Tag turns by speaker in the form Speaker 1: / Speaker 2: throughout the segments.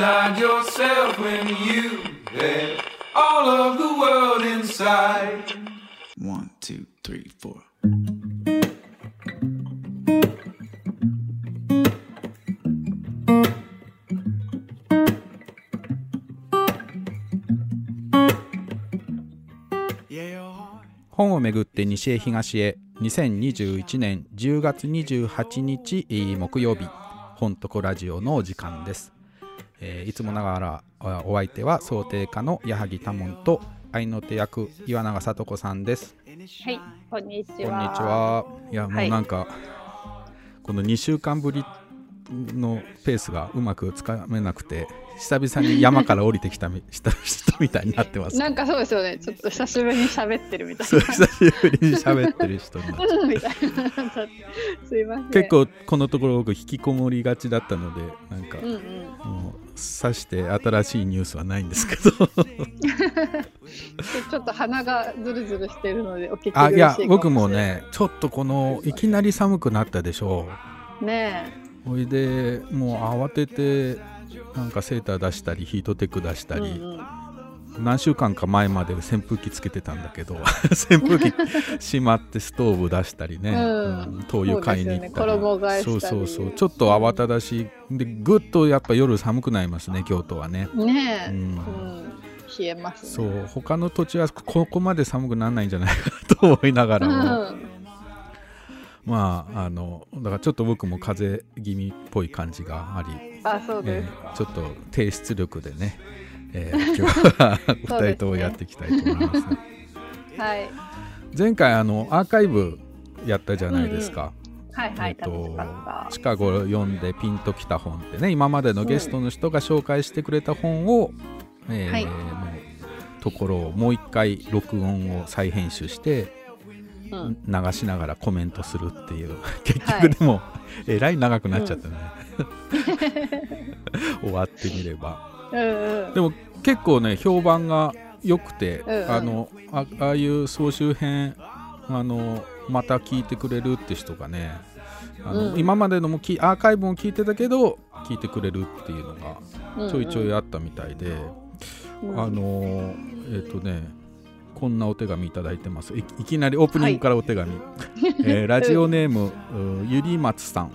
Speaker 1: Outside yourself when you had all of the world inside?
Speaker 2: One, two, three, four.
Speaker 3: 本をめぐって西へ東へ2021年10月28日木曜日本とこラジオのお時間です、えーいつもながらあお相手は想定家の矢作多門と愛の手役岩永聡子さんです
Speaker 4: はい、こんにちは。
Speaker 3: こんにちはいやも
Speaker 4: はい
Speaker 3: うなんか、この2週間ぶりのペースがうまくつかめなくて久々に山から降りてきたみ した人みたいになってます
Speaker 4: なんかそうですよね。ちょっと久しぶりに喋ってるみたい
Speaker 3: そう久しぶりに喋ってる人になって
Speaker 4: な。う んみたいな。すいません。
Speaker 3: 結。構このところ僕引きこもりがちだったのでなんか、
Speaker 4: うんうん。
Speaker 3: さして新しいニュースはないんですけど
Speaker 4: で ちょっと鼻がズルズルしてるのでお聞き苦しい
Speaker 3: いや僕も。ねちょっとこのいきなり寒くなったでしょ
Speaker 4: ね
Speaker 3: うほいでもう慌ててなんかセーター出したりヒートテック出した
Speaker 4: え。う
Speaker 3: り、
Speaker 4: んうん。
Speaker 3: 何週間か前まで扇風機つけてたんだけど 扇風機しまってストーブ出したりね、
Speaker 4: うん
Speaker 3: うん灯油買いに行ったり
Speaker 4: そうね
Speaker 3: そうそうそうちょっと慌ただしいでぐっとやっぱ夜寒くなりますね京都はね
Speaker 4: ねえ。
Speaker 3: う
Speaker 4: うんん。冷えます
Speaker 3: そ
Speaker 4: ね。
Speaker 3: う他の土地はここまで寒くならないんじゃないかと思いながらも、
Speaker 4: うん。
Speaker 3: まああのだからちょっと僕も風邪気味っぽい感じがあり、
Speaker 4: あ、そうで
Speaker 3: え
Speaker 4: す。
Speaker 3: ーちょっと低出力でね、えー 今日はお二人ともやっていきたいと思います。
Speaker 4: はい。
Speaker 3: 前回あのアーカイブやったじゃないですか。
Speaker 4: はいはい。
Speaker 3: えっと。近頃読んでピンときた本ってね今までのゲストの人が紹介してくれた本を、えー
Speaker 4: はい
Speaker 3: のところをもう一回録音を再編集して
Speaker 4: うん。
Speaker 3: 流しながらコメントするっていう結
Speaker 4: はい
Speaker 3: 局でも、えらい長くなっちゃったね、終わってみれば
Speaker 4: うんうん。
Speaker 3: でも結構ね評判が良くて、
Speaker 4: うんうん。
Speaker 3: あのあああいう総集編あのまた聞いてくれるって人がねあの、
Speaker 4: うん
Speaker 3: 今までのもきアーカイブも聞いてたけど聞いてくれるっていうのがちょいちょいあったみたいで、
Speaker 4: うん。
Speaker 3: あのえっ、とねこんなお手紙いただいてます。いいきなりオープニングからお手紙、えー ラジオネーム、うゆりまつさん。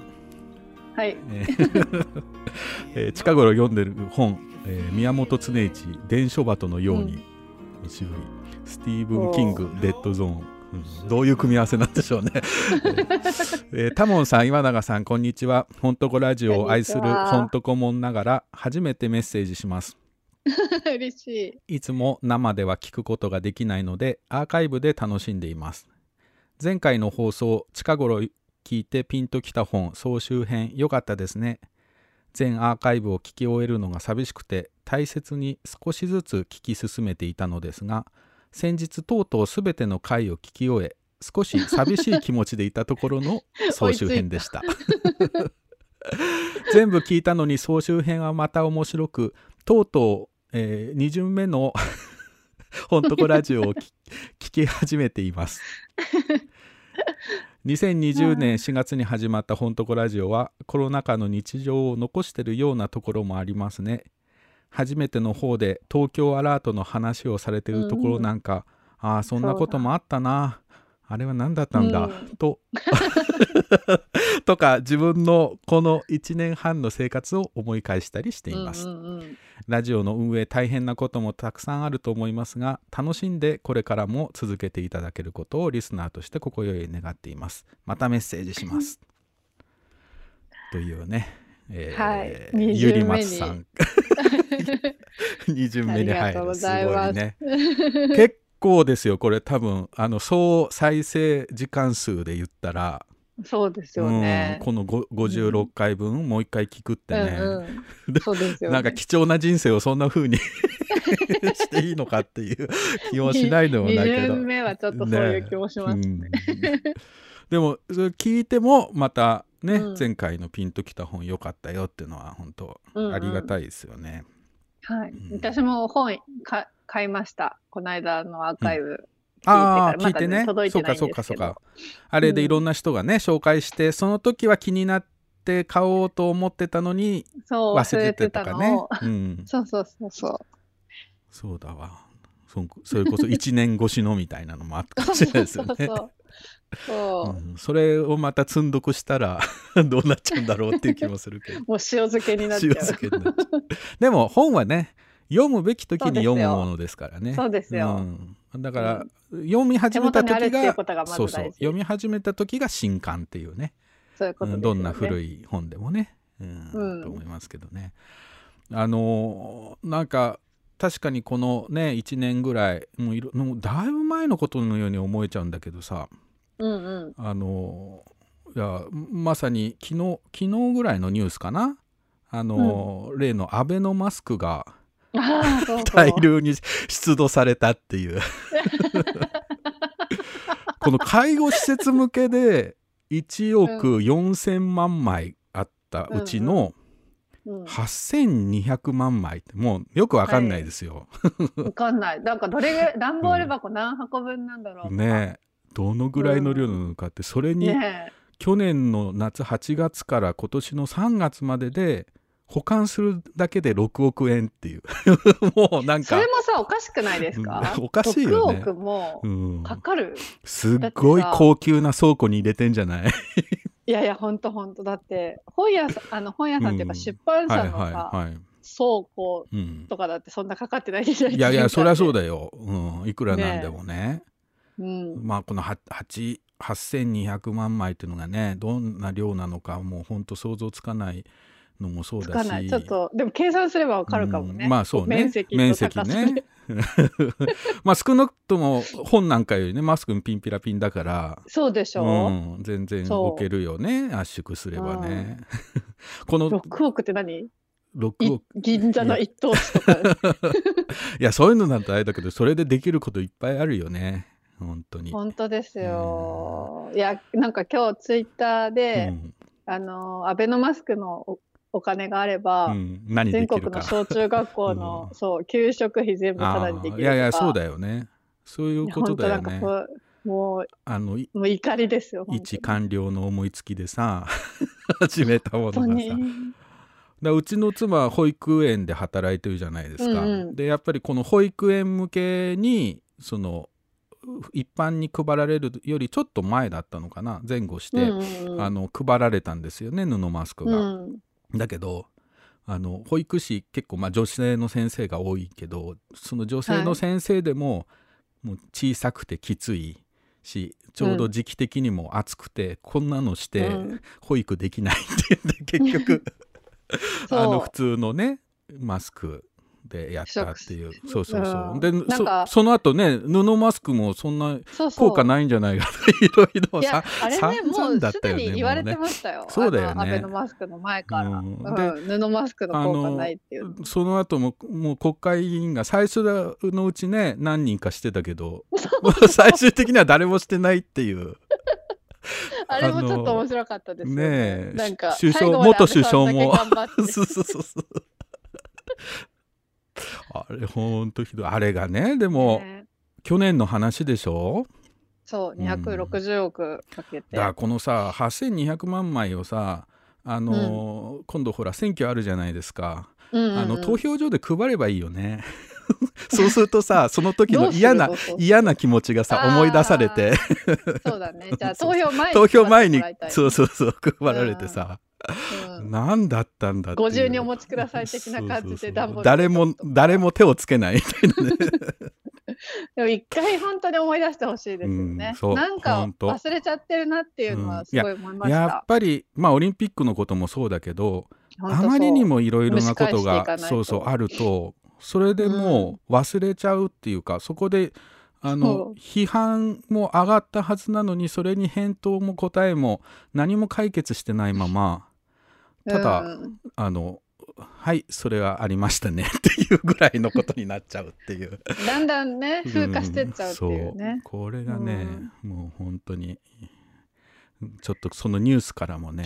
Speaker 4: はい。
Speaker 3: えー えー近頃読んでる本、えー宮本常一伝書鳩のように、渋い。スティーブン・キング
Speaker 4: お
Speaker 3: デッドゾーン、うん。どういう組み合わせなんでしょうね、えータモンさん岩永さんこんにちは。ほんとこラジオを愛するほんとこもんながら初めてメッセージします。
Speaker 4: 嬉しい。
Speaker 3: いつも生では聞くことができないのでアーカイブで楽しんでいます。前回の放送近頃聞いてピンときた本総集編良かったですね全アーカイブを聞き終えるのが寂しくて大切に少しずつ聞き進めていたのですが先日とうとう全ての回を聞き終え少し寂しい気持ちでいたところの 総集編でした。全部聞いたのに総集編はまた面白くとうとう、え2巡目のほんとこラジオを聞聞き始めています2020年4月に始まったほんとこラジオはコロナ禍の日常を残しているようなところもありますね。初めての方で東京アラートの話をされているところなんか、ああそんなこともあったな。あれは何だったんだ、
Speaker 4: うん
Speaker 3: と。とか自分のこの1年半の生活を思い返したりしています、
Speaker 4: うんうんうん
Speaker 3: ラジオの運営大変なこともたくさんあると思いますが楽しんでこれからも続けていただけることをリスナーとして心よい願っています。またメッセージします。というね、えー
Speaker 4: はい。二
Speaker 3: ゆりまつさん。2巡目に入るすごいね結構ですよこれ多分あの総再生時間数で言ったら、
Speaker 4: そうですよね
Speaker 3: うん、。このご56回分、もう一回聞くってね、
Speaker 4: うんうん、そうですよね。
Speaker 3: なんか貴重な人生をそんな風に していいのかっていう 気もしないでもないけど。
Speaker 4: 二巡目はちょっとそういう気もします。
Speaker 3: うんでもそれ聞いてもまたね、
Speaker 4: うん
Speaker 3: 前回のピンときた本良かったよっていうのは本当
Speaker 4: うんうん
Speaker 3: ありがたいですよね。
Speaker 4: はい
Speaker 3: うん。
Speaker 4: 私も本か買いました。この間のアーカイブ。
Speaker 3: ああ
Speaker 4: 聞いて
Speaker 3: ね。
Speaker 4: 届い
Speaker 3: そうか
Speaker 4: てないんですけど。
Speaker 3: そうかそうかあれでいろんな人がね、紹介してその時は気になっって買おうと思ってたのに
Speaker 4: そう、
Speaker 3: 忘れ
Speaker 4: て
Speaker 3: てたかね。うん、
Speaker 4: そうそうそうそう。
Speaker 3: そうだわ。そそれこそ1年越しのみたいなのもあったかもしれないですよね。
Speaker 4: そうそうそう。
Speaker 3: う。ん、それをまた積んどくしたら どうなっちゃうんだろうっていう気もするけど。
Speaker 4: もう塩漬けになっちゃ
Speaker 3: 塩
Speaker 4: う。
Speaker 3: でも本はね読むべき時に読むものですからね。
Speaker 4: そうですよ。
Speaker 3: うん、だから、読み始めた時がそうそう読み始めた時が新刊っていうね。
Speaker 4: そういうことね。
Speaker 3: うんどんな古い本でもね、うん
Speaker 4: うん。
Speaker 3: と思いますけどね。あのーなんか確かにこのね1年ぐらいもういろもうだいぶ前のことのように思えちゃうんだけどさ。
Speaker 4: うんうん。
Speaker 3: あのいやまさに昨日昨日ぐらいのニュースかな。あの、例のアベノマスクが
Speaker 4: そうそう。
Speaker 3: 大量に出土されたっていう この介護施設向けで1億4,000万枚あったうちの
Speaker 4: うん
Speaker 3: 8,200万枚ってもうよくわかんないですよ。
Speaker 4: わかんない。なんかどれぐらい、段ボール箱何箱分なんだろう。
Speaker 3: ねえどのぐらいの量なのかってそれに
Speaker 4: ね
Speaker 3: 去年の夏8月から今年の3月までで保管するだけで6億円っていう。もうなんか。
Speaker 4: それもさ、おかしくないですか？
Speaker 3: うん。おかしいよね。
Speaker 4: 6億も
Speaker 3: うん
Speaker 4: かかる。
Speaker 3: すっごい高級な倉庫に入れてんじゃない？
Speaker 4: いやいや、ほんとほんと。だって、本屋さん、あの本屋さんっていうか
Speaker 3: うん
Speaker 4: 出版
Speaker 3: はい
Speaker 4: 社のさ、
Speaker 3: はいはい。
Speaker 4: 倉庫
Speaker 3: うん、
Speaker 4: とかだってそんなかかってないじゃない
Speaker 3: いやいやそりゃそう
Speaker 4: だ。
Speaker 3: だよ、うん、いくらなんでもね。
Speaker 4: うん。
Speaker 3: まあこのは8 8200万枚っていうのがねどんな量なのかもうほんと想像つかないのもそうだし。
Speaker 4: つかない。ちょっと、でも計算すればわかるかもね。
Speaker 3: うんまあそうね。
Speaker 4: 面積と
Speaker 3: 面積ね。まあ少なくとも本なんかよりねマスクピンピラピンだから
Speaker 4: そうでしょ、
Speaker 3: う。ん、全然置けるよね。圧縮すればね、この
Speaker 4: 6億って何
Speaker 3: ？6
Speaker 4: い
Speaker 3: 億
Speaker 4: 銀座の一等地とか。
Speaker 3: いやそういうのなんてあれだけどそれでできることいっぱいあるよね。本当に。
Speaker 4: 本当ですよ。いや、なんか今日ツイッターで、
Speaker 3: うん。
Speaker 4: あの、アベノマスクのおお金があれば、
Speaker 3: うん、
Speaker 4: 全国の。小中学校の、
Speaker 3: うん。
Speaker 4: そう、給食費全部タダにできる
Speaker 3: いやいやそうだよね。そういうことだよね。
Speaker 4: いや本当なんかこうも
Speaker 3: あの
Speaker 4: もう怒りですよ。
Speaker 3: 一官僚の思いつきでさ 始めたものがさ。だうちの妻は保育園で働いてるじゃないですか、
Speaker 4: うんうん。
Speaker 3: でやっぱりこの保育園向けにその一般に配られるよりちょっと前だったのかな前後して、
Speaker 4: うんうんうん。
Speaker 3: あの配られたんですよね布マスクが。
Speaker 4: うん
Speaker 3: だけどあの保育士結構まあ女性の先生が多いけどその女性の先生でも,、もう小さくてきついしちょうど時期的にも暑くて、こんなのして
Speaker 4: うん。
Speaker 3: 保育できないって言って結局 あの普通のねマスクでやったっていう。そうそうそう、
Speaker 4: うん。
Speaker 3: でそその後ね布マスクもそんな。効果ないんじゃないかといろいろさ、
Speaker 4: あれね、
Speaker 3: 散
Speaker 4: もうすでに言われてましたよ。
Speaker 3: そうだよね。
Speaker 4: あのアベノマスクの前から。
Speaker 3: う
Speaker 4: うん。ん
Speaker 3: で
Speaker 4: 布マスクの効果ないっていう。
Speaker 3: その後ももう国会議員が最初のうちね何人かしてたけど最終的には誰もしてないっていう。
Speaker 4: あれもちょっと面白かったですよ
Speaker 3: ね。え
Speaker 4: なんか、
Speaker 3: 首相元首相も。そうそうそうあれほんとひどい。あれがねでも、
Speaker 4: ね。
Speaker 3: 去年の話でしょ？
Speaker 4: そう、260億かけて。
Speaker 3: だからこのさ8200万枚をさあのー今度ほら選挙あるじゃないですか、
Speaker 4: うんうんうん。
Speaker 3: あの投票所で配ればいいよね。そうするとさ その時の嫌な嫌な気持ちがさ思い出されて。
Speaker 4: そうだね。じゃあ 投票前に
Speaker 3: 投票前にそうそうそう配られてさ、
Speaker 4: うん
Speaker 3: 何だったんだ
Speaker 4: ご自由にお持ちください的な感じで
Speaker 3: 誰も誰も手をつけないみたいなね。
Speaker 4: でも一回本当に思い出してほしいですよね。
Speaker 3: うん。
Speaker 4: なんか忘れちゃってるなっていうのはすごい思いまし
Speaker 3: や
Speaker 4: た
Speaker 3: っ。ぱりまあオリンピックのこともそうだけどあまりにもいろいろなことがそうそうあるとそれでもう忘れちゃうっていうか、そこであ
Speaker 4: そ
Speaker 3: の
Speaker 4: う。
Speaker 3: 批判も上がったはずなのにそれに返答も答えも何も解決してないままただ
Speaker 4: うん。
Speaker 3: あのはいそれはありましたね っていうぐらいのことになっちゃうっていう。
Speaker 4: だんだんね風化してっちゃうっていうね。
Speaker 3: そう。これがね、もう本当にちょっとそのニュースからもね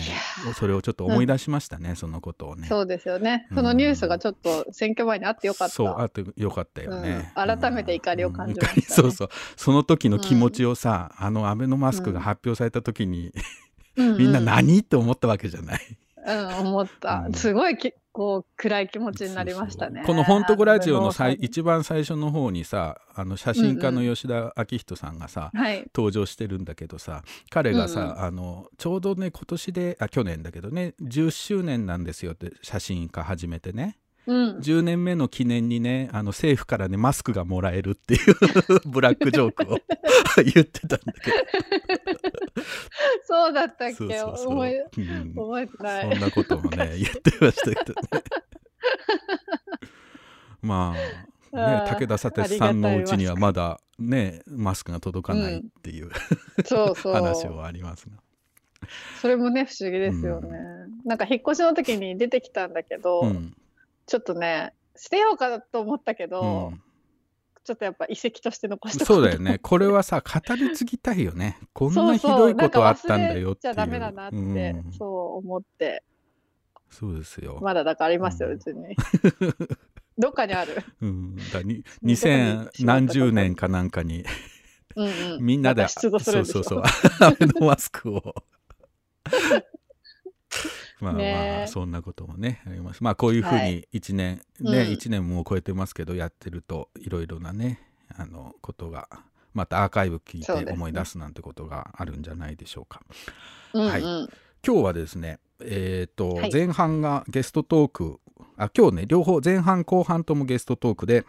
Speaker 3: それをちょっと思い出しましたね、そのことをね。
Speaker 4: そうですよね。
Speaker 3: うん。
Speaker 4: そのニュースがちょっと選挙前にあってよかった。
Speaker 3: そうあってよかったよね、
Speaker 4: うん。改めて怒りを感じましたね。
Speaker 3: そうそう。その時の気持ちをさ、あのアベノマスクが発表された時に、
Speaker 4: うう
Speaker 3: みんな何って思ったわけじゃない
Speaker 4: うん、思った
Speaker 3: う。ん
Speaker 4: すごいきこう暗い気持ちになりましたね。
Speaker 3: この「本当ラジオ」の最
Speaker 4: あ
Speaker 3: 一番最初の方にさあの写真家の吉田明人さんがさ、
Speaker 4: はい。
Speaker 3: 登場してるんだけどさ彼がさ、
Speaker 4: うんうん
Speaker 3: あのちょうどね今年であ去年だけどね10周年なんですよって写真家始めてね
Speaker 4: うん。
Speaker 3: 10年目の記念にねあの政府からねマスクがもらえるっていう ブラックジョークを 言ってたんだけ
Speaker 4: そうだったっけ？
Speaker 3: どそうそうそう、
Speaker 4: 思い
Speaker 3: うん
Speaker 4: 覚えてない。
Speaker 3: そんなこともね 言ってましたけどねまあね武田砂鉄さんのうちにはまだねマスクが届かないっていう、
Speaker 4: そうそう。
Speaker 3: 話はありますが。
Speaker 4: それもね、不思議ですよね。なんか引っ越しの時に出てきたんだけど、
Speaker 3: うん
Speaker 4: ちょっとね、捨てようかと思ったけ
Speaker 3: う
Speaker 4: ど、
Speaker 3: ん
Speaker 4: ちょっとやっぱ遺跡として残して
Speaker 3: そうだよね。これはさ、語り継ぎたいよね。こんなひどいことあったんだよっていう。
Speaker 4: じゃダメだなって、
Speaker 3: うん
Speaker 4: そう思って、
Speaker 3: そうですよ。
Speaker 4: まだだからありますよ、
Speaker 3: うん
Speaker 4: うちに。どっかにある。
Speaker 3: うん、だに
Speaker 4: どこにしまった
Speaker 3: 2000
Speaker 4: か
Speaker 3: 何十年かなんかに
Speaker 4: うんうん。
Speaker 3: みんなで、そうそうそう、アベノマスクを。まあまあそんなこともねあります。まあこういうふう
Speaker 4: は
Speaker 3: に1年、
Speaker 4: うん。
Speaker 3: ね1年も超えてますけどやってるといろいろなねあのことがまたアーカイブ聞いて思い出すなんてことがあるんじゃないでしょうか。
Speaker 4: うんうん。
Speaker 3: はい。今日はですねえっ、と、
Speaker 4: はい。
Speaker 3: 前半がゲストトークあ今日ね両方前半後半ともゲストトークで、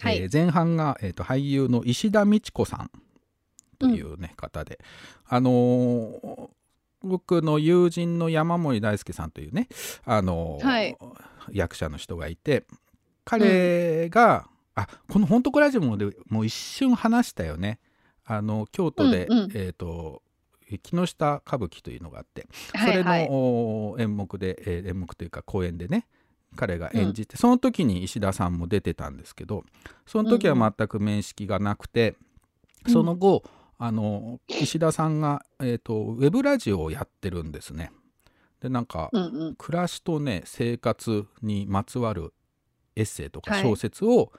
Speaker 4: はい。
Speaker 3: えー前半が、えー、と俳優の石田美智子さんというね、方であのー僕の友人の山森大輔さんというね、あのー
Speaker 4: はい。
Speaker 3: 役者の人がいて彼が、あこの「本当ラジオ」もでもう一瞬話したよね。あの京都で、
Speaker 4: うんうん。
Speaker 3: えっ、と木下歌舞伎というのがあってそれの、
Speaker 4: はい。はい。
Speaker 3: お演目で、えー演目というか公演でね彼が演じて、その時に石田さんも出てたんですけどその時は全く面識がなくて、
Speaker 4: うん。
Speaker 3: その後あの石田さんが、えー、とウェブラジオをやってるんですね。でなんか、
Speaker 4: うんうん。
Speaker 3: 暮らしとね生活にまつわるエッセイとか
Speaker 4: はい。
Speaker 3: 小説を、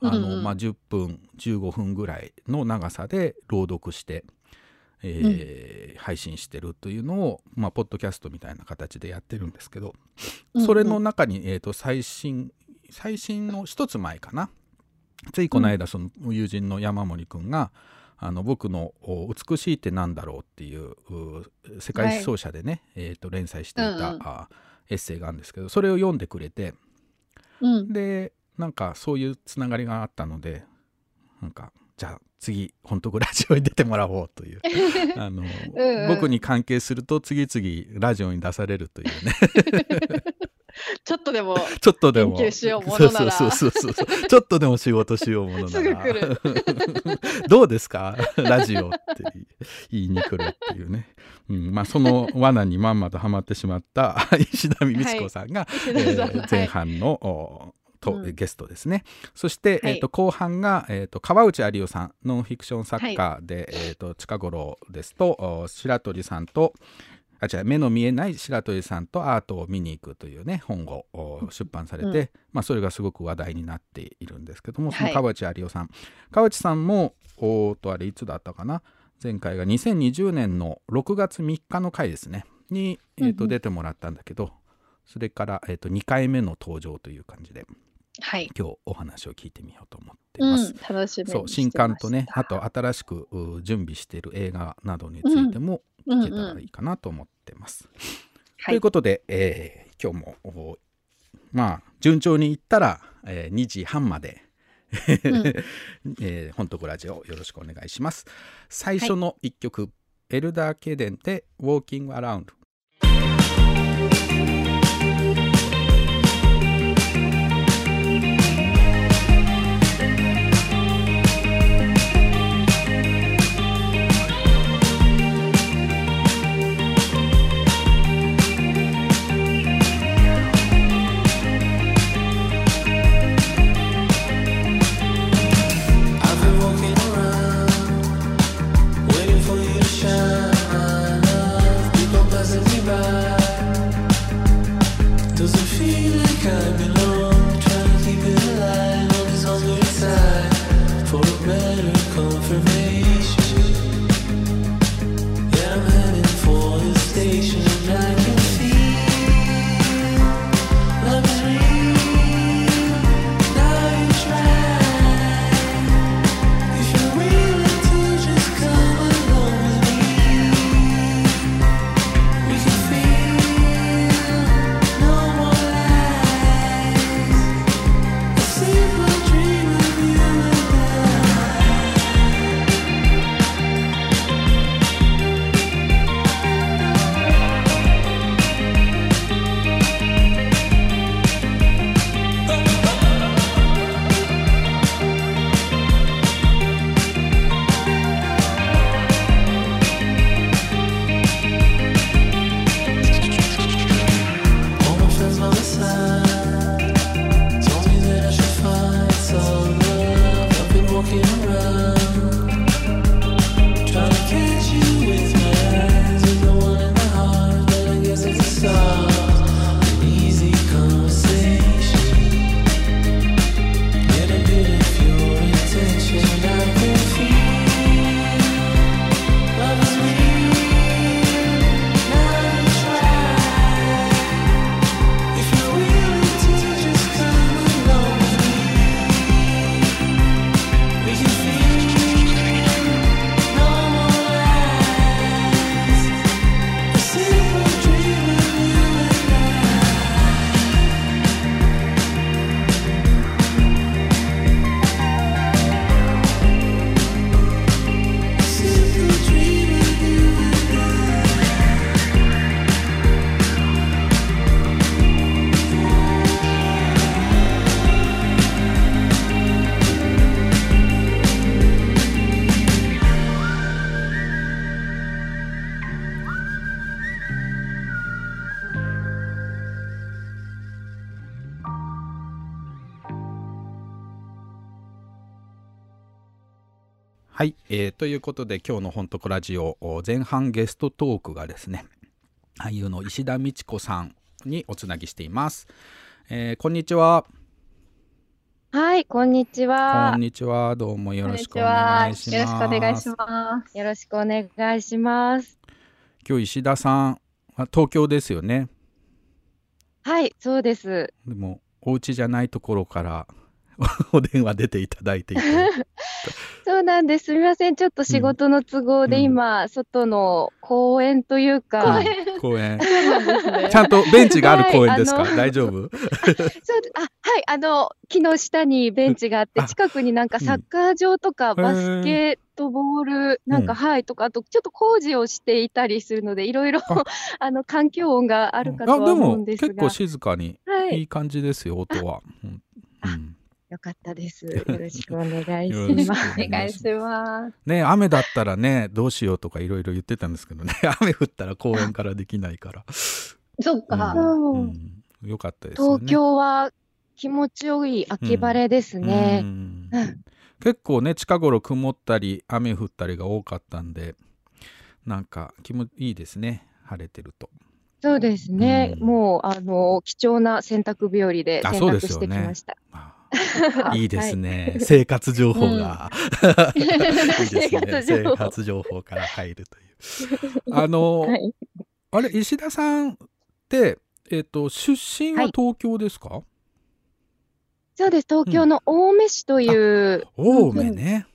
Speaker 3: あの
Speaker 4: うんうん
Speaker 3: まあ、10分15分ぐらいの長さで朗読して、えー配信してるというのを、まあ、ポッドキャストみたいな形でやってるんですけど、
Speaker 4: うんうん。
Speaker 3: それの中に、えー、と最新最新の一つ前かな。ついこの間その友人の山森くんが「あの僕のお美しいってなんだろう」っていうう世界思想者でね、えー、と連載していた、
Speaker 4: うんうん。
Speaker 3: あエッセイがあるんですけどそれを読んでくれて
Speaker 4: うん。
Speaker 3: でなんかそういうつながりがあったのでなんかじゃあ次本当ラジオに出てもらおうという あの、
Speaker 4: うんうん。
Speaker 3: 僕に関係すると次々ラジオに出されるというね
Speaker 4: ちょっとでも、
Speaker 3: ちょっとでも。
Speaker 4: 研究しようものなら。
Speaker 3: そうそうそうそうちょっとでも仕事しようものなら。
Speaker 4: すぐ来る。
Speaker 3: どうですか？ラジオって言いに来るっていうね、うん。まあ、その罠にまんまとはまってしまった 石田美智子さんが、
Speaker 4: 石
Speaker 3: え
Speaker 4: 田さん。
Speaker 3: ー前半の、おと
Speaker 4: うん。
Speaker 3: ゲストですね。そして、
Speaker 4: はい。
Speaker 3: えー、と後半が、えー、と川内有夫さんノンフィクション作家で、えー、と近頃ですとお白鳥さんとあ違う。目の見えない白鳥さんとアートを見に行くというね本をお出版されて、
Speaker 4: うん。
Speaker 3: まあ、それがすごく話題になっているんですけどもその
Speaker 4: はい
Speaker 3: 川内有夫さん、川内さんもおーとあれいつだったかな？前回が2020年の6月3日の回ですね。に、えー
Speaker 4: うんうん。
Speaker 3: と出てもらったんだけどそれから、えー、と2回目の登場という感じで
Speaker 4: はい。
Speaker 3: 今日お話を聞いてみようと思って
Speaker 4: う
Speaker 3: ます。
Speaker 4: ん、楽しみ。
Speaker 3: そう新刊とねあと新しくう準備している映画などについても
Speaker 4: うん
Speaker 3: 聞けたらいいかなと思ってます。
Speaker 4: は
Speaker 3: ということで、えー今日もおまあ順調にいったら、えー2時半まで、えー本当ラジオよろしくお願いします。最初の一曲、エルダー・ケデンで「Walking Around」。
Speaker 5: I've
Speaker 3: えーということで今日の「本とこラジオ」お前半ゲストトークがですね俳優の石田美智子さんにおつなぎしています、えーこんにちは
Speaker 6: はい、こんにちは
Speaker 3: こん。にちはどうもよろしくお願いします
Speaker 4: よろしくお願いします。
Speaker 6: よろしくお願いします。
Speaker 3: 今日石田さんは東京ですよね
Speaker 6: はい、そうです。
Speaker 3: でもお家じゃないところから お電話出ていただいていて。
Speaker 6: そうなんです。すみません。ちょっと仕事の都合で
Speaker 3: うん。
Speaker 6: 今、外の公園というか、
Speaker 3: うん。公園。ちゃんとベンチがある公園ですか、
Speaker 6: はい
Speaker 3: 大丈夫？
Speaker 6: そうあ、はい、あの、木の下にベンチがあって
Speaker 3: あ、
Speaker 6: 近くになんかサッカー場とか
Speaker 3: ん
Speaker 6: バスケットボール、なんか、
Speaker 3: うん
Speaker 6: はい、とか、あとちょっと工事をしていたりするので、いろいろ
Speaker 3: あ、
Speaker 6: あの、環境音があるかとは思う
Speaker 3: も
Speaker 6: んですが。
Speaker 3: 結構、静かに
Speaker 6: はい。い、
Speaker 3: い感じですよ音は、うん
Speaker 6: よかったで す。よろしくお願い
Speaker 3: し
Speaker 6: ます。
Speaker 4: お願いします。
Speaker 3: ね雨だったらねどうしようとかいろいろ言ってたんですけどね 雨降ったら公園からできないから、
Speaker 4: そっか。
Speaker 3: うんうんよかったですよね
Speaker 6: 東京は気持ちよい秋晴れです
Speaker 3: う
Speaker 6: ね。
Speaker 3: ん
Speaker 6: うん
Speaker 3: 結構ね近頃曇ったり雨降ったりが多かったんでなんか気もいいですね晴れてると
Speaker 6: そうですね。
Speaker 3: うん
Speaker 6: もう、あの、貴重な洗濯日和で洗
Speaker 3: あそうで
Speaker 6: 濯して
Speaker 3: すよね
Speaker 6: きました。
Speaker 3: あ いいですね、生活情報が、いいですね。
Speaker 6: 生活情
Speaker 3: 生
Speaker 6: 報
Speaker 3: から入るという。あの、
Speaker 6: はい。
Speaker 3: あれ石田さんってえっ、と出身は
Speaker 6: はい。
Speaker 3: 東京ですか、
Speaker 6: そうです。東京の青梅市という、
Speaker 3: 青梅ね、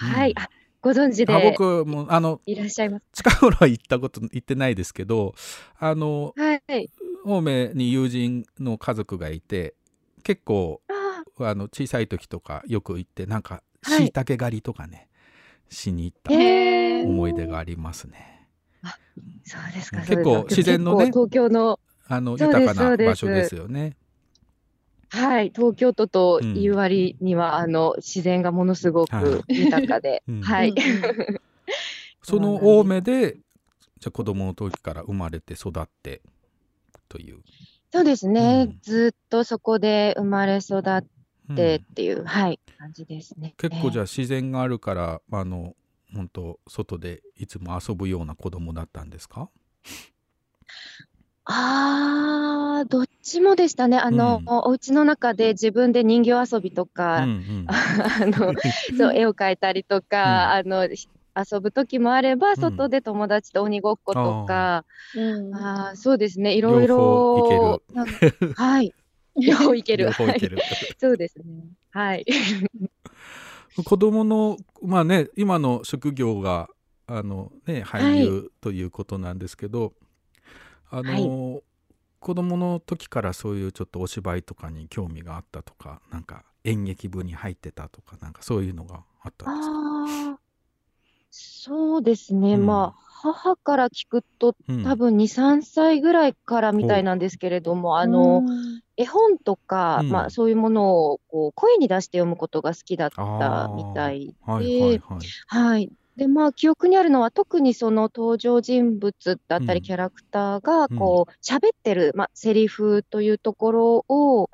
Speaker 6: はい。あ、ご存知
Speaker 3: あ
Speaker 6: で
Speaker 3: 僕もあの
Speaker 6: いらっしゃいます。
Speaker 3: 近頃は行ったこと行ってないですけどあの
Speaker 6: はい。
Speaker 3: 青梅に友人の家族がいて結構
Speaker 6: あ
Speaker 3: あの小さい時とかよく行ってなんか
Speaker 6: はい
Speaker 3: しいたけ狩りとかね、しに行った思い出がありますね。
Speaker 6: そうですか。
Speaker 3: 結構自然のね
Speaker 6: 東京の、
Speaker 3: あの豊かな場所ですよね。
Speaker 6: はい。東京都と
Speaker 3: うん
Speaker 6: いう割には、あの、自然がものすご
Speaker 3: は
Speaker 6: く豊かで
Speaker 3: うん、
Speaker 6: はい。
Speaker 3: その青梅でじゃあ子供の時から生まれて育ってという。
Speaker 6: そうですね、
Speaker 3: うん。
Speaker 6: ずっとそこで生まれ育っ
Speaker 3: うん。
Speaker 6: てっていう、はい、感じですね。
Speaker 3: 結構じゃ
Speaker 6: ゃ
Speaker 3: あ自然があるからあの本当外でいつも遊ぶような子供だったんですか？
Speaker 6: あー、どっちもでしたね。あの、
Speaker 3: うん。
Speaker 6: お家の中で自分で人形遊びと
Speaker 3: うん
Speaker 6: か、
Speaker 3: うん。
Speaker 6: あの、そう、絵を描いたりとか、あの、ひ遊ぶ時もあれば、
Speaker 3: ん。
Speaker 6: 外で友達と鬼ごっことか、
Speaker 4: うん。
Speaker 6: あーそうですね、いろいろ、はい、両方いける。
Speaker 3: 両方いける。
Speaker 6: はい。そうですね。はい。
Speaker 3: 子供のまあね今の職業があのね俳優ということなんですけど、あの、子供の時からそういうちょっとお芝居とかに興味があったとかなんか演劇部に入ってたとかなんかそういうのがあったんですか？
Speaker 6: ああ、そうですね。
Speaker 3: うん
Speaker 6: まあ、母から聞くと、
Speaker 3: うん
Speaker 6: 多分2、3歳ぐらいからみたいなんですけれども、あの、絵本とか、
Speaker 3: うん
Speaker 6: まあ、そういうものをこう声に出して読むことが好きだったみたい
Speaker 3: はいはい
Speaker 6: で、
Speaker 3: はい。
Speaker 6: はい。で、まあ、記憶にあるのは、特にその登場人物だった
Speaker 3: うん
Speaker 6: り、キャラクターが、こう、喋ってる、まあ、セリフというところを、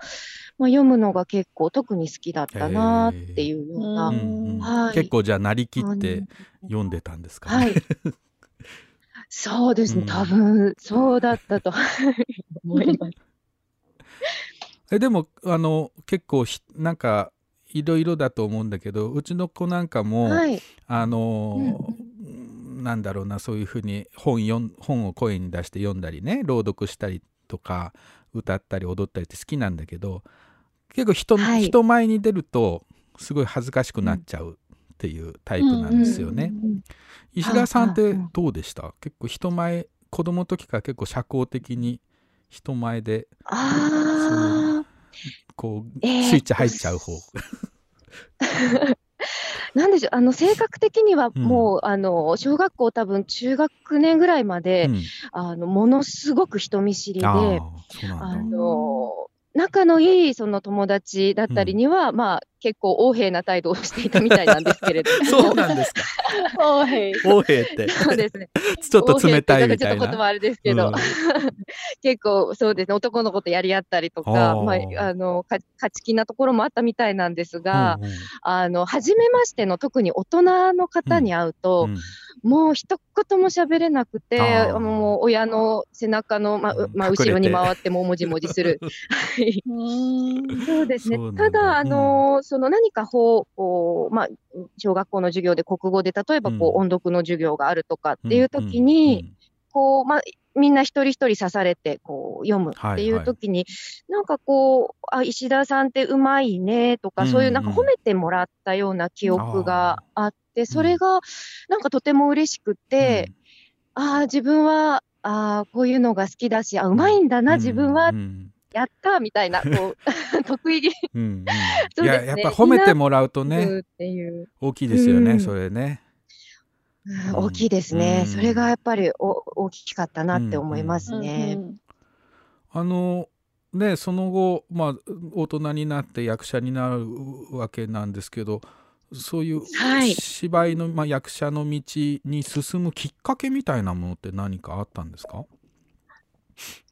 Speaker 6: まあ、読むのが結構、特に好きだったなっていうようなはい
Speaker 3: 結構じゃあなりきっ
Speaker 6: 感
Speaker 3: て
Speaker 6: じ
Speaker 3: 読んでたんですかね？
Speaker 6: はい。そうですね。
Speaker 3: うん
Speaker 6: 多分、そうだったと思います。
Speaker 3: えでもあの結構ひなんかいろいろだと思うんだけどうちの子なんかも、
Speaker 6: はい。
Speaker 3: あのなんだろうなそういうふうに本読ん本を声に出して読んだりね朗読したりとか歌ったり踊ったりって好きなんだけど結構人,、
Speaker 6: はい。
Speaker 3: 人前に出るとすごい恥ずかしくなっちゃうっていうタイプなんですよね。
Speaker 6: うんうん
Speaker 3: 石田さんって
Speaker 6: うんうん
Speaker 3: どうでした？結構人前子供の時から結構社交的に人前で
Speaker 6: あ
Speaker 3: こう、
Speaker 6: えー
Speaker 3: スイッチ入っちゃう方。
Speaker 6: あ、なんでしょう。あの、性格的には
Speaker 3: うん
Speaker 6: もう、あの、小学校多分中学年ぐらいまで、
Speaker 3: うん
Speaker 6: あの、ものすごく人見知りで。
Speaker 3: あ
Speaker 6: の、仲のいいその友達だったりには、まあ結構横柄な態度をしていたみたいなんですけれども。
Speaker 3: そうなんですか。
Speaker 4: おい。
Speaker 3: 横柄って。
Speaker 6: そうですね。
Speaker 3: ちょっと冷たいみたいな。
Speaker 6: ちょっと言葉あれですけど、
Speaker 3: うん
Speaker 6: 結構そうですね、男の子とやり合ったりと
Speaker 3: あ
Speaker 6: か、
Speaker 3: ー
Speaker 6: まあ、あの、か勝ち気なところもあったみたいなんですが、
Speaker 3: うんうん
Speaker 6: あの、初めましての特に大人の方に会うと、
Speaker 3: うん
Speaker 6: もう一言も喋れなくて、もう親の背中の、ままあ、後ろに回ってももじもじする。はい。
Speaker 4: うん。
Speaker 6: そうですねただ、あのその何か法こう、まあ、小学校の授業で国語で、例えばこう、
Speaker 3: うん。
Speaker 6: 音読の授業があるとかっていう時に、こう、まあ、みんな一人一人刺されて、こう、読むってい
Speaker 3: はい。はい
Speaker 6: う時に、なんかこう、あ、石田さんってうまいねとか、
Speaker 3: うん
Speaker 6: そういうなんか褒めてもらったような記憶があって、それがなんかとても嬉しくて、ああ、自分は、ああ、こういうのが好きだし、あ、うまいんだな、自分は
Speaker 3: う、ん。
Speaker 6: やったみたいな、こう、得意げ。
Speaker 3: うんう いややっぱ褒めてもらうとね
Speaker 6: っていう、
Speaker 3: 大きいですよね
Speaker 6: うん。
Speaker 3: それね。
Speaker 6: うん
Speaker 3: うん
Speaker 6: 大きいですね。
Speaker 3: うん。
Speaker 6: それがやっぱりお大きかったなって思いますね。
Speaker 3: あのねその後まあ大人になって役者になるわけなんですけどそういう
Speaker 6: はい。
Speaker 3: 芝居の、まあ、役者の道に進むきっかけみたいなものって何かあったんですか？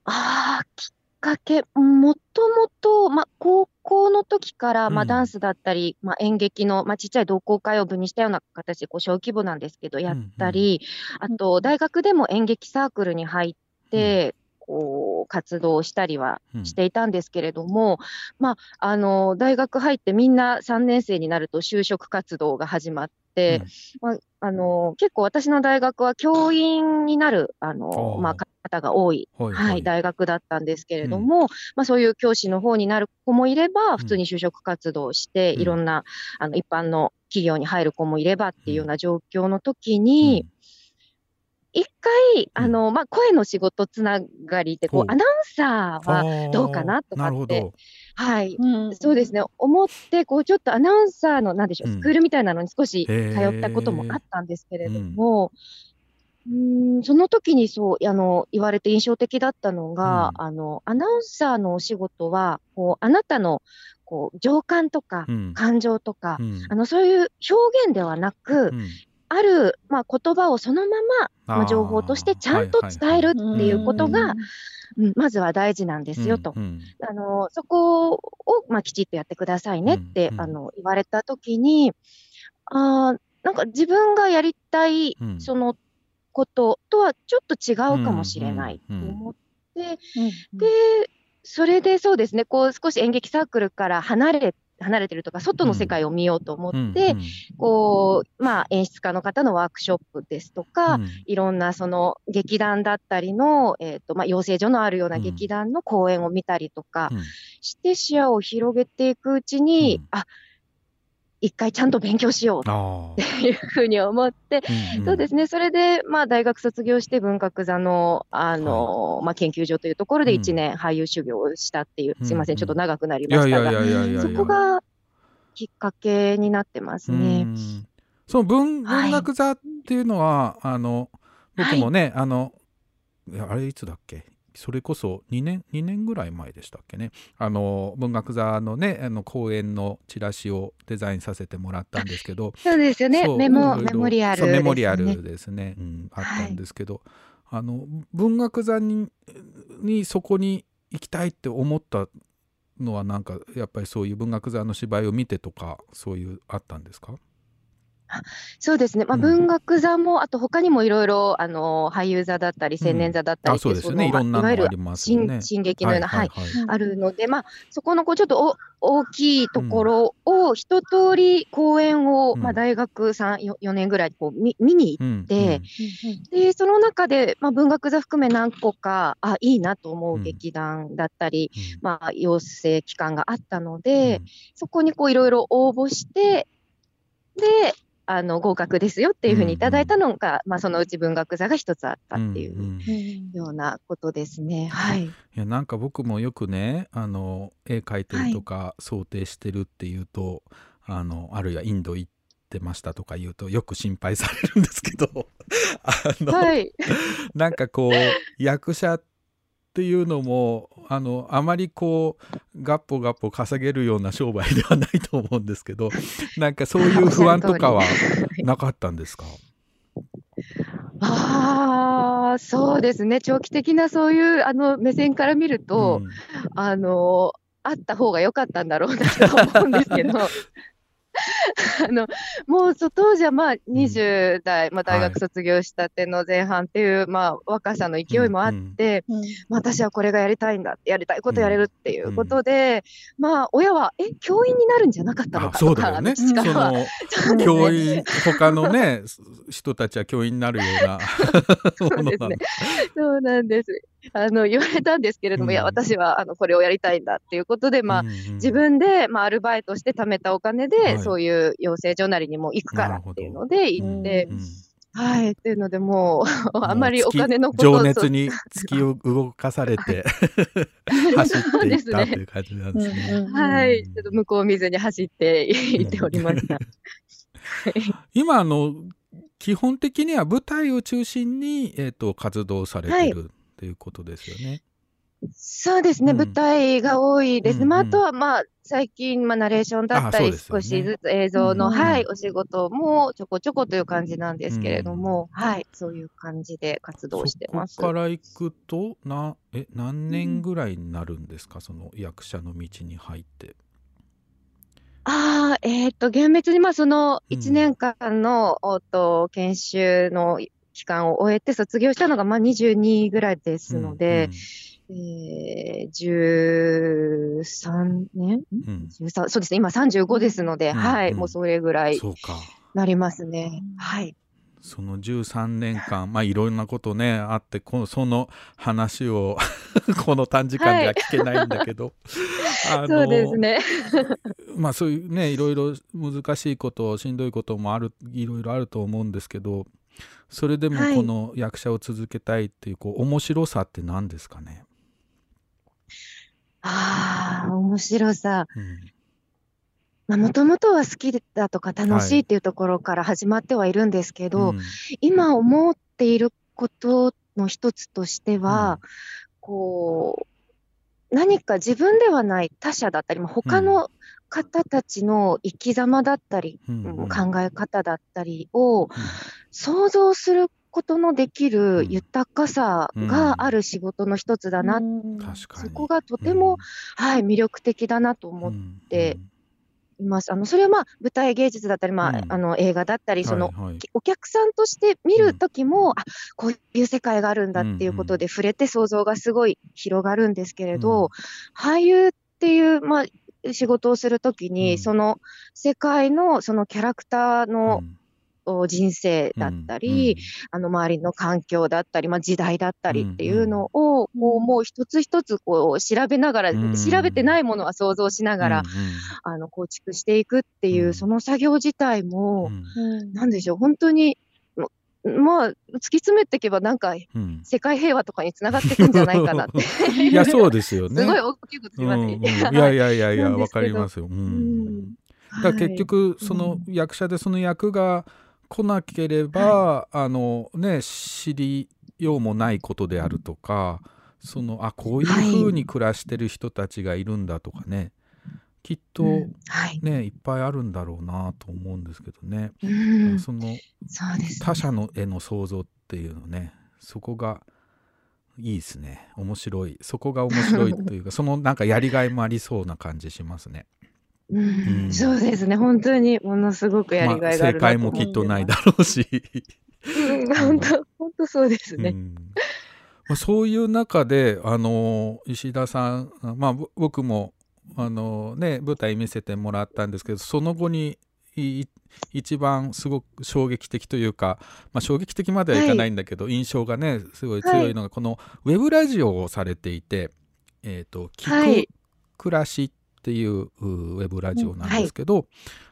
Speaker 6: ああ、きっかけ、もともと、まあ、高校の時から、まあ、
Speaker 3: うん。
Speaker 6: ダンスだったり、まあ、演劇の、まあ、ちっちゃい同好会を部にしたような形で、こう、小規模なんですけど、やったり、あと、大学でも演劇サークルに入って、こう、活動したりは
Speaker 3: うん。
Speaker 6: していたんですけれども、まあ、あの、大学入ってみんな3年生になると就職活動が始まって、まあ、あの、結構私の大学は教員になる、あのまあ、方が多い
Speaker 3: はい
Speaker 6: はい、大学だったんですけれども、まあ、そういう教師の方になる子もいれば、
Speaker 3: ん。
Speaker 6: 普通に就職活動をして、
Speaker 3: うん。
Speaker 6: いろんなあの一般の企業に入る子もいればっていうような状況の時に、一回、あの、まあ、声の仕事つながりで、こ
Speaker 3: ほう。
Speaker 6: う、アナウンサーは、どうかなとかって。はい、
Speaker 4: うん
Speaker 6: そうですね、思って、こう、ちょっとアナウンサーの、なんでしょう、
Speaker 3: うん。
Speaker 6: スクールみたいなのに少し通ったこともあったんですけれども、うーんその時にそう、あの、言われて印象的だったのが、
Speaker 3: うん。
Speaker 6: あの、アナウンサーのお仕事は、こう、あなたの、こう、情感とか、
Speaker 3: うん。
Speaker 6: 感情とか、
Speaker 3: うん。
Speaker 6: あの、そういう表現ではなく、
Speaker 3: うん
Speaker 6: ある、まあ、言葉をそのまま、まあ、情報としてちゃんと伝えるっていうことが、うんまずは大事なんですよと。
Speaker 3: うんうん。
Speaker 6: あの、そこを、まあ、きちっとやってくださいねって、
Speaker 3: うんうん。
Speaker 6: あの、言われたときに、あーなんか自分がやりたい、
Speaker 3: うん。
Speaker 6: そのこととはちょっと違うかもしれないと
Speaker 3: うんうんうん。
Speaker 6: 思って、
Speaker 4: うん。
Speaker 6: で、それでそうですね、こう少し演劇サークルから離れ、離れてるとか、外の世界を見ようと思って、こう、まあ、演出家の方のワークショップですとか、
Speaker 3: うん。
Speaker 6: いろんなその劇団だったりの、えっ、と、まあ、養成所のあるような劇団の公演を見たりとか
Speaker 3: うん。
Speaker 6: して視野を広げていくうちに、
Speaker 3: うん。
Speaker 6: あ、一回ちゃんと勉強しよう。っ
Speaker 3: あ
Speaker 6: ていうふうに思って、
Speaker 3: ー
Speaker 6: そうですね。それで、まあ、大学卒業して文学座の、あの、まあ、研究所というところで
Speaker 3: うん。
Speaker 6: 1年俳優修行をしたっていう、
Speaker 3: うん。
Speaker 6: すいません、ちょっと長くなりましたが、そこがきっかけになってます
Speaker 3: う
Speaker 6: ね。
Speaker 3: ん。その文
Speaker 6: はい。
Speaker 3: 文学座っていうのは、あの僕もね、あのいやあれいつだっけ？それこそ2年2年ぐらい前でしたっけね。あの文学座のねあの公演のチラシをデザインさせてもらったんですけど。
Speaker 6: そうですよね。メモ、メモリアルね。
Speaker 3: メモリアルですね、うん、あったんですけど、あの文学座ににそこに行きたいって思ったのはなんかやっぱりそういう文学座の芝居を見てとかそういうあったんですか？
Speaker 6: そうですね。まあ、
Speaker 3: うん。
Speaker 6: 文学座も、あと他にもいろいろ、あの、俳優座だったり、青年座だったりうう、
Speaker 3: そですよね。いろんなの
Speaker 6: いわゆる
Speaker 3: ありますよね。
Speaker 6: 新進撃のような、はい、
Speaker 3: はい
Speaker 6: あるので、まあ、そこのこうちょっとお大きいところを一通り公演を、
Speaker 3: うん。
Speaker 6: まあ、大学3、4, 4年ぐらいこう見見に行っ
Speaker 3: うん
Speaker 6: でて、その中で、まあ、文学座含め何個か、あ、いいなと思
Speaker 3: う
Speaker 6: うん劇団だったり、
Speaker 3: うん。
Speaker 6: まあ、養成機関があったの
Speaker 3: うん。
Speaker 6: で、そこにこういろいろ応募して、で、あの、合格ですよっていうふうにいただいたのが、まあ、そのうち文学座が一つあったってい
Speaker 3: ん
Speaker 6: うんようなことですね。はい。
Speaker 3: いやなんか僕もよくねあの絵描いてるとか想定してるっていうと、あのあるいはインド行ってましたとか言うとよく心配されるんですけど あの、
Speaker 6: はい。
Speaker 3: なんかこう役者っていうのもあのあまりこうガッポガッポ稼げるような商売ではないと思うんですけど なんかそういう不安とかはなかったんですか？
Speaker 6: ああ、そうですね。長期的なそういうあの目線から見ると、
Speaker 3: うん。
Speaker 6: あの、あった方が良かったんだろうなと思うんですけど、あの、もうそ当時はまあ20代、まあ大学卒業したての前半っていう、まあ若さの勢いもあって、
Speaker 4: うん
Speaker 6: まあ私はこれがやりたいんだって、やりたいことやれるっていうことで、まあ親は、え、教員になるんんじゃなかったの
Speaker 3: あ
Speaker 6: かとか、
Speaker 3: そうだよね。そ
Speaker 6: 父か。らは。
Speaker 3: の
Speaker 6: そうですね。
Speaker 3: 教員他のね 人たちは教員になるような
Speaker 6: そうですね。そうなんです。あの、言われたんですけれども、
Speaker 3: うん。
Speaker 6: いや、私は、あの、これをやりたいんだっていうことで、まあ、
Speaker 3: うんうん。
Speaker 6: 自分で、まあ、アルバイトして貯めたお金で、
Speaker 3: はい。
Speaker 6: そういう養成所なりにも行くからっていうので行って、
Speaker 3: うん
Speaker 6: はい、っていうので、もう、あまりお金のこと
Speaker 3: 情
Speaker 6: を
Speaker 3: 熱に突きを動かされて 走っていったという感じなんですね。
Speaker 4: うんうん
Speaker 6: はい、ちょっと向こう見ずに走って行っておりました。
Speaker 3: 今あの基本的には舞台を中心に、えー、と活動されてるっていうことですよね。
Speaker 6: そうですね、
Speaker 3: うん。
Speaker 6: 舞台が多いです。まあ、
Speaker 3: うんうん。
Speaker 6: あとは、まあ、最近、まあ、ナレーションだったり、
Speaker 3: ね
Speaker 6: 少しずつ映像の、
Speaker 4: うん
Speaker 6: はい、お仕事もちょこちょこという感じなんですけれども、はい、そういう感じで活動してます。
Speaker 3: そこから行くとなえ何年ぐらいになるんですか、その役者の道に入って。
Speaker 6: ああ、えっと、厳密に、まあ、その
Speaker 3: うん。
Speaker 6: 1年間の、おっと、研修の期間を終えて卒業したのが、まあ、22ぐらいですので、えー、13年？
Speaker 3: うん？うん。
Speaker 6: 13そうですね、今35ですので、
Speaker 3: うん。
Speaker 6: はい、
Speaker 3: うん。
Speaker 6: もうそれぐらい
Speaker 3: そうか。
Speaker 6: なりますね。はい。
Speaker 3: その13年間まあいろんなことねあってこのその話を この短時間では聞けないんだけど、あの
Speaker 6: そうですね。
Speaker 3: まあそういうねいろいろ難しいことしんどいこともあるいろいろあると思うんですけどそれでも
Speaker 6: はい。
Speaker 3: この役者を続けたいっていうこう面白さって何ですかね、
Speaker 6: ああ、面白さ。もともとは好きだとか楽し
Speaker 3: はい
Speaker 6: いっていうところから始まってはいるんですけど、
Speaker 3: うん。
Speaker 6: 今思っていることの一つとしては、こう、何か自分ではない他者だったり、まあ他の方たちの生き様だったり、
Speaker 3: うん。
Speaker 6: うん。考え方だったりを想像することのでき
Speaker 3: うん。
Speaker 6: る豊かさがある仕事の一つだな、
Speaker 4: うん。
Speaker 3: 確かに。
Speaker 6: そこがとても、はい、魅力的だなと思っ
Speaker 3: って
Speaker 6: います。あのそれはまあ舞台芸術だったり、まあ
Speaker 3: うん。
Speaker 6: あの映画だったり、その
Speaker 3: はいはい。
Speaker 6: お客さんとして見るときも、あこういう世界があるんだっていうことで触れて想像がすごい広がるんですけれど、俳優っていう、まあ、仕事をするときに、
Speaker 3: うん。
Speaker 6: その世界のそのキャラクターの
Speaker 3: うん。
Speaker 6: お人生だったり、あの周りの環境だったり、まあ、時代だったりっていうのを、こうもう一つ一つこう調べながら、
Speaker 3: うん。
Speaker 6: 調べてないものは想像しながら、
Speaker 3: うん
Speaker 6: あの構築していくっていう、
Speaker 3: うん。
Speaker 6: その作業自体も、
Speaker 3: うん。
Speaker 4: うん
Speaker 6: なんでしょう、本当に、もまあ、突き詰めていけば、なんか、
Speaker 3: うん。
Speaker 6: 世界平和とかにつながっていくんじゃないかなって。
Speaker 3: いやそうですよね。
Speaker 6: すごい大きいこと言われてい。て。
Speaker 3: うんうん。いやいやいやいや わかります。よ。う
Speaker 6: うん。ん
Speaker 3: だ結局その役者でその役が来なければ、あのね知りようもないことであるとかそのあこういうふうに暮らしてる人たちがいるんだとかね、きっと
Speaker 6: うん。はい。
Speaker 3: ねいっぱいあるんだろうなと思うんですけどね、
Speaker 6: うん。
Speaker 3: その
Speaker 6: ね。
Speaker 3: 他者のへの想像っていうのねそこがいいですね。面白い。そこが面白いというかそのなんかやりがいもありそうな感じしますね。
Speaker 6: うん。
Speaker 3: うん
Speaker 6: そうですね。本当にものすごくやりがいがある
Speaker 3: まあ正解もきっとないだろうし、
Speaker 6: うん。本当、本当そうですね。
Speaker 3: うん。まあ、そういう中であの石田さん、まあ、ぼ僕もあの、ね、舞台見せてもらったんですけどその後にい一番すごく衝撃的というか、まあ、衝撃的まではいかないんだけど、印象がねすごい強いのが、このウェブラジオをされていて「えー、と
Speaker 6: はい。
Speaker 3: 聞く暮らし」っていううウェブラジオなんですけど、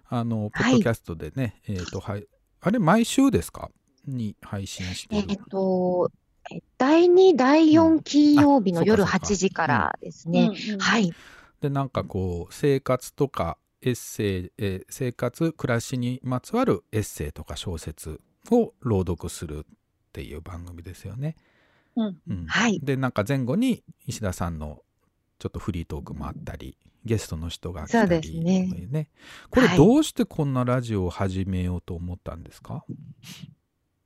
Speaker 3: あのポッドキャストでね、えーとはい、あれ毎週ですか？に配信して
Speaker 6: え
Speaker 3: る
Speaker 6: っと、え第2、第4金曜日の夜
Speaker 3: あそうかそうか。
Speaker 6: 8時からですね。
Speaker 4: うん。
Speaker 6: はい。
Speaker 3: でなんかこう生活とかエッセイ、えー生活暮らしにまつわるエッセイとか小説を朗読するっていう番組ですよね。
Speaker 4: うん。
Speaker 3: うん。
Speaker 6: はい。
Speaker 3: でなんか前後に石田さんのちょっとフリートークもあったりゲストの人が来
Speaker 6: そう
Speaker 3: たり
Speaker 6: ですね。
Speaker 3: ね。これ
Speaker 6: はい。
Speaker 3: どうしてこんなラジオを始めようと思ったんですか、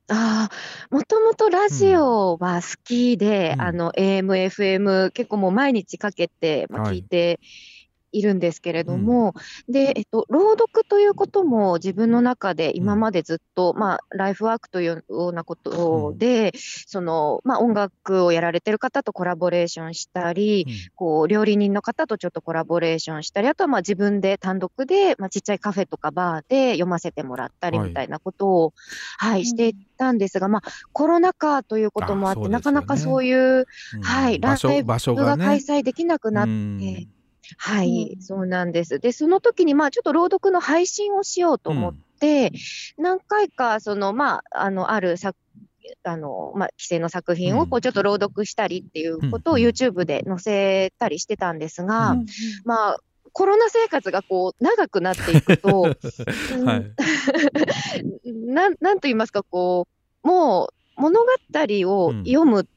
Speaker 6: ああ、もともとラジオは好きで、
Speaker 3: うん。
Speaker 6: あの、AM、FM、結構もう毎日かけて、まあ、
Speaker 3: はい。
Speaker 6: 聞いているんですけれども、で、えっと、朗読ということも自分の中で今までずっと、まあ、ライフワークというようなことで、その、まあ、音楽をやられてる方とコラボレーションしたり、こう、料理人の方とちょっとコラボレーションしたり、あとはまあ自分で単独で、まあ、ちっちゃいカフェとかバーで読ませてもらったり
Speaker 3: はい。
Speaker 6: みたいなことを、はい、
Speaker 4: うん。
Speaker 6: していったんですが、まあ、コロナ禍ということもあって、
Speaker 3: ね。
Speaker 6: なかなかそういう、
Speaker 3: うん。
Speaker 6: はい、
Speaker 3: 場所
Speaker 6: ライブ
Speaker 3: 場所が
Speaker 6: が開
Speaker 3: ね
Speaker 6: 催できなくなって、
Speaker 3: うん
Speaker 6: はい、
Speaker 4: うん。
Speaker 6: そうなんです。で、その時に、まあ、ちょっと朗読の配信をしようと思って、何回か、その、まあ、あの、ある作あの、まあ、規制の作品
Speaker 3: うん。
Speaker 6: をこうちょっと朗読したりっていうことを
Speaker 3: うん。うん
Speaker 6: YouTube で載せたりしてたんですが、
Speaker 3: うん。
Speaker 6: まあ、コロナ生活がこう長くなっていくと、う ん
Speaker 3: はい。
Speaker 6: なん。なんと言いますか、こう、もう物語を読む
Speaker 3: うん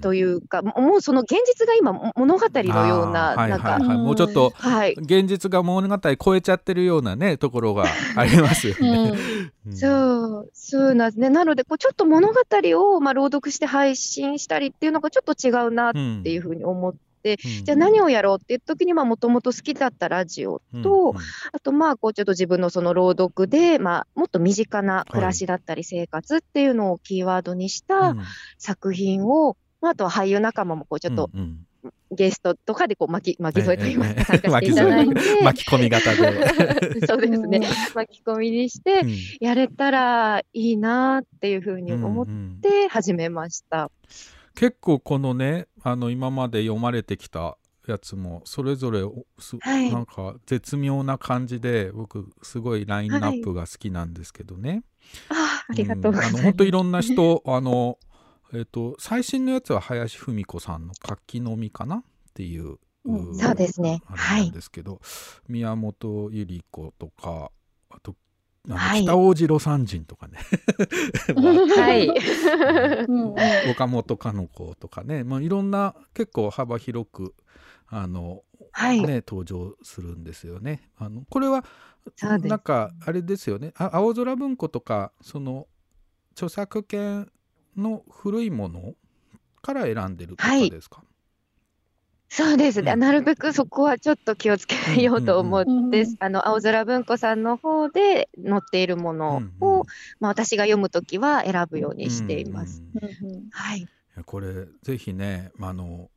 Speaker 6: というか、ももうその現実が今も物語のような、
Speaker 3: はい
Speaker 6: な
Speaker 3: もうちょっと
Speaker 6: はい、
Speaker 3: 現実が物語超えちゃってるようなねところがありますよね。うん。
Speaker 6: そう、そうなんですね。なので、こうちょっと物語を、まあ、朗読して配信したりっていうのがちょっと違うなっていうふうに思って、
Speaker 3: うん。
Speaker 6: じゃあ何をやろうっていう時に、まあ、もともと好きだったラジオと、
Speaker 3: うん
Speaker 6: あと、まあ、こう、ちょっと自分のその朗読で、まあ、もっと身近な暮らしだったり生活っていうのをキーワードにした
Speaker 3: うん。
Speaker 6: 作品を、まあ、あとは俳優仲間もこう、ちょっと
Speaker 3: うんうん。
Speaker 6: ゲストとかでこう巻き、巻き添えといいますか、
Speaker 3: ええ
Speaker 6: 参加していただいて、
Speaker 3: 巻き込み型で、
Speaker 6: そうですね。
Speaker 4: うん、
Speaker 6: 巻き込みにして
Speaker 3: う、ん。
Speaker 6: やれたらいいなっていうふうに思っ
Speaker 3: うんうん
Speaker 6: て始めました。
Speaker 3: 結構このねあの今まで読まれてきたやつもそれぞれおす、
Speaker 6: はい。
Speaker 3: なんか絶妙な感じで僕すごいラインナップが好きなんですけどね。
Speaker 6: あありがとうございます。
Speaker 3: ん。あの本当いろんな人あのえっ、と最新のやつは林芙美子さんの「活気の実」かなっていう、
Speaker 4: うん。
Speaker 3: う
Speaker 6: そうですね。
Speaker 3: あれなんですけど、宮本百合子とかあとあの
Speaker 6: はい。
Speaker 3: 北大路魯山人とかね、
Speaker 6: はい。
Speaker 3: 岡本かの子とかね、まあ、いろんな結構幅広くあの、
Speaker 6: はい。
Speaker 3: ね、登場するんですよね。あのこれはなんかあれですよね。あ青空文庫とかその著作権の古いものから選んでるとかですか、
Speaker 6: そうですね。
Speaker 3: うん
Speaker 6: なるべくそこはちょっと気をつけようと思って、
Speaker 4: うんうん
Speaker 6: あの、青空文庫さんの方で載っているものを、
Speaker 3: うんうん
Speaker 6: まあ、私が読むときは選ぶようにしています。
Speaker 3: うんうんい
Speaker 4: うん
Speaker 6: はい。
Speaker 3: やこれぜひねあの、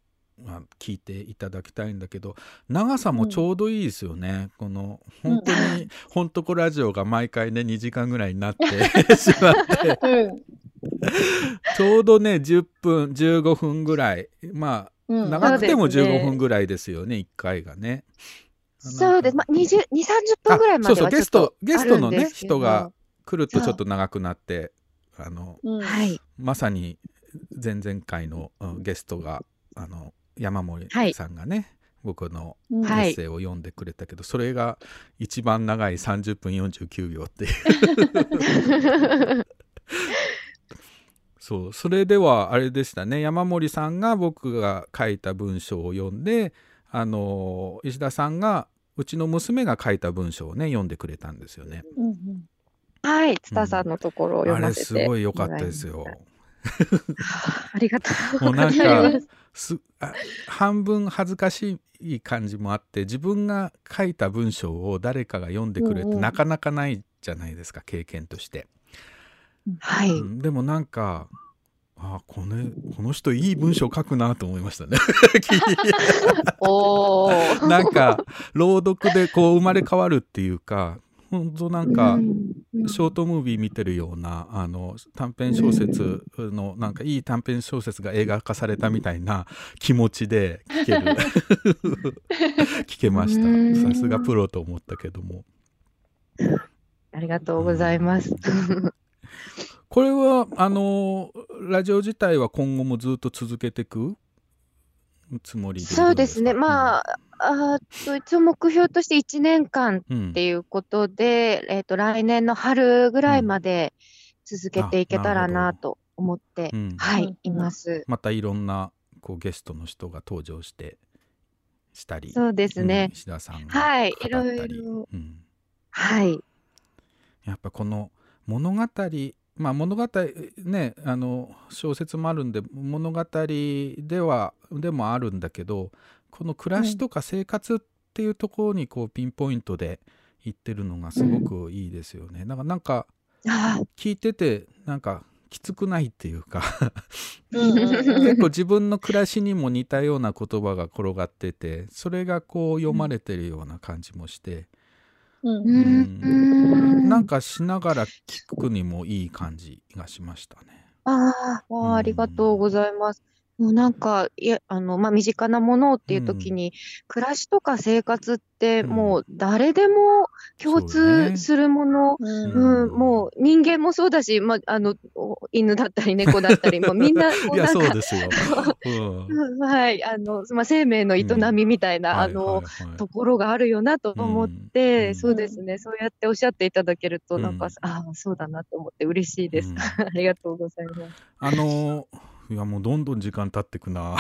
Speaker 3: まあ、聞いていただきたいんだけど長さもちょうどいいですよね、この本当に「ほんとこラジオ」が毎回ね2時間ぐらいになって しまって。
Speaker 4: うん。
Speaker 3: ちょうどね10分15分ぐらい。ま
Speaker 4: うん。
Speaker 3: あ長くても
Speaker 6: そうですね。
Speaker 3: 15分ぐらいですよね1回がね。
Speaker 6: そうです。まあ、20、2、30分ぐらいまでは
Speaker 3: あそうそうゲストゲストのね人が来るとちょっと長くなってあの
Speaker 4: うん。
Speaker 6: はい。
Speaker 3: まさに前々回のうんゲストがあの山森
Speaker 6: はい
Speaker 3: さんがね、僕の
Speaker 4: うん
Speaker 3: エ
Speaker 6: はい
Speaker 3: ッセイを読んでくれたけど、それが一番長い30分49秒っていうそうそれではあれでしたね山森さんが僕が書いた文章を読んであの石田さんがうちの娘が書いた文章をね読んでくれたんですよね。
Speaker 4: うんうん
Speaker 6: はい。ツタさんのところを読
Speaker 3: あれ
Speaker 6: ませて。
Speaker 3: すごい良かったですよ。
Speaker 6: ありがとう
Speaker 3: もうなん
Speaker 6: ございま
Speaker 3: か
Speaker 6: す。
Speaker 3: すあ半分恥ずかしい感じもあって自分が書いた文章を誰かが読んでくれってなかなかないじゃないですか経験として、
Speaker 6: はい。
Speaker 3: うんでもなんかあこのこの人いい文章書くなと思いましたね。なんか朗読でこう生まれ変わるっていうか本当なんか、
Speaker 6: うん
Speaker 3: ショートムービー見てるようなあの短編小説のなんかいい短編小説が映画化されたみたいな 気持ちで聞ける。聞けまし
Speaker 6: うん。
Speaker 3: たさすがプロと思ったけども。
Speaker 6: ありがとうございます。
Speaker 3: これはあのラジオ自体は今後もずっと続けていく？つもりで
Speaker 6: そうですね。
Speaker 3: か
Speaker 6: まあ、あーと一応目標として1年間
Speaker 3: うん。
Speaker 6: っていうことで、えっ、と、来年の春ぐらいまで続けていけたら
Speaker 3: あな
Speaker 6: と思って、
Speaker 3: うん。
Speaker 6: はい、
Speaker 4: うん。
Speaker 6: います。
Speaker 3: またいろんなこうゲストの人が登場してしたり、
Speaker 6: そうですね。
Speaker 3: うん。石田さんが
Speaker 6: はい
Speaker 3: 語ったり、
Speaker 6: いろいろ
Speaker 3: うん。
Speaker 6: はい。
Speaker 3: やっぱこの物語まあ物語ねあの小説もあるんで物語ではでもあるんだけどこの暮らしとか生活っていうところにこうピンポイントで言ってるのがすごくいいですよね。だからなんか
Speaker 6: あ
Speaker 3: 聞いててなんかきつくないっていうか
Speaker 4: うんうんうん。
Speaker 3: 結構自分の暮らしにも似たような言葉が転がっててそれがこう読まれてるような感じもして、
Speaker 4: うん。
Speaker 3: なんかしながら聞くにもいい感じがしましたね。
Speaker 6: あーあー、ありがとうございます。もうなんか、いや、あの、まあ、身近なものっていう時に、暮らしとか生活って、
Speaker 3: うん。
Speaker 6: もう誰でも共通するもの、
Speaker 4: うん。
Speaker 6: うん、もう人間もそうだし、まあ、あの、お犬だったり猫だったり、もうみんな、こ
Speaker 3: いや
Speaker 6: なん。かはい、あの、まあ、生命の営みみたいな、あの、ところがあるよなと思って、
Speaker 3: うん。
Speaker 6: そうですね、そうやっておっしゃっていただけると、なんか、
Speaker 3: うん。
Speaker 6: ああ、そうだなと思って嬉しいです。
Speaker 3: うん。
Speaker 6: ありがとうございます。
Speaker 3: あのいやもうどんどん時間経ってくな。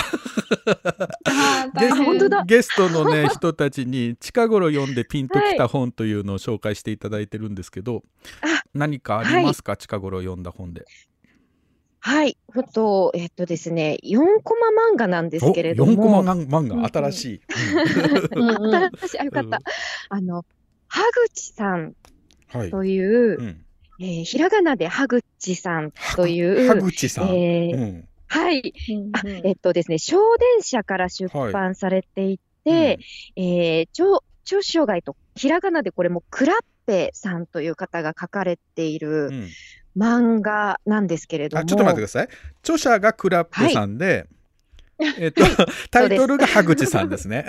Speaker 3: ゲストのね人たちに近頃読んでピンときた本というのを紹介していただいてるんですけど、
Speaker 6: あ
Speaker 3: 何かありますか、近頃読んだ本で。
Speaker 6: はい、ほんと、えっとですね、4コマ漫画なんですけれど
Speaker 3: お4コ
Speaker 6: も、
Speaker 3: マ漫画？新しい。
Speaker 6: 新しい、あ、よかった。あの、はぐちさん
Speaker 3: はい。
Speaker 6: という、
Speaker 3: うん。
Speaker 6: えーひらがなではぐちさんという、
Speaker 3: はぐちさん。
Speaker 6: えー
Speaker 3: うん
Speaker 6: はい、あ
Speaker 4: うんうん
Speaker 6: えっとですね、小電車から出版されていて、えー著著書外とひらがなでこれもクラッペさんという方が書かれている
Speaker 3: うん
Speaker 6: 漫画なんですけれども、
Speaker 3: あちょっと待ってください。著者がクラッペさんで、えっと、タイトルが羽口さんですね。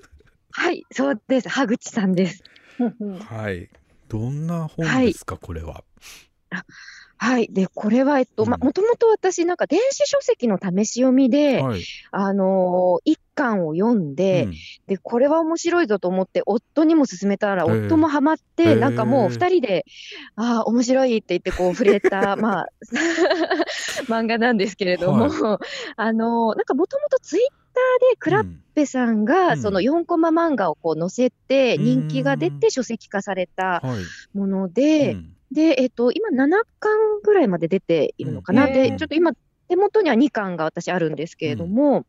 Speaker 6: はい、そうです。はぐちさんです。
Speaker 4: うん
Speaker 3: はい。どんな本ですか、これは。
Speaker 6: はい。で、これは、えっと、ま
Speaker 3: うん。
Speaker 6: もともと私、なんか電子書籍の試し読みで、
Speaker 3: はい。
Speaker 6: あのー一巻を読んで、
Speaker 3: うん。
Speaker 6: で、これは面白いぞと思って、夫にも勧めたら、
Speaker 3: ええ。
Speaker 6: 夫もハマって、
Speaker 3: ええ。
Speaker 6: なんかもう二人で、ああ、面白いって言って、こう、触れた、まあ、漫画なんですけれども、あのーなんかもともとツイッターでクラッ
Speaker 3: うん
Speaker 6: ペさん
Speaker 3: う
Speaker 6: が、
Speaker 3: ん。
Speaker 6: その4コマ漫画をこう載せて、
Speaker 3: うん。
Speaker 6: 人気が出て書籍化された
Speaker 3: はい。
Speaker 6: もので、
Speaker 3: うん
Speaker 6: で、えっと、今7巻ぐらいまで出ているのかな？
Speaker 4: うん。
Speaker 6: で、
Speaker 4: うん。
Speaker 6: ちょっと今、手元には2巻が私あるんですけれども、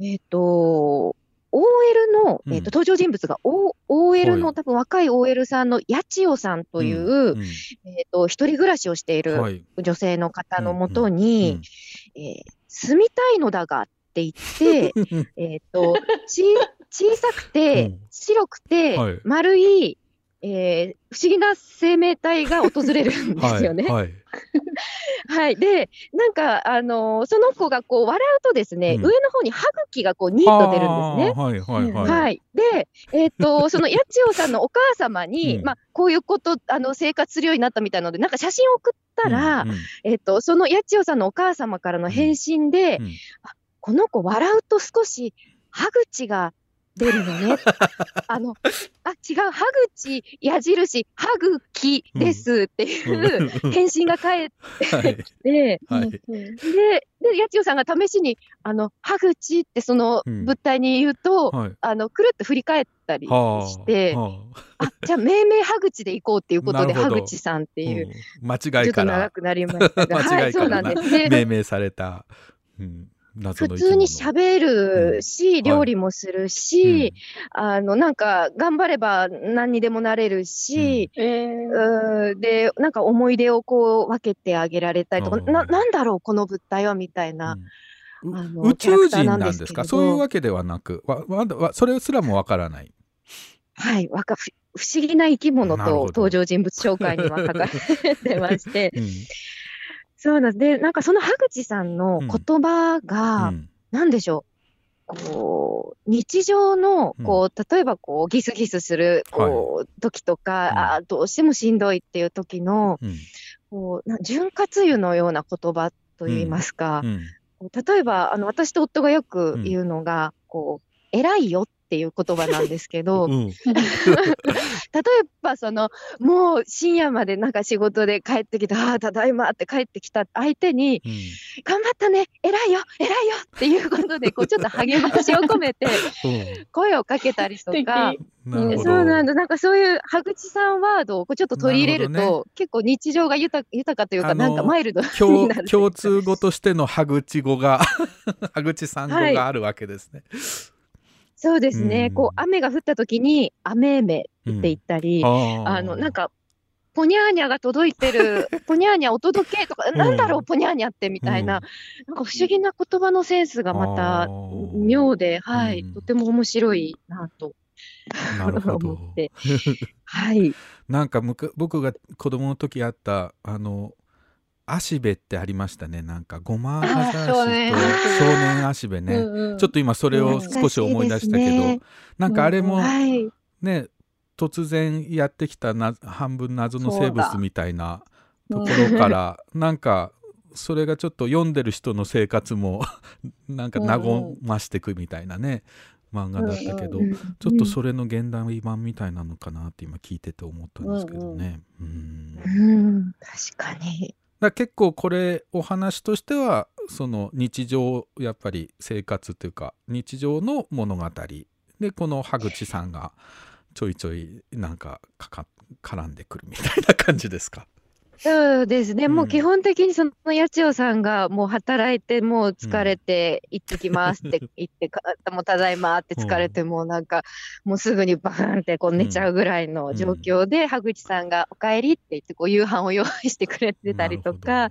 Speaker 6: えっと、OL の、
Speaker 3: うん。
Speaker 6: えっと、登場人物が、O、OL
Speaker 3: はい。
Speaker 6: の多分若い OL さんの八千代さんという、
Speaker 3: ん。
Speaker 6: えっと、一人暮らしをしている
Speaker 3: はい。
Speaker 6: 女性の方のもとに、えー住みたいのだがって言って、
Speaker 3: う ん
Speaker 6: えっと、ち、小さくて、
Speaker 3: うん。
Speaker 6: 白くて、
Speaker 3: はい。
Speaker 6: 丸い、えー不思議な生命体が訪れるんですよね。
Speaker 3: はい。はい
Speaker 6: はい。で、なんか、あのーその子がこう笑うとですね、
Speaker 3: うん
Speaker 6: 上の方に歯茎がこうニーッと出るんですね。
Speaker 3: はいはいはい。
Speaker 6: はい。で、えっ、と、その八千代さんのお母様に、
Speaker 3: うん
Speaker 6: まあ、こういうこと、あの、生活するようになったみたいなので、なんか写真を送ったら、
Speaker 3: うんうん
Speaker 6: えっ、と、その八千代さんのお母様からの返信で、
Speaker 3: うん
Speaker 6: この子笑うと少し歯口が出るのね。あの、あ、違う、歯口、矢印、歯茎ですっていう返信が返っ
Speaker 3: はい。
Speaker 6: てきて、
Speaker 3: はい。
Speaker 6: で、で、八千代さんが試しに、あの、歯口ってその
Speaker 3: うん。
Speaker 6: 物体に言うと、
Speaker 3: はい。
Speaker 6: あの、くるっと振り返ったり
Speaker 3: はあ
Speaker 6: して、
Speaker 3: は
Speaker 6: あ、じゃあ命名歯口で行こうっていうことで、歯口さんって
Speaker 3: あ
Speaker 6: いう、
Speaker 3: うん。間
Speaker 6: ちょっと
Speaker 3: 違いから
Speaker 6: 長くなりましたが、
Speaker 3: 間
Speaker 6: はい、そうなんです。で
Speaker 3: 命名された、うん、
Speaker 6: 普通に
Speaker 3: る
Speaker 6: 喋るし、
Speaker 3: ん。
Speaker 6: 料理もするし、あの、なんか、頑張れば何にでもなれるし、
Speaker 4: えー。
Speaker 6: うーで、なんか思い出をこう分けてあげられたりとか、
Speaker 3: うん
Speaker 6: な、なんだろう、この物体はみたいな。
Speaker 3: 宇宙人
Speaker 6: な
Speaker 3: なんんですすか？そういうわけではなくわわわそれすらもわからない。
Speaker 6: はい、わかふ不思議な生き物と登場人物紹介には書かれてまして、
Speaker 3: うん
Speaker 6: そうなんです。で、なんかその羽口さんの言葉が、
Speaker 3: うん。
Speaker 6: なんでしょう。こう、日常の、こう、例えばこう、ギスギスする、こう、時とか、
Speaker 3: うん。
Speaker 6: あーどうしてもしんどいっていう時の、
Speaker 3: うん。
Speaker 6: こう、な潤滑油のような言葉といいますか、
Speaker 3: うん。
Speaker 6: こう例えば、あの、私と夫がよく言うのが、こう、偉いよっていう言葉なんですけど、
Speaker 3: うん
Speaker 6: 例えばそのもう深夜までなんか仕事で帰ってきて、ああ、ただいまって帰ってきた相手に、
Speaker 3: うん。
Speaker 6: 頑張ったね、偉いよ、偉いよっていうことで、こうちょっと励ましを込めて 声をかけたりとか、そうなんだ、なんかそういう羽口さんワードをこうちょっと取り入れると、結構日常が豊か豊かというか、なんかマイルドに
Speaker 3: 共
Speaker 6: なる。
Speaker 3: 共通語としての歯口語が 歯口さん語があるわけですね。
Speaker 6: そうですね、
Speaker 3: うん。
Speaker 6: こう雨が降った時に、雨めって言ったり、
Speaker 3: あ
Speaker 6: あのなんか、ポニャーニャが届いてる、ポニャーニャお届けとか、なんだろう、ポニャーニャってみたいな、なんか不思議な言葉のセンスがまた妙で、はい、
Speaker 3: うん。
Speaker 6: とても面白いなと
Speaker 3: な
Speaker 6: はい、
Speaker 3: なんかむか僕が子供の時あったあの足部ってありましたね。なんかごまアザラシと
Speaker 4: 少年
Speaker 3: 足部。ね、
Speaker 4: うんうん。
Speaker 3: ちょっと今それを少し思い出したけど、
Speaker 6: ね
Speaker 3: なんかあれも
Speaker 6: はい、
Speaker 3: ね突然やってきたな半分謎の生物みたいなところからなんかそれがちょっと読んでる人の生活も なんか和ましていくみたいなね漫画だったけど、
Speaker 4: うん
Speaker 3: ちょっとそれの現代版みたいなのかなって今聞いてて思ったんですけどね。うん
Speaker 6: うん、確かに。
Speaker 3: だ結構これお話としてはその日常やっぱり生活というか日常の物語でこの羽口さんがちょいちょいなんか絡んでくるみたいな感じですか？
Speaker 6: そうですね、も
Speaker 3: う
Speaker 6: うん基本的にその八千代さんがもう働いて、もう疲れて、行ってきますって言って、かもうただいまって疲れて、もうなんか、もうすぐにバーンってこう寝ちゃうぐらいの状況で、羽口さんがお帰りって言って、こう夕飯を用意してくれてたりとか、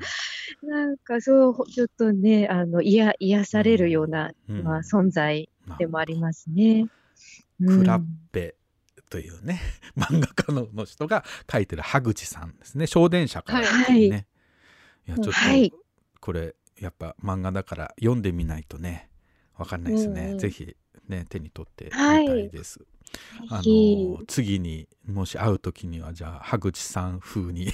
Speaker 6: なんかそう、ちょっとね、あの、癒癒されるような、
Speaker 3: うん
Speaker 6: まあ、存在でもありますね。
Speaker 3: クラッ
Speaker 6: うん。
Speaker 3: ペというね 漫画家のの人が書いてる羽口さんですね。小電車からですね。い、やちょっと
Speaker 6: はい。
Speaker 3: これやっぱ漫画だから読んでみないとねわかんないですね、
Speaker 4: うん。うん
Speaker 3: ぜひね手に取ってみた
Speaker 6: はい
Speaker 3: いです、あ
Speaker 6: ぜひ。
Speaker 3: の次にもし会う時にはじゃあ羽口さん風に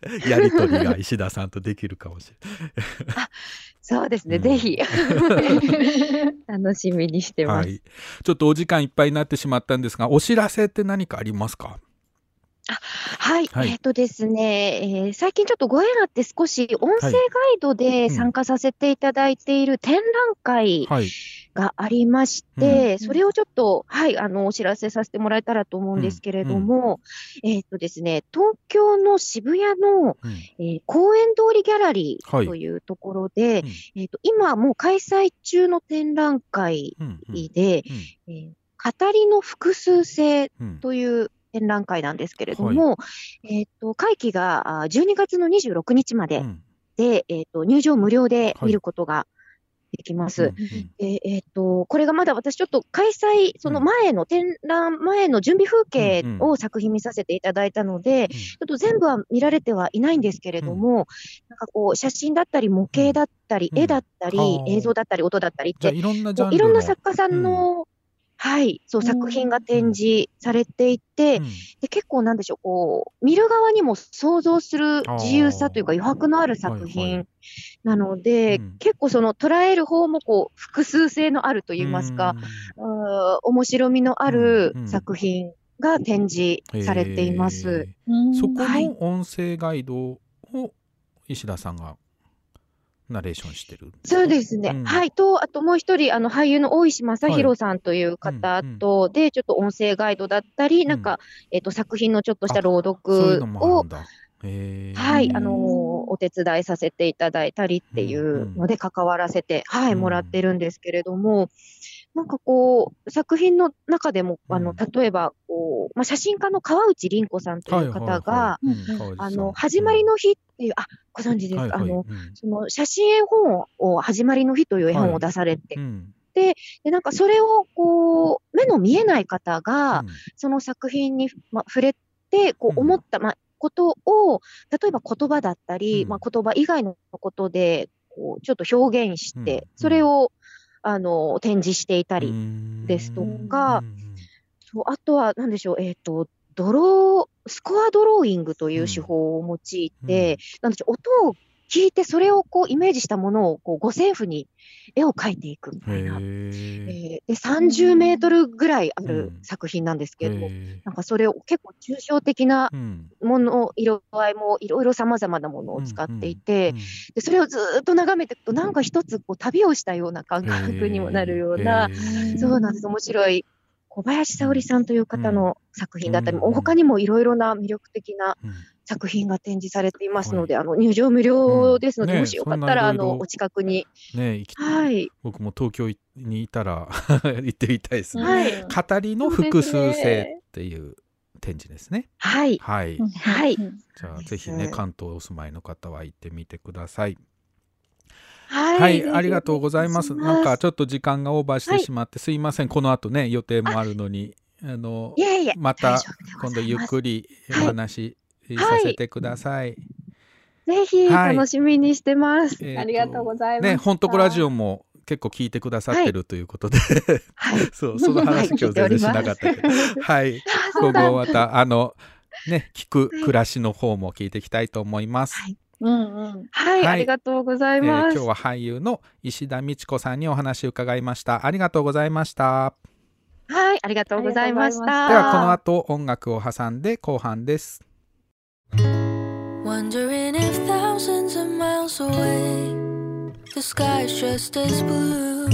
Speaker 3: やり取りが石田さんとできるかもしれない。
Speaker 6: そうですね、
Speaker 3: うん。
Speaker 6: ぜひ。楽しみにしてます。
Speaker 3: はい、ちょっとお時間いっぱいになってしまったんですがお知らせって何かありますか？
Speaker 6: はい、
Speaker 3: はい。
Speaker 6: えっ、とですね、えー最近ちょっとご縁あって少し音声ガイドで参加させていただいている展覧会
Speaker 3: はい。
Speaker 6: がありまして、
Speaker 4: うん。
Speaker 6: それをちょっと、はい、あの、お知らせさせてもらえたらと思うんですけれども、えっ、とですね、東京の渋谷の、
Speaker 3: うん。
Speaker 6: えー公園通りギャラリ
Speaker 3: はい。
Speaker 6: ーというところで、
Speaker 3: うん。
Speaker 6: えっ、と、今もう開催中の展覧会
Speaker 3: うん。うん。
Speaker 6: で、えー語りの複数性
Speaker 3: うん。
Speaker 6: という展覧会なんですけれども、えっ、と、会期があー12月の26日まで
Speaker 3: うん。
Speaker 6: で、えっ、と、入場無料で見ることができます。
Speaker 3: うん
Speaker 6: でえっ、と、これがまだ私ちょっと開催、その前の展覧前の準備風景
Speaker 3: うんうん。
Speaker 6: を作品見させていただいたので、ちょっと全部は見られてはいないんですけれども、なんかこう、写真だったり、模型だったり、
Speaker 3: うん。
Speaker 6: 絵だったり、映像だったり、音だったりって、
Speaker 3: じゃあいろんなジャンルの
Speaker 6: こういろんな作家さんの、はい、そう、作品が展示されていて、
Speaker 3: うん。
Speaker 6: で結構なんでしょう、こう、見る側にも想像する自由さというか余白のある作
Speaker 3: はいは
Speaker 6: 品
Speaker 3: い。
Speaker 6: なので、
Speaker 3: うん。
Speaker 6: 結構その捉える方もこう、複数性のあると言いますか、うー面白みのある作品が展示
Speaker 3: うん
Speaker 6: されています。
Speaker 3: そこ
Speaker 6: はい。
Speaker 3: の音声ガイドを石田さんがナレーションしてる。
Speaker 6: そうですね。
Speaker 3: うん。
Speaker 6: はい。と、あともう一人、あの、俳優の大石正弘さんという方と、で、ちょっと音声ガイドだったり、
Speaker 3: ん。
Speaker 6: なんか、えっと、作品のちょっとした朗読をはい、
Speaker 4: うん
Speaker 6: あのーお手伝いさせていただいたりっていうので関わらせて、はい、
Speaker 3: うん。
Speaker 6: もらってるんですけれども、なんかこう、作品の中でも、あの、
Speaker 3: うん
Speaker 6: 例えば、こう、まあ、写真家の川内凛子さんという方が、
Speaker 3: はいはいはい。うん。
Speaker 6: あの、始まりの日っていう、あ、ご存知です。か、あの、
Speaker 3: うん。
Speaker 6: その写真絵本を、始まりの日という絵本を出されて、
Speaker 3: うん。
Speaker 6: で、なんかそれを、こう、目の見えない方が、
Speaker 3: うん。
Speaker 6: その作品に、ま、触れて、こ
Speaker 3: う
Speaker 6: 思った、ま、ことを、例えば言葉だったり、
Speaker 3: うん。
Speaker 6: ま、言葉以外のことで、こう、ちょっと表現して、
Speaker 3: うん。
Speaker 6: それを、あの、展示していたり、
Speaker 3: うん
Speaker 6: ですとか
Speaker 3: うん。
Speaker 6: そうあとは、なんでしょう、えっ、と、ドロー、スコアドローイングという手法を用いて、なんう、音聞いてそれをこうイメージしたものをこう五線譜に絵を描いていくみたいな。
Speaker 3: へ
Speaker 6: えーで30メートルぐらいある
Speaker 3: うん
Speaker 6: 作品なんですけれども、
Speaker 3: え。
Speaker 6: なんかそれを結構抽象的な
Speaker 3: うん。
Speaker 6: もの、色合いもいろいろ様々なものを使っていて、でそれをずーっと眺めていくと、なんか一つこう旅をしたような感覚にもなるような、そうなんです、面白い。小林沙織さんという方の作品だったり、
Speaker 3: うん。
Speaker 6: 他にもいろいろな魅力的な
Speaker 3: うん。
Speaker 6: 作品が展示されていますので、あの入場無料ですので、
Speaker 3: うん。ね
Speaker 6: もしよかったら、あのお近くに、
Speaker 3: ね行き
Speaker 6: はい、
Speaker 3: 僕も東京にいたら 行ってみたいですね。
Speaker 6: はい。
Speaker 3: 語りの複数性っていう展示ですね。
Speaker 6: はい、
Speaker 3: はい。
Speaker 6: はい。
Speaker 3: じゃあぜひね関東お住まいの方は行ってみてください。
Speaker 6: はい、
Speaker 3: はい、ありがとうございます。なんかちょっと時間がオーバーしてしまって、すいません。この後ね予定もあるのにあの
Speaker 6: いえいえ、
Speaker 3: また今度ゆっくりお
Speaker 6: はい
Speaker 3: 話しさせてください。
Speaker 6: ぜひ
Speaker 3: はい。
Speaker 6: 楽しみにしてます。
Speaker 3: えーと
Speaker 4: ありがとうございます。
Speaker 3: ね、本当ラジオも結構聞いてくださってるということで、
Speaker 6: はい、
Speaker 3: そうその話
Speaker 6: はい
Speaker 3: 今日全然しなかったけど、はい、今後またあのね聞く暮らしの方も聞いていきたいと思います。
Speaker 6: はい
Speaker 4: うんうん。
Speaker 6: はい、
Speaker 3: はい
Speaker 6: ありがとうござい
Speaker 3: えー
Speaker 6: ます。
Speaker 3: 今日は俳優の石田美智子さんにお話を伺いました。ありがとうございました。
Speaker 6: はい、ありがとうございまし
Speaker 4: あ
Speaker 6: た。
Speaker 3: ではこの後音楽を挟んで後半です。
Speaker 5: Wondering if thousands of miles away, the sky's just as blue.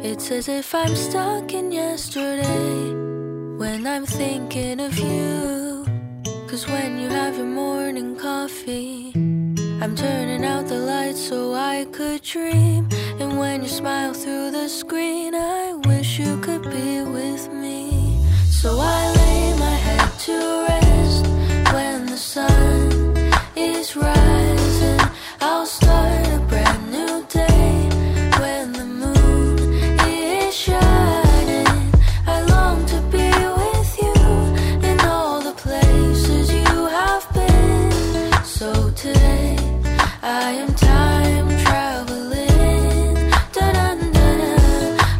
Speaker 5: It's as if I'm stuck in yesterday when I'm thinking of you. Cause when you have your morning coffee, I'm turning out the lights so I could dream. And when you smile through the screen, I wish you could be with me. So I lay my head to rest when the sun is rising. I'll time traveling.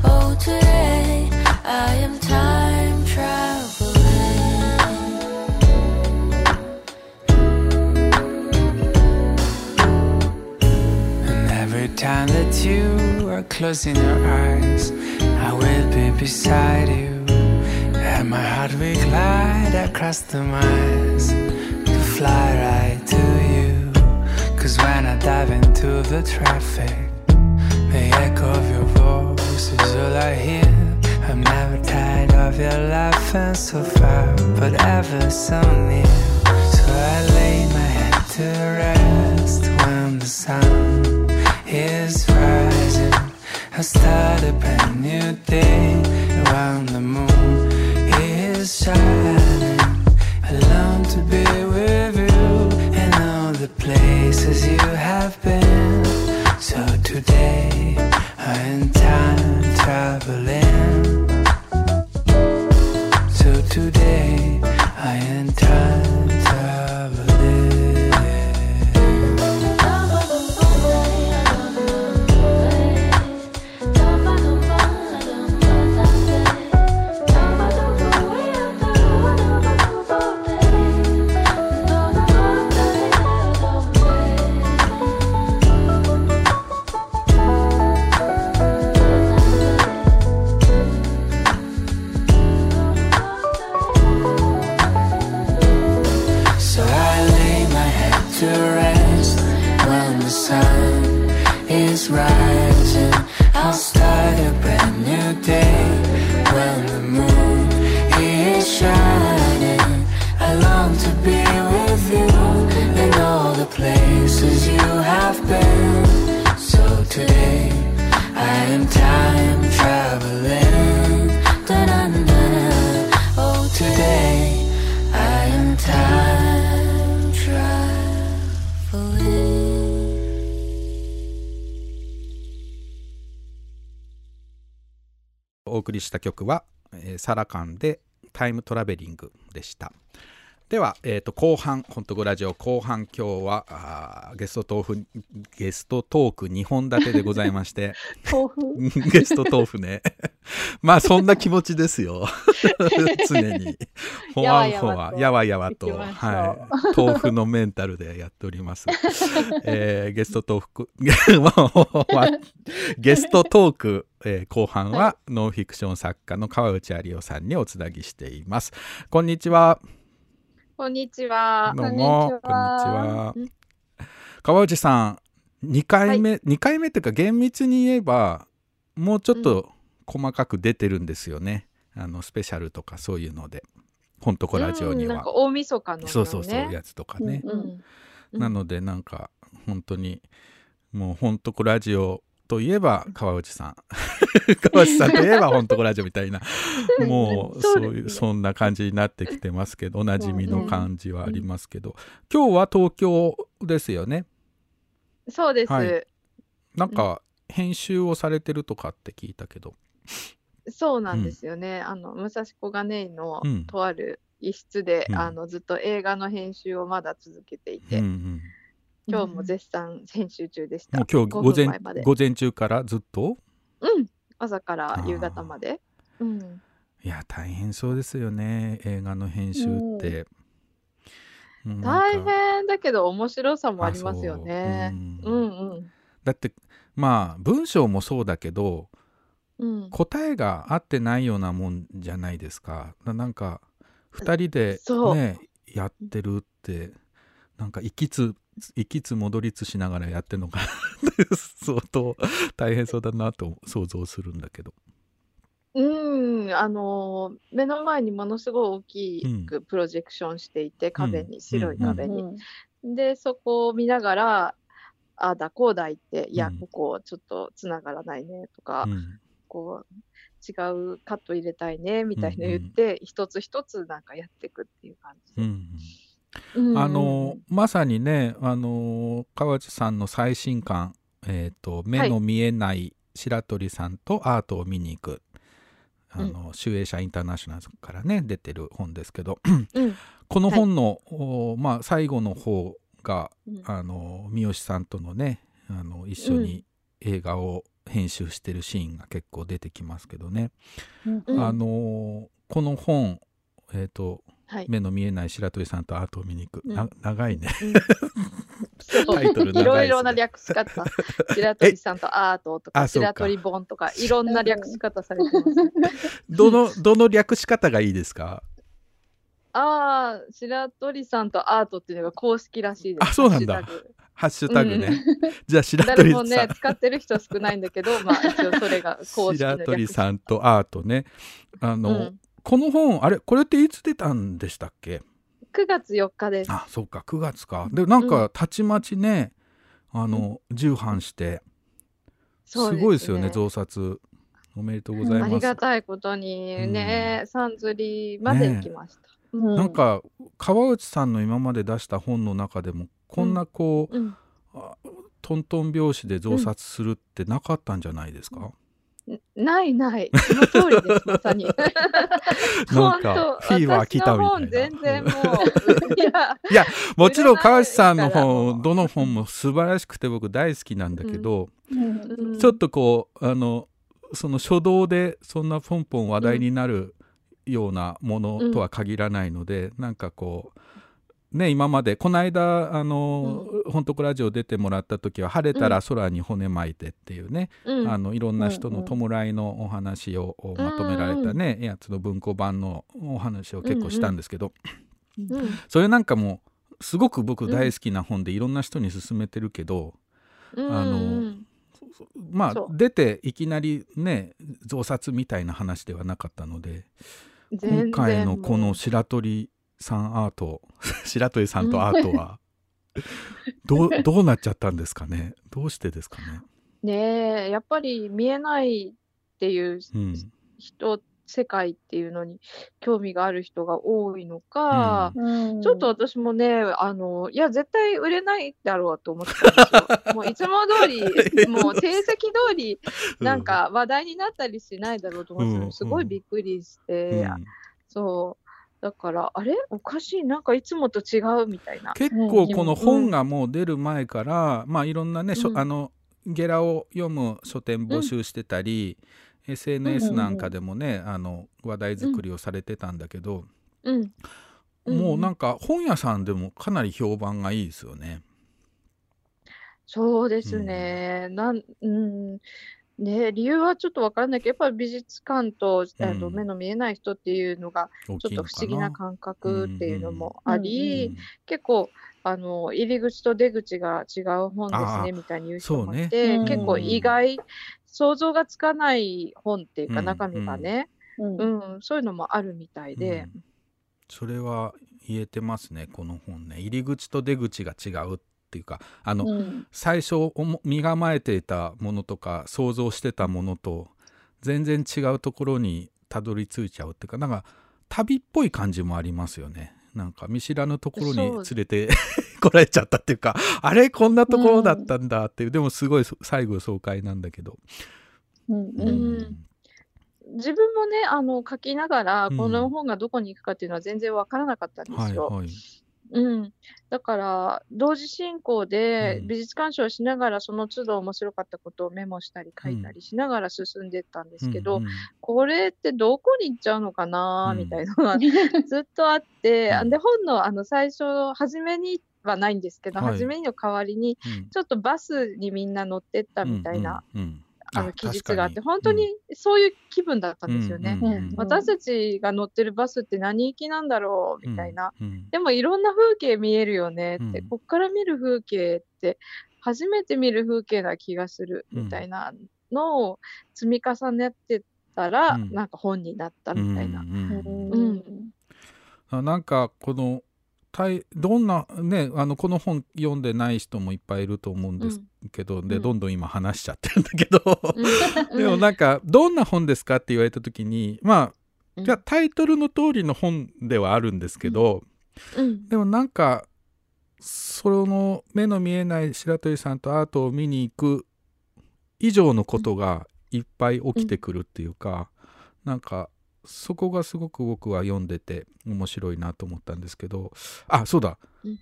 Speaker 5: Oh today I am time traveling.
Speaker 7: And every time that you are closing your eyes, I will be beside you. And my heart will glide across the miles to fly right dive into the traffic, the echo of your voice is all I hear. I'm never tired of your laughing so far, but ever so near. So I lay my head to rest when the sun is rising. I start a brand new day when the moon is shining. I long to be the places you have been. So today I'm time traveling.
Speaker 3: ーサラカンでタイムトラベリングでした。では、えー、と後半、本当ごラジオ後半、今日はあーゲスト豆腐ゲストトーク2本立てでございまして、
Speaker 4: 豆腐
Speaker 3: ゲスト豆腐ね。まあそんな気持ちですよ。常に。ほわんほわ、や
Speaker 4: や
Speaker 3: わやわと、はい。豆腐のメンタルでやっております。えーゲストトーク、まあゲストトーク、えー後半はノンフィクション作家の川内有夫さんにおつなぎしています。こんにちは。
Speaker 8: こんにちは。
Speaker 3: どうも、こんにちは。川内さん、2回目、二回目っていうか厳密に言えば、もうちょっと細かく出てるんですよね。あのスペシャルとかそういうので、ほんとこラジオには
Speaker 8: うんなんか。大晦日の、ね。
Speaker 3: そうそうそう、やつとかね。
Speaker 8: うん。うん
Speaker 3: なので、なんか、本当に、もうほんとこラジオといえば川内さん。川内さんといえばほんとこラジオみたいな、もうそういう、そんな感じになってきてますけど、おなじみの感じはありますけど、今日は東京ですよね。
Speaker 8: そうです、
Speaker 3: はいなんか、編集をされてるとかって聞いたけど。
Speaker 8: そうなんですよね。あの武蔵小金井の
Speaker 3: うん
Speaker 8: とある一室で、
Speaker 3: うん
Speaker 8: あのずっと映画の編集をまだ続けていて、
Speaker 3: うんうん。
Speaker 8: 今日も絶賛編集中でした。
Speaker 3: もう今日
Speaker 8: 5
Speaker 3: 午前午前中からずっと？
Speaker 8: うん。朝から夕方まで。うん。
Speaker 3: いや大変そうですよね映画の編集って、うん
Speaker 8: 大変だけど面白さもありますよね。
Speaker 3: ううん
Speaker 8: うんうん。
Speaker 3: だってまあ文章もそうだけど
Speaker 8: うん。
Speaker 3: 答えが合ってないようなもんじゃないですかななんか2人でねやってるってなんか行きつ行きつ戻りつしながらやってるのか 相当大変そうだなと想像するんだけど。
Speaker 8: うん、あのー目の前にものすごい大きくプロジェクションしていて、壁に、白い壁に。で、そこを見ながら、ああだこうだ言って、いや
Speaker 3: う、ん
Speaker 8: ここちょっとつながらないねとか、
Speaker 3: うん
Speaker 8: こう、違うカット入れたいねみたいな言って、一つ一つなんかやっていくっていう感じで。
Speaker 3: うん
Speaker 8: うん
Speaker 3: あのまさにねあの川内さんの最新刊「えーと目の見えない白鳥さんとアートを見に行く」あの集英社インターナショナルからね出てる本ですけど
Speaker 8: うん。
Speaker 3: この本の、おまあ、最後の方が
Speaker 8: うん。
Speaker 3: あの三好さんとのねあの一緒に映画を編集してるシーンが結構出てきますけどね、
Speaker 8: うん。
Speaker 3: あのこの本えっ、と
Speaker 8: はい。
Speaker 3: 目の見えない白鳥さんとアートを見に行く、
Speaker 8: うん。
Speaker 3: な長いね。
Speaker 8: そう
Speaker 3: タイトル長いね。
Speaker 8: いろいろな略し方。白鳥さんとアートとか、白鳥本とか、いろんな略し方されてます。
Speaker 3: どのどの略し方がいいですか？
Speaker 8: ああ、白鳥さんとアートっていうのが公式らしいです。
Speaker 3: あそうなんだ。
Speaker 8: ハッシュタグ。
Speaker 3: ハッシュタグね、じゃあ白
Speaker 8: 誰
Speaker 3: 鳥さん、
Speaker 8: もね、使ってる人は少ないんだけど、まあ一応それが公式の
Speaker 3: 白鳥
Speaker 8: 略
Speaker 3: さんとアートね。あの、
Speaker 8: うん
Speaker 3: この本あれこれっていつ出たんでしたっけ
Speaker 8: ？9月4日です。
Speaker 3: あそうか9月か。でなんかたちまちねあの重版してすごいですよね増刷。おめでとうござい
Speaker 8: あ
Speaker 3: ます。
Speaker 8: りがたいことにね、さんずりまで行きました。うん。
Speaker 3: なんか川内さんの今まで出した本の中でもこんなこう、
Speaker 8: うん。
Speaker 3: あトントン拍子で増刷するってなかったんじゃないですか、
Speaker 8: ないない、その通りです、まさに。
Speaker 3: なんかフィーバー来たみたいな。
Speaker 8: 全然もう、いや、
Speaker 3: いやもちろん川内さんの本どの本も素晴らしくて僕大好きなんだけど、
Speaker 8: うん。
Speaker 3: ちょっとこうあのその初動でそんなポンポン話題になるようなものとは限らないので、なんかこうね今まで。この間あの「本当ラジオ」出てもらった時は「晴れたら空に骨巻いて」っていうね、
Speaker 8: うん。
Speaker 3: あのいろんな人の弔いのお話をまとめられたね、やつの文庫版のお話を結構したんですけど、
Speaker 8: うん
Speaker 3: それなんかもうすごく僕大好きな本でいろんな人に勧めてるけど、
Speaker 8: うん
Speaker 3: あの
Speaker 8: うん。
Speaker 3: まあ出ていきなりね増刷みたいな話ではなかったので今回のこの白鳥さんアート 白鳥さんとアートは、どう どうなっちゃったんですかね？どうしてですかね、
Speaker 8: ねえやっぱり見えないっていう
Speaker 3: うん。
Speaker 8: 人、世界っていうのに興味がある人が多いのか、
Speaker 4: うん。
Speaker 8: ちょっと私もね、あの、いや、絶対売れないだろうと思ってたんですよ。もういつも通り、もう定石通り、なんか話題になったりしないだろうと思って
Speaker 3: うん。
Speaker 8: にすごいびっくりして、
Speaker 3: うん。
Speaker 8: そう。だからあれ？おかしい。なんかいつもと違うみたいな。
Speaker 3: 結構この本がもう出る前から、まあいろんなね、
Speaker 8: うん。
Speaker 3: あのゲラを読む書店募集してたり、SNS なんかでもね、あの話題作りをされてたんだけど、
Speaker 8: うん。うん。
Speaker 3: もうなんか本屋さんでもかなり評判がいいですよね。
Speaker 8: そうですね。なん、うん。ね、理由はちょっとわからないけど、やっぱり美術館と、えっと、
Speaker 3: うん
Speaker 8: 目の見えない人っていうのが、
Speaker 3: 大
Speaker 8: ちょっと不。思議な感覚っていうのも
Speaker 4: うん。
Speaker 8: あ
Speaker 3: う
Speaker 8: り、
Speaker 3: ん
Speaker 8: 結構、あの、入り口と出口が違う本ですね、みたいに言う人も
Speaker 3: そうね
Speaker 8: いて、
Speaker 4: うん
Speaker 8: 結構意外、想像がつかない本っていうか、
Speaker 3: うん。
Speaker 8: 中身がね、
Speaker 4: うん。
Speaker 8: うん、そういうのもあるみたいで、
Speaker 3: うん。それは言えてますねこの本ね。入り口と出口が違うっていうかあの、
Speaker 4: うん。
Speaker 3: 最初身構えていたものとか想像してたものと全然違うところにたどり着いちゃうっていうかなんか旅っぽい感じもありますよね。なんか見知らぬところに連れて 来られちゃったっていうかあれこんなところだったんだっていう、でもすごいそ最後爽快なんだけど、
Speaker 4: うん
Speaker 8: う
Speaker 4: うん
Speaker 8: ん。自分もね、あの、書きながら、
Speaker 3: うん。
Speaker 8: この本がどこに行くかっていうのは全然わからなかったんですよ。
Speaker 3: はいはい
Speaker 8: うん、だから同時進行で
Speaker 3: うん。
Speaker 8: 美術鑑賞しながらその都度面白かったことをメモしたり書いたりしながら進んでったんですけど、
Speaker 3: うんうん。
Speaker 8: これってどこに行っちゃうのかな
Speaker 3: うん
Speaker 8: みたいなのがずっとあって、
Speaker 3: うん。
Speaker 8: で本のあの最初初めにはないんですけど、
Speaker 3: はい。
Speaker 8: 初めの代わりに
Speaker 3: うん。
Speaker 8: ちょっとバスにみんな乗ってったみたいな、
Speaker 3: うんうんうん
Speaker 8: あの記述があって本当にそういう気分だったんですよね。私たちが乗ってるバスって何行きなんだろうみたいな。
Speaker 3: うん。うん。
Speaker 8: でもいろんな風景見えるよねって、
Speaker 3: うん。
Speaker 8: こっから見る風景って初めて見る風景な気がする
Speaker 3: うん
Speaker 8: みたいなのを積み重ねてたら、
Speaker 3: うん。
Speaker 8: なんか本になったみたいな。
Speaker 3: うんうなんかこのどんなねあのこの本読んでない人もいっぱいいると思うんですけど、で
Speaker 8: うん。
Speaker 3: どんどん今話しちゃってるんだけど、
Speaker 8: うん。
Speaker 3: でもなんかどんな本ですかって言われた時にまあじゃあタイトルの通りの本ではあるんですけど、
Speaker 8: うん。
Speaker 3: でもなんかその目の見えない白鳥さんとアートを見に行く以上のことがいっぱい起きてくるっていうか、なんかそこがすごく僕は読んでて面白いなと思ったんですけど。あそうだ、
Speaker 8: うん。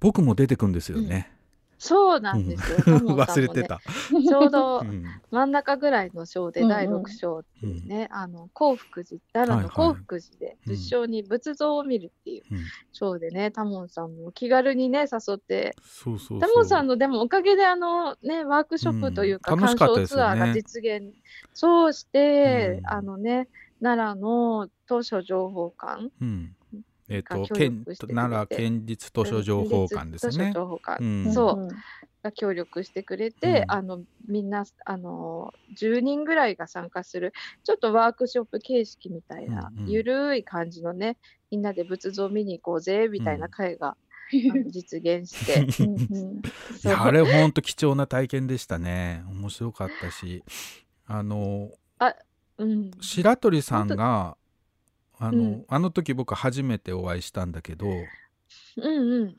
Speaker 3: 僕も出てくんですよね、
Speaker 8: そうなんですよ。
Speaker 3: うん。忘れてた、
Speaker 8: ちょうど
Speaker 3: うん。
Speaker 8: 真ん中ぐらいの章で
Speaker 4: うんうん。
Speaker 8: 第6章っていうね、あの興福寺奈良の興福寺で
Speaker 3: うん。
Speaker 8: 仏像に仏像を見るっていう
Speaker 3: うん
Speaker 8: 章でね、タモンさんも気軽にね誘って。
Speaker 3: そうそうそう。
Speaker 8: タモンさんのでもおかげであのねワークショップというか、鑑賞ツアーが実現そうして、
Speaker 3: うん。
Speaker 8: あのね奈良の図書情報館
Speaker 3: うん。えっ、と県
Speaker 8: 力してくれて。
Speaker 3: 奈良県立図書情報館です
Speaker 8: 図書
Speaker 3: ね。
Speaker 8: 情報館、
Speaker 3: うん。
Speaker 8: そう。が協力してくれて、
Speaker 3: うん。
Speaker 8: あのみんなあの10人ぐらいが参加するちょっとワークショップ形式みたいな、
Speaker 3: うんうん。
Speaker 8: ゆるい感じのねみんなで仏像見に行こうぜみたいな会が、実現して。
Speaker 3: あれほんと貴重な体験でしたね。面白かったし。あの
Speaker 8: うん、
Speaker 3: 白鳥さんがあの,、
Speaker 8: うん。
Speaker 3: あの時僕初めてお会いしたんだけど
Speaker 8: うんうん。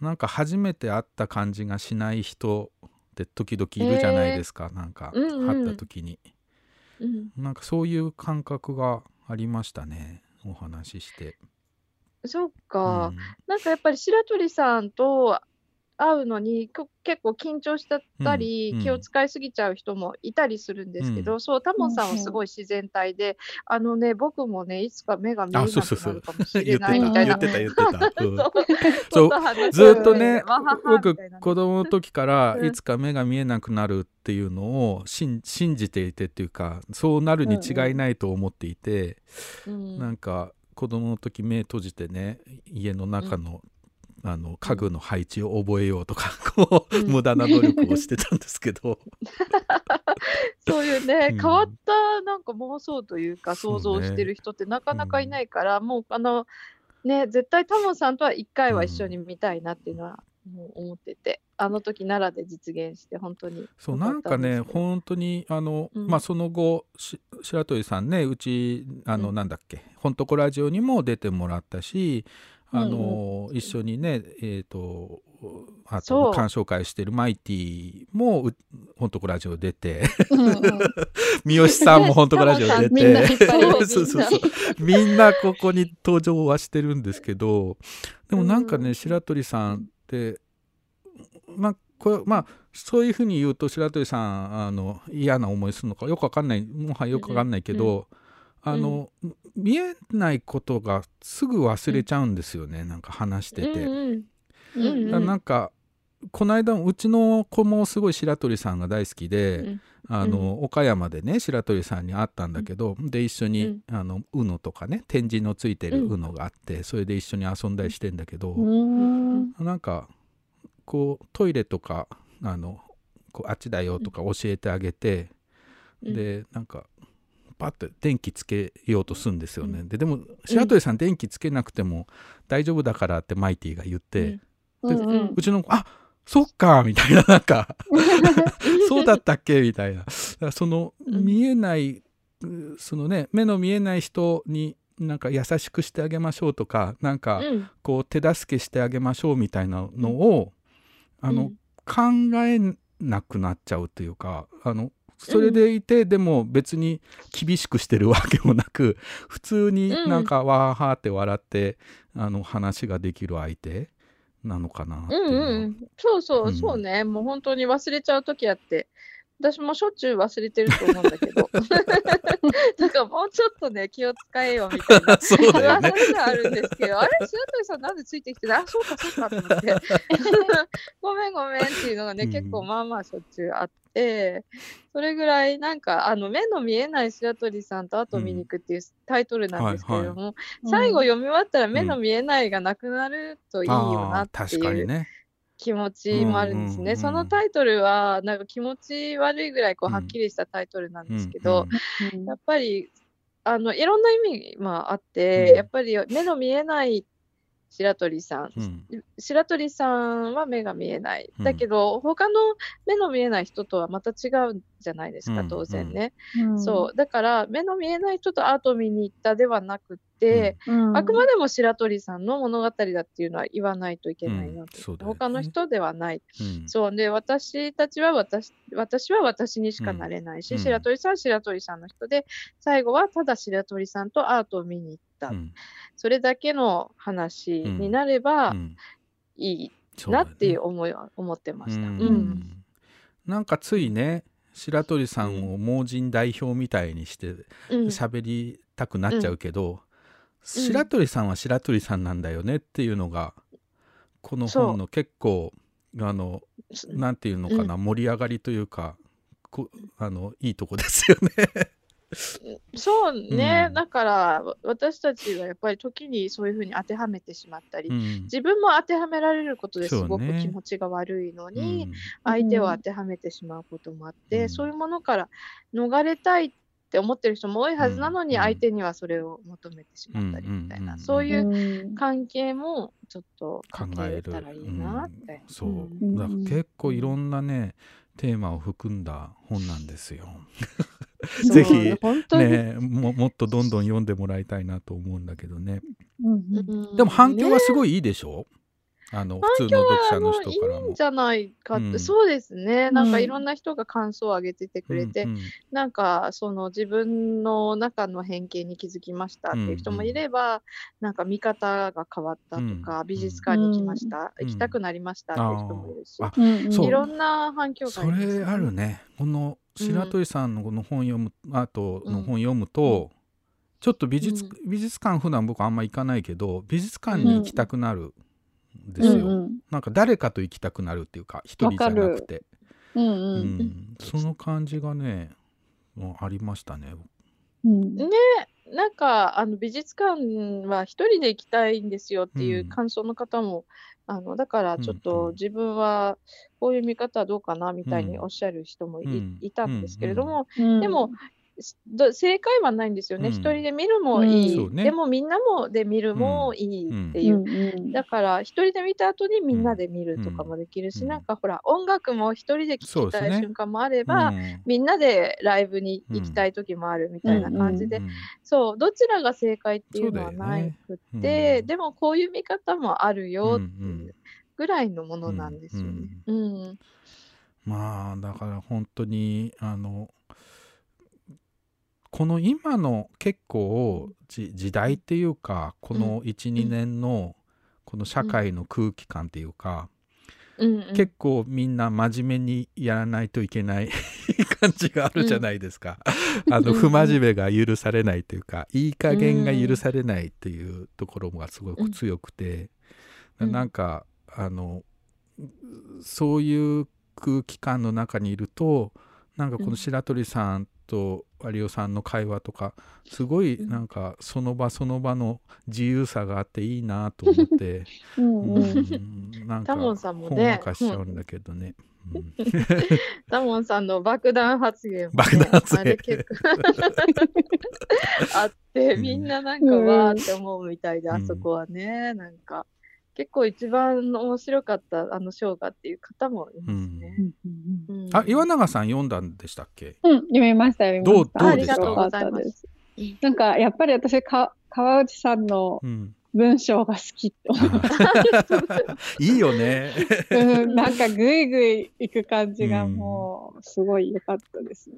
Speaker 3: なんか初めて会った感じがしない人って時々いるじゃないですか、なんか
Speaker 8: うんうん。
Speaker 3: 会った時に、
Speaker 8: うん。
Speaker 3: なんかそういう感覚がありましたねお話しして。
Speaker 8: そっか、
Speaker 3: うん。
Speaker 8: なんかやっぱり白鳥さんと会うのにこ結構緊張しちゃったり、
Speaker 3: うんうん。
Speaker 8: 気を使いすぎちゃう人もいたりするんですけど、
Speaker 3: うん。
Speaker 8: そうタモンさんはすごい自然体で、あのね僕もねいつか目が見えなくなるかもしれないみたいな。
Speaker 3: 言ってた言ってた。うん。
Speaker 8: そう
Speaker 3: ずっとね僕子供の時から
Speaker 8: うん。
Speaker 3: いつか目が見えなくなるっていうのを信信じていてっていうかそうなるに違いないと思っていて、
Speaker 8: うん。
Speaker 3: なんか子供の時目閉じてね家の中の,、あの家具の配置を覚えようとかこう、
Speaker 8: うん。
Speaker 3: 無駄な努力をしてたんですけど。
Speaker 8: そういうね、
Speaker 3: うん。
Speaker 8: 変わったなんか妄想というか想像してる人ってなかなかいないから、もうあのね絶対タモンさんとは一回は一緒に見たいなっていうのはもう思ってて、あの時奈良で実現して本当に
Speaker 3: そう
Speaker 8: 良
Speaker 3: なんかね本当にあの、
Speaker 8: うん。
Speaker 3: まあその後し白鳥さんねうちあの、
Speaker 8: うん。
Speaker 3: なんだっけ「ほんとこラジオ」にも出てもらったしあの、一緒にねえっ、とあと鑑賞会してるマイティもうほんとこラジオ出て。
Speaker 4: うんうん。
Speaker 3: 三好さんもほんとこラジオ出て。
Speaker 4: みんな
Speaker 3: ここに登場はしてるんですけどでもなんかね、
Speaker 8: うん。
Speaker 3: 白鳥さんってまあこれまあそういうふうに言うと白鳥さんあの嫌な思いするのかよくわかんないもはやよくわかんないけど、あの、見えないことがすぐ忘れちゃうんですよね、なんか話してて。なんかこの間うちの子もすごい白鳥さんが大好きで、
Speaker 8: うん。
Speaker 3: あの岡山でね白鳥さんに会ったんだけど、で一緒に、
Speaker 8: うん。
Speaker 3: あの UNO とかね展示のついてる
Speaker 8: うん。
Speaker 3: UNO があって、それで一緒に遊んだりしてんだけど、
Speaker 4: うん。
Speaker 3: なんかこうトイレとかあのこうあっちだよとか教えてあげて、
Speaker 8: うん。
Speaker 3: でなんかパッて電気つけようとするんですよね、ででも白鳥さん電気つけなくても大丈夫だからってマイティが言って、
Speaker 4: うんうん。
Speaker 3: うちの子あそっかみたいななんか そうだったっけみたいな。その
Speaker 8: うん。
Speaker 3: 見えない、うそのね目の見えない人になんか優しくしてあげましょうとかなんか
Speaker 8: うん。
Speaker 3: こう手助けしてあげましょうみたいなのを、あの考えなくなっちゃうというかあのそれでいて、でも別に厳しくしてるわけもなく 普通になんかわーはーって笑って、あの話ができる相手なのかなっていう
Speaker 8: うんうん、そうそうう、
Speaker 3: ん。
Speaker 8: そうね、もう本当に忘れちゃうときあって、私もしょっちゅう忘れてると思うんだけど、だからもうちょっとね、気を使えよみたいな。
Speaker 3: そうだよね。
Speaker 8: 噂があるんですけど、あれ、白鳥さんなんでついてきてあ、そうか、そうかと思って、ごめんごめんっていうのがね、
Speaker 3: うん。
Speaker 8: 結構まあまあしょっちゅうあって、それぐらいなんか、あの、目の見えない白鳥さんと後を見に行くっていうタイトルなんですけれども、最後読み終わったら目の見えないがなくなるといいよなって
Speaker 3: 確か
Speaker 8: いう
Speaker 3: にね
Speaker 8: 気持ちもあるんですね。
Speaker 3: うんうんうん
Speaker 8: そのタイトルは、なんか気持ち悪いぐらいこう
Speaker 3: うん。
Speaker 8: はっきりしたタイトルなんですけど、
Speaker 3: うん
Speaker 4: うん
Speaker 8: やっぱり、あの、いろんな意味もあって、
Speaker 3: うん。
Speaker 8: やっぱり目の見えない白鳥さん、
Speaker 3: うん。
Speaker 8: 白鳥さんは目が見えない。
Speaker 3: うん。
Speaker 8: だけど、他の目の見えない人とはまた違うじゃないですか、
Speaker 3: うん
Speaker 8: 当然ね。
Speaker 4: うん。
Speaker 8: そう。だから、目の見えない人とアートを見に行ったではなくて、
Speaker 4: うん。
Speaker 8: あくまでも白鳥さんの物語だっていうのは言わないといけないなと、
Speaker 3: うん。そうだよね。
Speaker 8: 他の人ではない。
Speaker 3: うん。
Speaker 8: そう。で私たちは私私は私にしかなれないし、
Speaker 3: うん。
Speaker 8: 白鳥さんは白鳥さんの人で最後はただ白鳥さんとアートを見に行った、
Speaker 3: うん。
Speaker 8: それだけの話になれば
Speaker 3: うん。
Speaker 8: いいなっていう思いは思ってました。
Speaker 3: う
Speaker 8: うんん。
Speaker 3: なんかついね白鳥さんを盲人代表みたいにして
Speaker 8: うん。
Speaker 3: 喋りたくなっちゃうけど、白鳥さんは白鳥さんなんだよねっていうのがこの本の結構あのなんていうのかな、盛り上がりというかこあのいいとこですよね。
Speaker 8: そうね、
Speaker 3: うん。
Speaker 8: だからわ私たちはやっぱり時にそういうふうに当てはめてしまったり、
Speaker 3: うん。
Speaker 8: 自分も当てはめられることですごく気持ちが悪いの
Speaker 3: う
Speaker 8: に、
Speaker 3: ん。
Speaker 8: 相手を当てはめてしまうこともあって、
Speaker 3: うん。
Speaker 8: そういうものから逃れたいって思ってる人も多いはずなのに、
Speaker 3: うん。
Speaker 8: 相手にはそれを求めてしまったりみたいな、
Speaker 3: うん。
Speaker 8: そういう
Speaker 4: うん。
Speaker 8: 関係もちょっと
Speaker 3: 考
Speaker 8: 考
Speaker 3: え
Speaker 8: たらいいなって。
Speaker 3: そう、
Speaker 8: うん。
Speaker 3: だから結構いろんなねテーマを含んだ本なんですよ。
Speaker 8: そう。
Speaker 3: ぜひねももっとどんどん読んでもらいたいなと思うんだけどね。
Speaker 4: うん
Speaker 8: うん。
Speaker 3: でも反響は
Speaker 8: ね。
Speaker 3: すごいいいでしょ、あの普通の読者の人からも。
Speaker 8: いいんじ。ゃないかって、
Speaker 3: うん。
Speaker 8: そうですね、なんか
Speaker 4: うん
Speaker 8: いろんな人が感想を上げててくれて、
Speaker 3: うんうん。
Speaker 8: なんかその自分の中の偏見に気づきましたっていう人もいれば、なんか見方が変わったとか、
Speaker 3: うん
Speaker 8: 美術館に行きました、
Speaker 3: うん
Speaker 8: 行きたくなりましたっていう人もいるし、いろんな反響が
Speaker 3: そ
Speaker 8: あります、
Speaker 3: れあるね。この白鳥さんのこの本読む、あとの本読むと、ちょっと美術,、
Speaker 8: う
Speaker 3: 美術館普段僕あんま行かないけど美術館に行きたくなるんですよ、
Speaker 4: うんうん。
Speaker 3: なんか誰かと行きたくなるっていうか一人じゃなくて、
Speaker 4: うん
Speaker 3: う
Speaker 4: うん
Speaker 3: ん、その感じがねもうありましたね。
Speaker 4: うん。
Speaker 8: ねなんかあの美術館は一人で行きたいんですよっていう
Speaker 3: うん。
Speaker 8: 感想の方も、あのだからちょっ
Speaker 3: うんうん。
Speaker 8: と自分はこういう見方はどうかなみたいに
Speaker 3: うん
Speaker 8: おっしゃる人もい,、
Speaker 3: うん。
Speaker 8: いたんですけれども、
Speaker 4: うん。
Speaker 8: でも、正解はないんですよね。
Speaker 3: うん。
Speaker 8: 一人で見るもいい、
Speaker 3: うん。ね。
Speaker 8: でもみんなもで見るもいいっていう。
Speaker 4: うん。うん
Speaker 8: だから一人で見た後にみんなで見るとかもできるし、
Speaker 3: うん。
Speaker 8: なんかほら音楽も一人で聴きたい瞬間もあれば、
Speaker 3: うん。
Speaker 8: みんなでライブに行きたい時もあるみたいな感じで、
Speaker 3: うん。
Speaker 8: そうどちらが正解っていうのはなくて、
Speaker 3: うん。
Speaker 8: でもこういう見方もあるよぐらいのものなんですよね。うん。
Speaker 3: まあだから本当にあのこの今の結構じ時代っていうかこの12、年のこの社会の空気感っていうか、
Speaker 8: うんうん。
Speaker 3: 結構みんな真面目にやらないといけない 感じがあるじゃないですか。あの
Speaker 8: うん
Speaker 3: 不真面目が許されないというかいい加減が許されないっていうところがすごく強くて、
Speaker 8: うん。
Speaker 3: なんかあのそういう空気感の中にいるとなんかこの白鳥さんと有オさんの会話とかすごいなんかその場その場の自由さがあっていいなと思って。
Speaker 4: うん
Speaker 3: う
Speaker 4: ん
Speaker 3: なんか
Speaker 8: タモンさんも
Speaker 3: ほんわかしちゃうんだけどね。うん
Speaker 8: タモンさんの爆弾発言も、ね、
Speaker 3: 爆弾発言
Speaker 8: あれ結構あって、みんななんかわーって思うみたいで、
Speaker 3: うん
Speaker 8: あそこはね、なんか、結構一番面白かったあのショーがっていう方もいますね。うん
Speaker 3: あ岩永さん読んだんでしたっけ？
Speaker 4: うん、読みました、読みました。
Speaker 3: どうどうでした？
Speaker 4: よかったです。なんか、やっぱり私、か川内さんの
Speaker 3: うん、
Speaker 4: 文章が好きって思いまし
Speaker 3: いいよね。
Speaker 4: た。うん、なんか、ぐいぐい行く感じがもう、すごい良かったですね。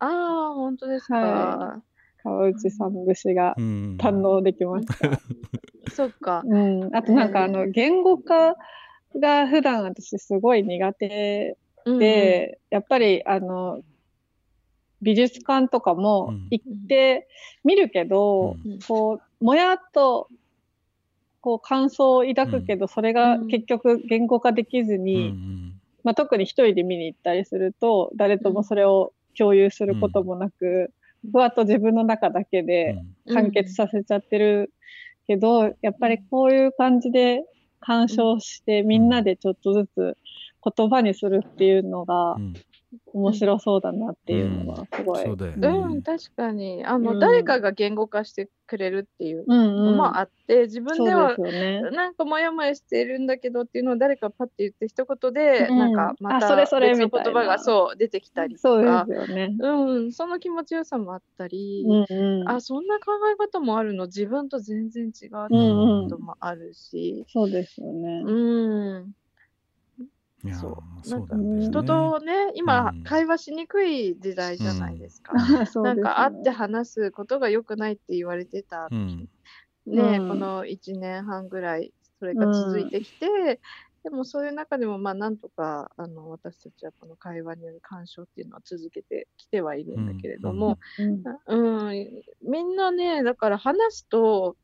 Speaker 8: ああ、本当ですか。
Speaker 4: は川内さん節が
Speaker 3: うん。
Speaker 4: 堪能できました。
Speaker 8: そっか。
Speaker 4: うん、あとなんか、あの、言語化が普段私すごい苦手
Speaker 8: うん
Speaker 4: で、やっぱり、あの、美術館とかも行って見るけど、
Speaker 8: うん。
Speaker 4: こう、もやっと、こう、感想を抱くけど、それが結局言語化できず
Speaker 3: う
Speaker 4: に、
Speaker 3: ん。
Speaker 4: まあ、特に一人で見に行ったりすると、誰ともそれを共有することもなく、ふわっと自分の中だけで完結させちゃってるけど、やっぱりこういう感じで鑑賞して、みんなでちょっとずつ言葉にするっていうのが
Speaker 3: うん
Speaker 4: 面白そうだなっていうのはすごい。
Speaker 3: そうだよね。
Speaker 8: うん、確かに。あの、
Speaker 4: うん
Speaker 8: 誰かが言語化してくれるっていう
Speaker 4: うんうん。
Speaker 8: のもあって、自分では
Speaker 4: そうですよね。
Speaker 8: なんかモヤモヤしてるんだけどっていうのを誰かパッて言って一言で、
Speaker 4: うん
Speaker 8: なんかまた
Speaker 4: あそれそれ
Speaker 8: 別の言葉がそう出てきたりと
Speaker 4: そう
Speaker 8: か
Speaker 4: ですよね。
Speaker 8: うん、その気持ちよさもあったり、
Speaker 4: うんうん。
Speaker 8: あそんな考え方もあるの？自分と全然違うっていうこともあるし、
Speaker 4: そうですよね。
Speaker 8: うん
Speaker 3: いやー
Speaker 8: そう。
Speaker 3: そうだよね。
Speaker 8: 人とね今、
Speaker 3: うん。
Speaker 8: 会話しにくい時代じゃないですか。なんか 会って話すことが良くないって言われてた。
Speaker 3: うん。
Speaker 8: ね、
Speaker 4: うん。
Speaker 8: この1年半ぐらいそれが続いてきて、でもそういう中でもまあなんとかあの私たちはこの会話による鑑賞っていうのは続けてきてはいるんだけれども、
Speaker 4: うん。
Speaker 8: うん。みんなねだから話すと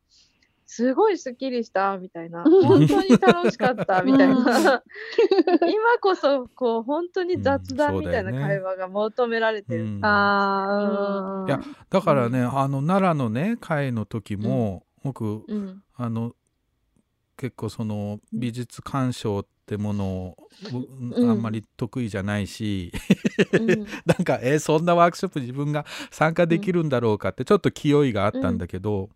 Speaker 8: すごいすっきりしたみたいな。本当に楽しかった みたいな。今こそこう本当に雑談みたいな会話が求められてる。
Speaker 3: うん。
Speaker 4: ああ、
Speaker 3: いやだからね、あの奈良のね会の時も、僕
Speaker 8: うん。
Speaker 3: あの結構その美術鑑賞ってものを、
Speaker 8: うん。
Speaker 3: あんまり得意じゃないし、
Speaker 8: うん。
Speaker 3: なんかえーそんなワークショップ自分が参加できるんだろうかってちょっと気負いがあったんだけど、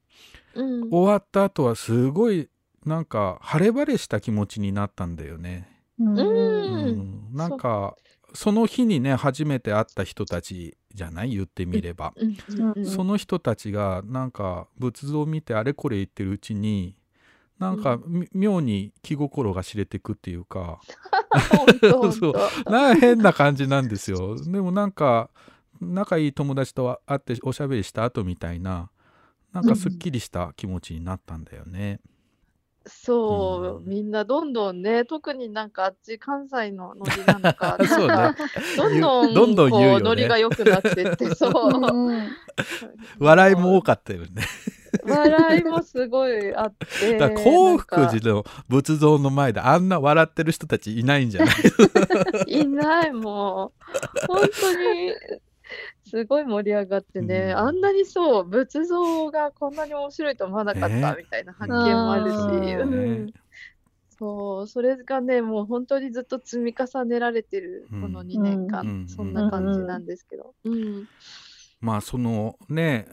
Speaker 8: うん。
Speaker 3: 終わった後はすごいなんか晴れ晴れした気持ちになったんだよね。
Speaker 4: うん。
Speaker 8: うん。
Speaker 3: うん。なんかその日にね初めて会った人たちじゃない？言ってみれば、
Speaker 8: うん
Speaker 3: その人たちがなんか仏像を見てあれこれ言ってるうちになんかみ妙に気心が知れてくっていうか。そう
Speaker 8: 当。
Speaker 3: なんか変な感じなんですよ。でもなんか仲いい友達と会っておしゃべりした後みたいななんかすっきりした気持ちになったんだよね。
Speaker 8: そう、
Speaker 3: うん
Speaker 8: みんなどんどんね、特になんかあっち関西のノリなのか、
Speaker 3: そうね
Speaker 8: どんどん
Speaker 3: どんどんね
Speaker 8: ノリが良くなってって、そう。
Speaker 4: う ん
Speaker 3: 笑いも多かったよね。
Speaker 8: 笑いもすごいあって。
Speaker 3: だ幸福
Speaker 8: なんか
Speaker 3: 寺の仏像の前であんな笑ってる人たちいないんじゃない
Speaker 8: いない、もう。本当に、すごい盛り上がってね、
Speaker 3: うん。
Speaker 8: あんなにそう、仏像がこんなに面白いと思わなかった
Speaker 3: ね。
Speaker 8: みたいな発見もあるし、
Speaker 4: あー
Speaker 8: うん。
Speaker 3: ね。
Speaker 8: そう、それがね、もう本当にずっと積み重ねられてる、
Speaker 3: うん。
Speaker 8: この2年間、
Speaker 3: うん。
Speaker 8: そんな感じなんですけど。うん。
Speaker 3: まあそのね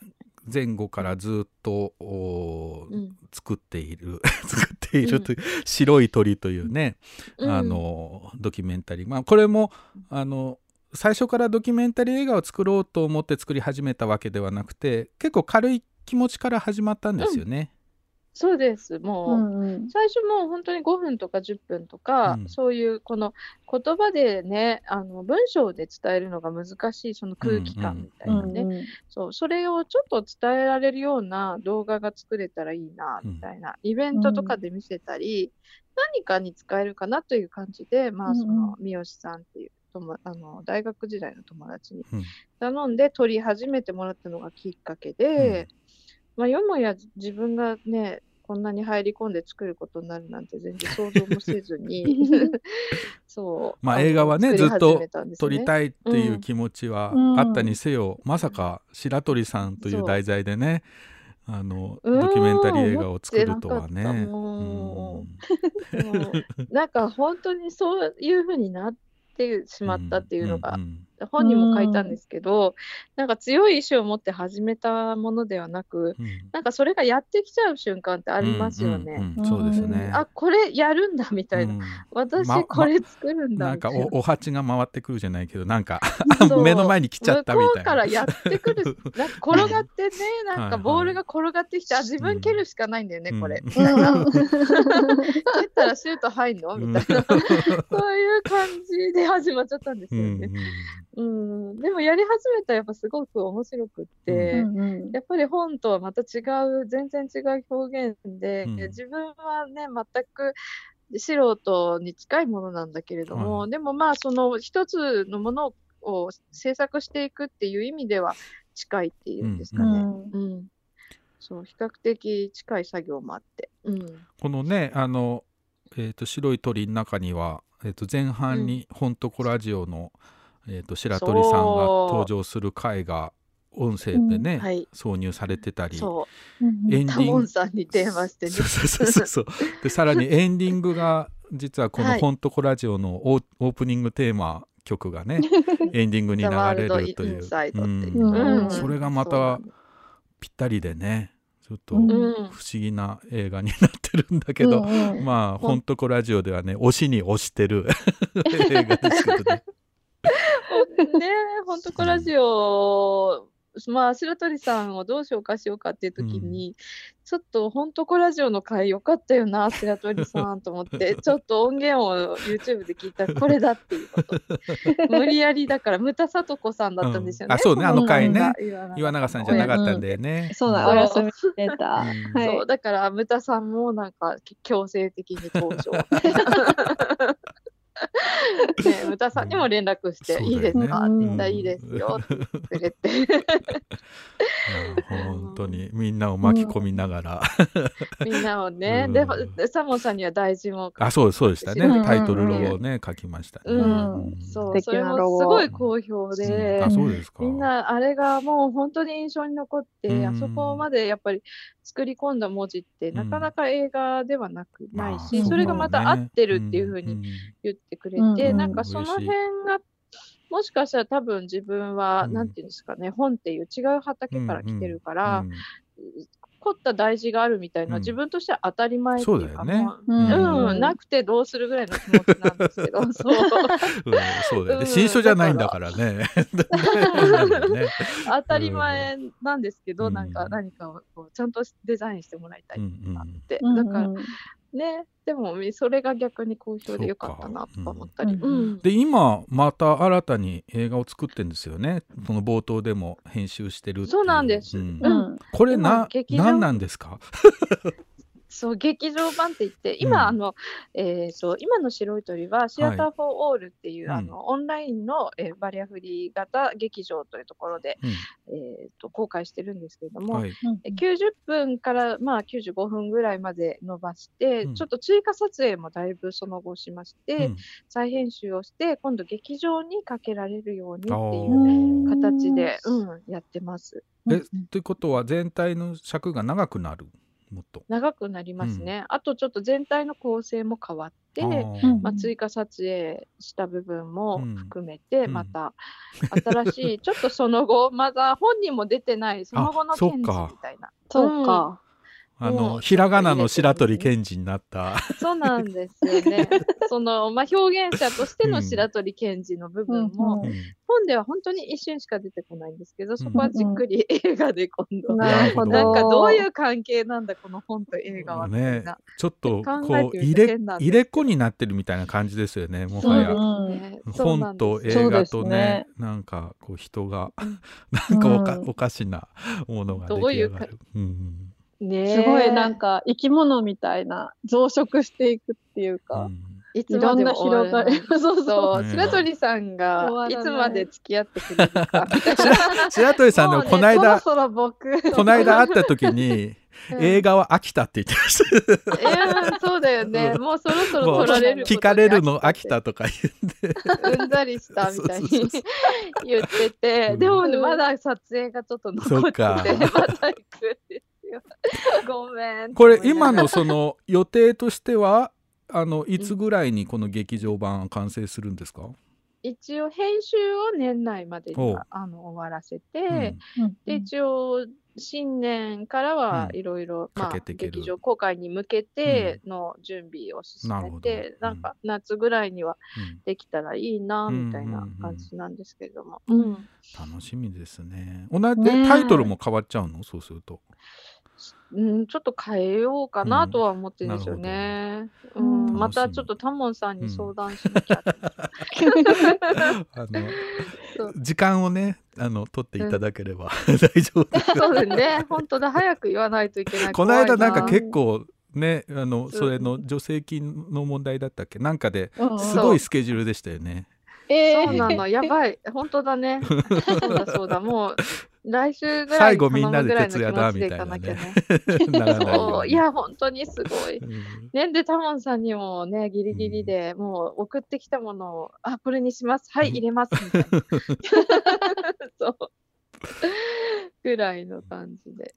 Speaker 3: 前後からずっと
Speaker 8: うん。
Speaker 3: 作っている 作っているという、白い鳥というね、
Speaker 8: うん。
Speaker 3: あのドキュメンタリー。まあこれもあの最初からドキュメンタリー映画を作ろうと思って作り始めたわけではなくて結構軽い気持ちから始まったんですよね。
Speaker 8: そうです。もう、
Speaker 4: うんうん。
Speaker 8: 最初もう本当に5分とか10分とか、
Speaker 3: うん。
Speaker 8: そういうこの言葉でね、あの文章で伝えるのが難しいその空気感みたいなね、
Speaker 4: うんうん。
Speaker 8: そう、それをちょっと伝えられるような動画が作れたらいいな、みたいな、イベントとかで見せたり、何かに使えるかなという感じで、まあ、そ
Speaker 4: うん。
Speaker 8: の、三好さんっていう友あの大学時代の友達に
Speaker 3: うん。
Speaker 8: 頼んで撮り始めてもらったのがきっかけで、まあ、よもや自分がね、こんなに入り込んで作ることになるなんて全然想像もせずに、そう。
Speaker 3: まあ
Speaker 8: の
Speaker 3: 映画はね
Speaker 8: 作り
Speaker 3: ずっと撮りたいっていう気持ちは
Speaker 4: うん。
Speaker 3: あったにせよ、まさか白鳥さんという題材でねあの
Speaker 8: うん
Speaker 3: ドキュメンタリー映画を作るとはね。
Speaker 8: 思ってな
Speaker 3: ん。
Speaker 8: なんか本当にそういうふうになってしまったっていうのが、本にも書いたんですけど、なんか強い意志を持って始めたものではなく、
Speaker 3: うん。
Speaker 8: なんかそれがやってきちゃう瞬間ってありますよね。
Speaker 3: うんうんうんそうですね。
Speaker 8: あこれやるんだみたいな、
Speaker 3: うん。
Speaker 8: 私
Speaker 3: ま
Speaker 8: これ作るんだ
Speaker 3: なんか
Speaker 8: みたいな。
Speaker 3: おお鉢が回ってくるじゃないけどなんか目の前に来ちゃったみ
Speaker 8: 向こ
Speaker 3: たいな。
Speaker 8: うからやってくる、なんか転がってね、なんかボールが転がってきて、あ、自分蹴るしかないんだよね、これ。蹴ったらシュート入んの？みたいな。そういう感じで始まっちゃったんです
Speaker 3: うん
Speaker 8: よね。うん、でもやり始めたらやっぱすごく面白くって、
Speaker 4: うんうん
Speaker 8: やっぱり本とはまた違う、全然違う表現で、
Speaker 3: うん
Speaker 8: 自分はね、全く素人に近いものなんだけれども、
Speaker 3: は
Speaker 8: でもまあ、その一つのものを制作していくっていう意味では近いっていうんですかね。うん。そう、比較的近い作業もあって。うん。
Speaker 3: このねあの、えー、と白い鳥の中には、えー、と前半に「本とこラジオの」えー、と白鳥さんが登場する回が音声でね、
Speaker 8: はい。
Speaker 3: 挿入されてたり
Speaker 8: そ
Speaker 4: う。ん
Speaker 3: エンディング。
Speaker 8: さんに電話してね。
Speaker 3: そうそうそうそう。でさらにエンディングが実はこの「
Speaker 8: はい。
Speaker 3: 本とこラジオ」のオープニングテーマ曲がね エンディングに流れるという。
Speaker 8: う。
Speaker 3: うん。
Speaker 4: うん。
Speaker 3: それがまたぴったりでねちょっと
Speaker 4: うん。
Speaker 3: 不
Speaker 8: うん
Speaker 3: 思議な映画になってるんだけど、
Speaker 4: うんうん。
Speaker 3: まあ「ほんとこラジオ」ではね推しに推してる。映画ですけどね。
Speaker 8: ね本当コラジオ、まあ白鳥さんをどうしようかしようかっていう時に、ちょっと本当コラジオの回良かったよな白鳥さんと思って ちょっと音源を YouTube で聞いたらこれだっていうこと。無理やりだから牟田聡子さんだったんですよね、
Speaker 3: うん。あそうねあの回ね。
Speaker 8: 岩
Speaker 3: 岩永さんじゃなかったんだよね。
Speaker 4: そうだ、
Speaker 8: そう
Speaker 4: お休みしてた。
Speaker 8: そうだから牟田さんもなんか強制的に登場 ね牟田さんにも連絡して、
Speaker 3: そう
Speaker 8: いいですか？って
Speaker 4: うん
Speaker 8: 言ったらいいですよ。って言ってくれて。
Speaker 3: 本当に。みんなを巻き込みながら、
Speaker 8: みんなをね、
Speaker 3: うん。
Speaker 8: ででサモンさんには大事も
Speaker 3: あそうそうでしたね、
Speaker 8: うん。
Speaker 3: タイトルをね書きましたね。
Speaker 8: うん。そう、それもすごい好評で、
Speaker 3: あそうですか。
Speaker 8: みんなあれがもう本当に印象に残って、
Speaker 3: うん。
Speaker 8: あそこまでやっぱり作り込んだ文字ってなかなか映画ではなくないし、
Speaker 3: まあ
Speaker 8: それがまた合ってるっていうふうに
Speaker 3: んん
Speaker 8: 言ってくれ
Speaker 4: うん
Speaker 8: て、
Speaker 4: うん。
Speaker 8: なんかその辺がもしかしたら多分自分は、
Speaker 3: うん。
Speaker 8: なんていうんですかね、本っていう違う畑から来てるから、
Speaker 3: うん
Speaker 8: 凝った大事があるみたいな、
Speaker 3: うん。
Speaker 8: 自分としては当たり前っていうか、
Speaker 3: そうだよね。
Speaker 8: もう
Speaker 4: うん。
Speaker 8: うん、なくてどうするぐらいの気持ちなんですけど、そう。
Speaker 3: うんそうだよね、
Speaker 8: うん
Speaker 3: 新書じゃないんだからね。ね
Speaker 8: 当たり前なんですけど、
Speaker 3: うん。
Speaker 8: なんか何かをこうちゃんとデザインしてもらいたいなって、
Speaker 4: うん
Speaker 8: だから
Speaker 4: うん
Speaker 8: ね。でもそれが逆に好評でよかったなとか思ったり、
Speaker 4: そう
Speaker 8: ん
Speaker 3: で今また新たに映画を作ってるんですよね。その冒頭でも編集してるってい
Speaker 8: そうなんです。
Speaker 3: ん。
Speaker 4: うん。
Speaker 3: これな何なんですか？
Speaker 8: そう劇場版って言って今、
Speaker 3: うん。
Speaker 8: あのえー、と今の白い鳥はシアター・フォー・オールっていう、
Speaker 3: うん。
Speaker 8: あのオンラインの、えーバリアフリー型劇場というところで、
Speaker 3: うん。
Speaker 8: えー、と公開してるんですけれども、
Speaker 3: はい。
Speaker 8: え90分から、まあ、95分ぐらいまで伸ばして、
Speaker 3: うん。
Speaker 8: ちょっと追加撮影もだいぶその後しまして、
Speaker 3: うん。
Speaker 8: 再編集をして今度劇場にかけられるようにって
Speaker 3: あ
Speaker 8: いう
Speaker 3: ー。
Speaker 8: 形で、うん、やってます。
Speaker 3: えということは全体の尺が長くなる？もっと。
Speaker 8: 長くなりますね。あとちょっと全体の構成も変わって、まあ、追加撮影した部分も
Speaker 3: うん
Speaker 8: 含めて、
Speaker 3: うん
Speaker 8: また新しい、ちょっとその後、まだ本人も出てない、その後の
Speaker 3: あそっ
Speaker 8: 検事
Speaker 3: か
Speaker 8: みたいな。
Speaker 4: そうか。
Speaker 3: あのひらがなの白鳥賢治になった。
Speaker 8: そうなんですよね。その、まあ、表現者としての白鳥賢治の部分も、
Speaker 3: うん
Speaker 8: 本では本当に一瞬しか出てこないんですけど、そこはじっくり映画で今度、
Speaker 4: なるほど。
Speaker 8: なんかどういう関係なんだ、この本と映画はみたい
Speaker 3: ね
Speaker 8: な。、
Speaker 3: ちょっとこう入れ入れっ子になってるみたいな感じですよねもはや。本と映画とね
Speaker 4: ね
Speaker 3: なんかこう人が
Speaker 8: うん
Speaker 3: なんかおか,、
Speaker 4: うん
Speaker 3: おかしなものが出
Speaker 8: どういうか
Speaker 3: 来上がる。うん
Speaker 8: ね
Speaker 4: すごいなん
Speaker 8: か、
Speaker 4: か生き物みたいな増殖していくっていう
Speaker 3: う
Speaker 4: か、
Speaker 3: ん
Speaker 8: い
Speaker 4: いろんな広がり。そ うそう
Speaker 8: そう、
Speaker 3: ね
Speaker 8: 白鳥さんが
Speaker 4: い
Speaker 8: いつまで付き合ってくれるか。
Speaker 3: 白鳥さんでもこの間、
Speaker 8: そろそろ僕。
Speaker 3: この間会った時に 映画は飽きたって言ってました。
Speaker 8: いやそうだよね。もうそろそろ
Speaker 3: もう
Speaker 8: 取られる
Speaker 3: 聞かれるの飽きたとか言って。
Speaker 8: うんざりしたみたいに
Speaker 3: そうそうそう
Speaker 8: 言ってて、
Speaker 3: うん
Speaker 8: でもね、まだ撮影がちょっと残ってて、
Speaker 3: そっか
Speaker 8: また行くんですよ。ごめん。
Speaker 3: これ今のその予定としてはあのいつぐらいにこの劇場版完成するんですか、
Speaker 8: 一応編集を年内までにあの終わらせて、
Speaker 3: うん。
Speaker 8: で一応新年からは
Speaker 3: うん。
Speaker 8: いろいろ
Speaker 3: かけていける。
Speaker 8: 劇場公開に向けての準備を進
Speaker 3: なるほど。
Speaker 8: めて、
Speaker 3: うん。
Speaker 8: なんか夏ぐらいには
Speaker 3: うん。
Speaker 8: できたらいいな
Speaker 3: うん
Speaker 8: みたいな感じなんですけれども。
Speaker 3: 楽しみですね。同じタイトルも変わっちゃうの？そうすると。
Speaker 8: うん、ちょっと変えようか
Speaker 3: う
Speaker 8: なんとは思ってるんですよね。うん、
Speaker 4: うん
Speaker 8: またちょっとタモンさんに相談しなきゃ。
Speaker 3: あの 時間をねあの取っていただければ、大丈夫です。
Speaker 8: そうですね。本当だ。早く言わないといけない。
Speaker 3: この間なんか結構ねあの
Speaker 8: そ
Speaker 3: れの助成金の問題だったっけ？なんかで
Speaker 4: うん
Speaker 3: すごいスケジュールでしたよね。
Speaker 4: え
Speaker 8: そうなの。やばい。本当だね。そうだそうだ。もう来週ぐらい
Speaker 3: 最
Speaker 8: に
Speaker 3: 後みんなで徹夜だみたいなね い
Speaker 8: や本当にすごい。
Speaker 3: うん
Speaker 8: ね、で、タモンさんにもね、ギリギリでもう送ってきたものを、あ、これにします。はい、入れます。みたいな。そう。ぐらいの感じで。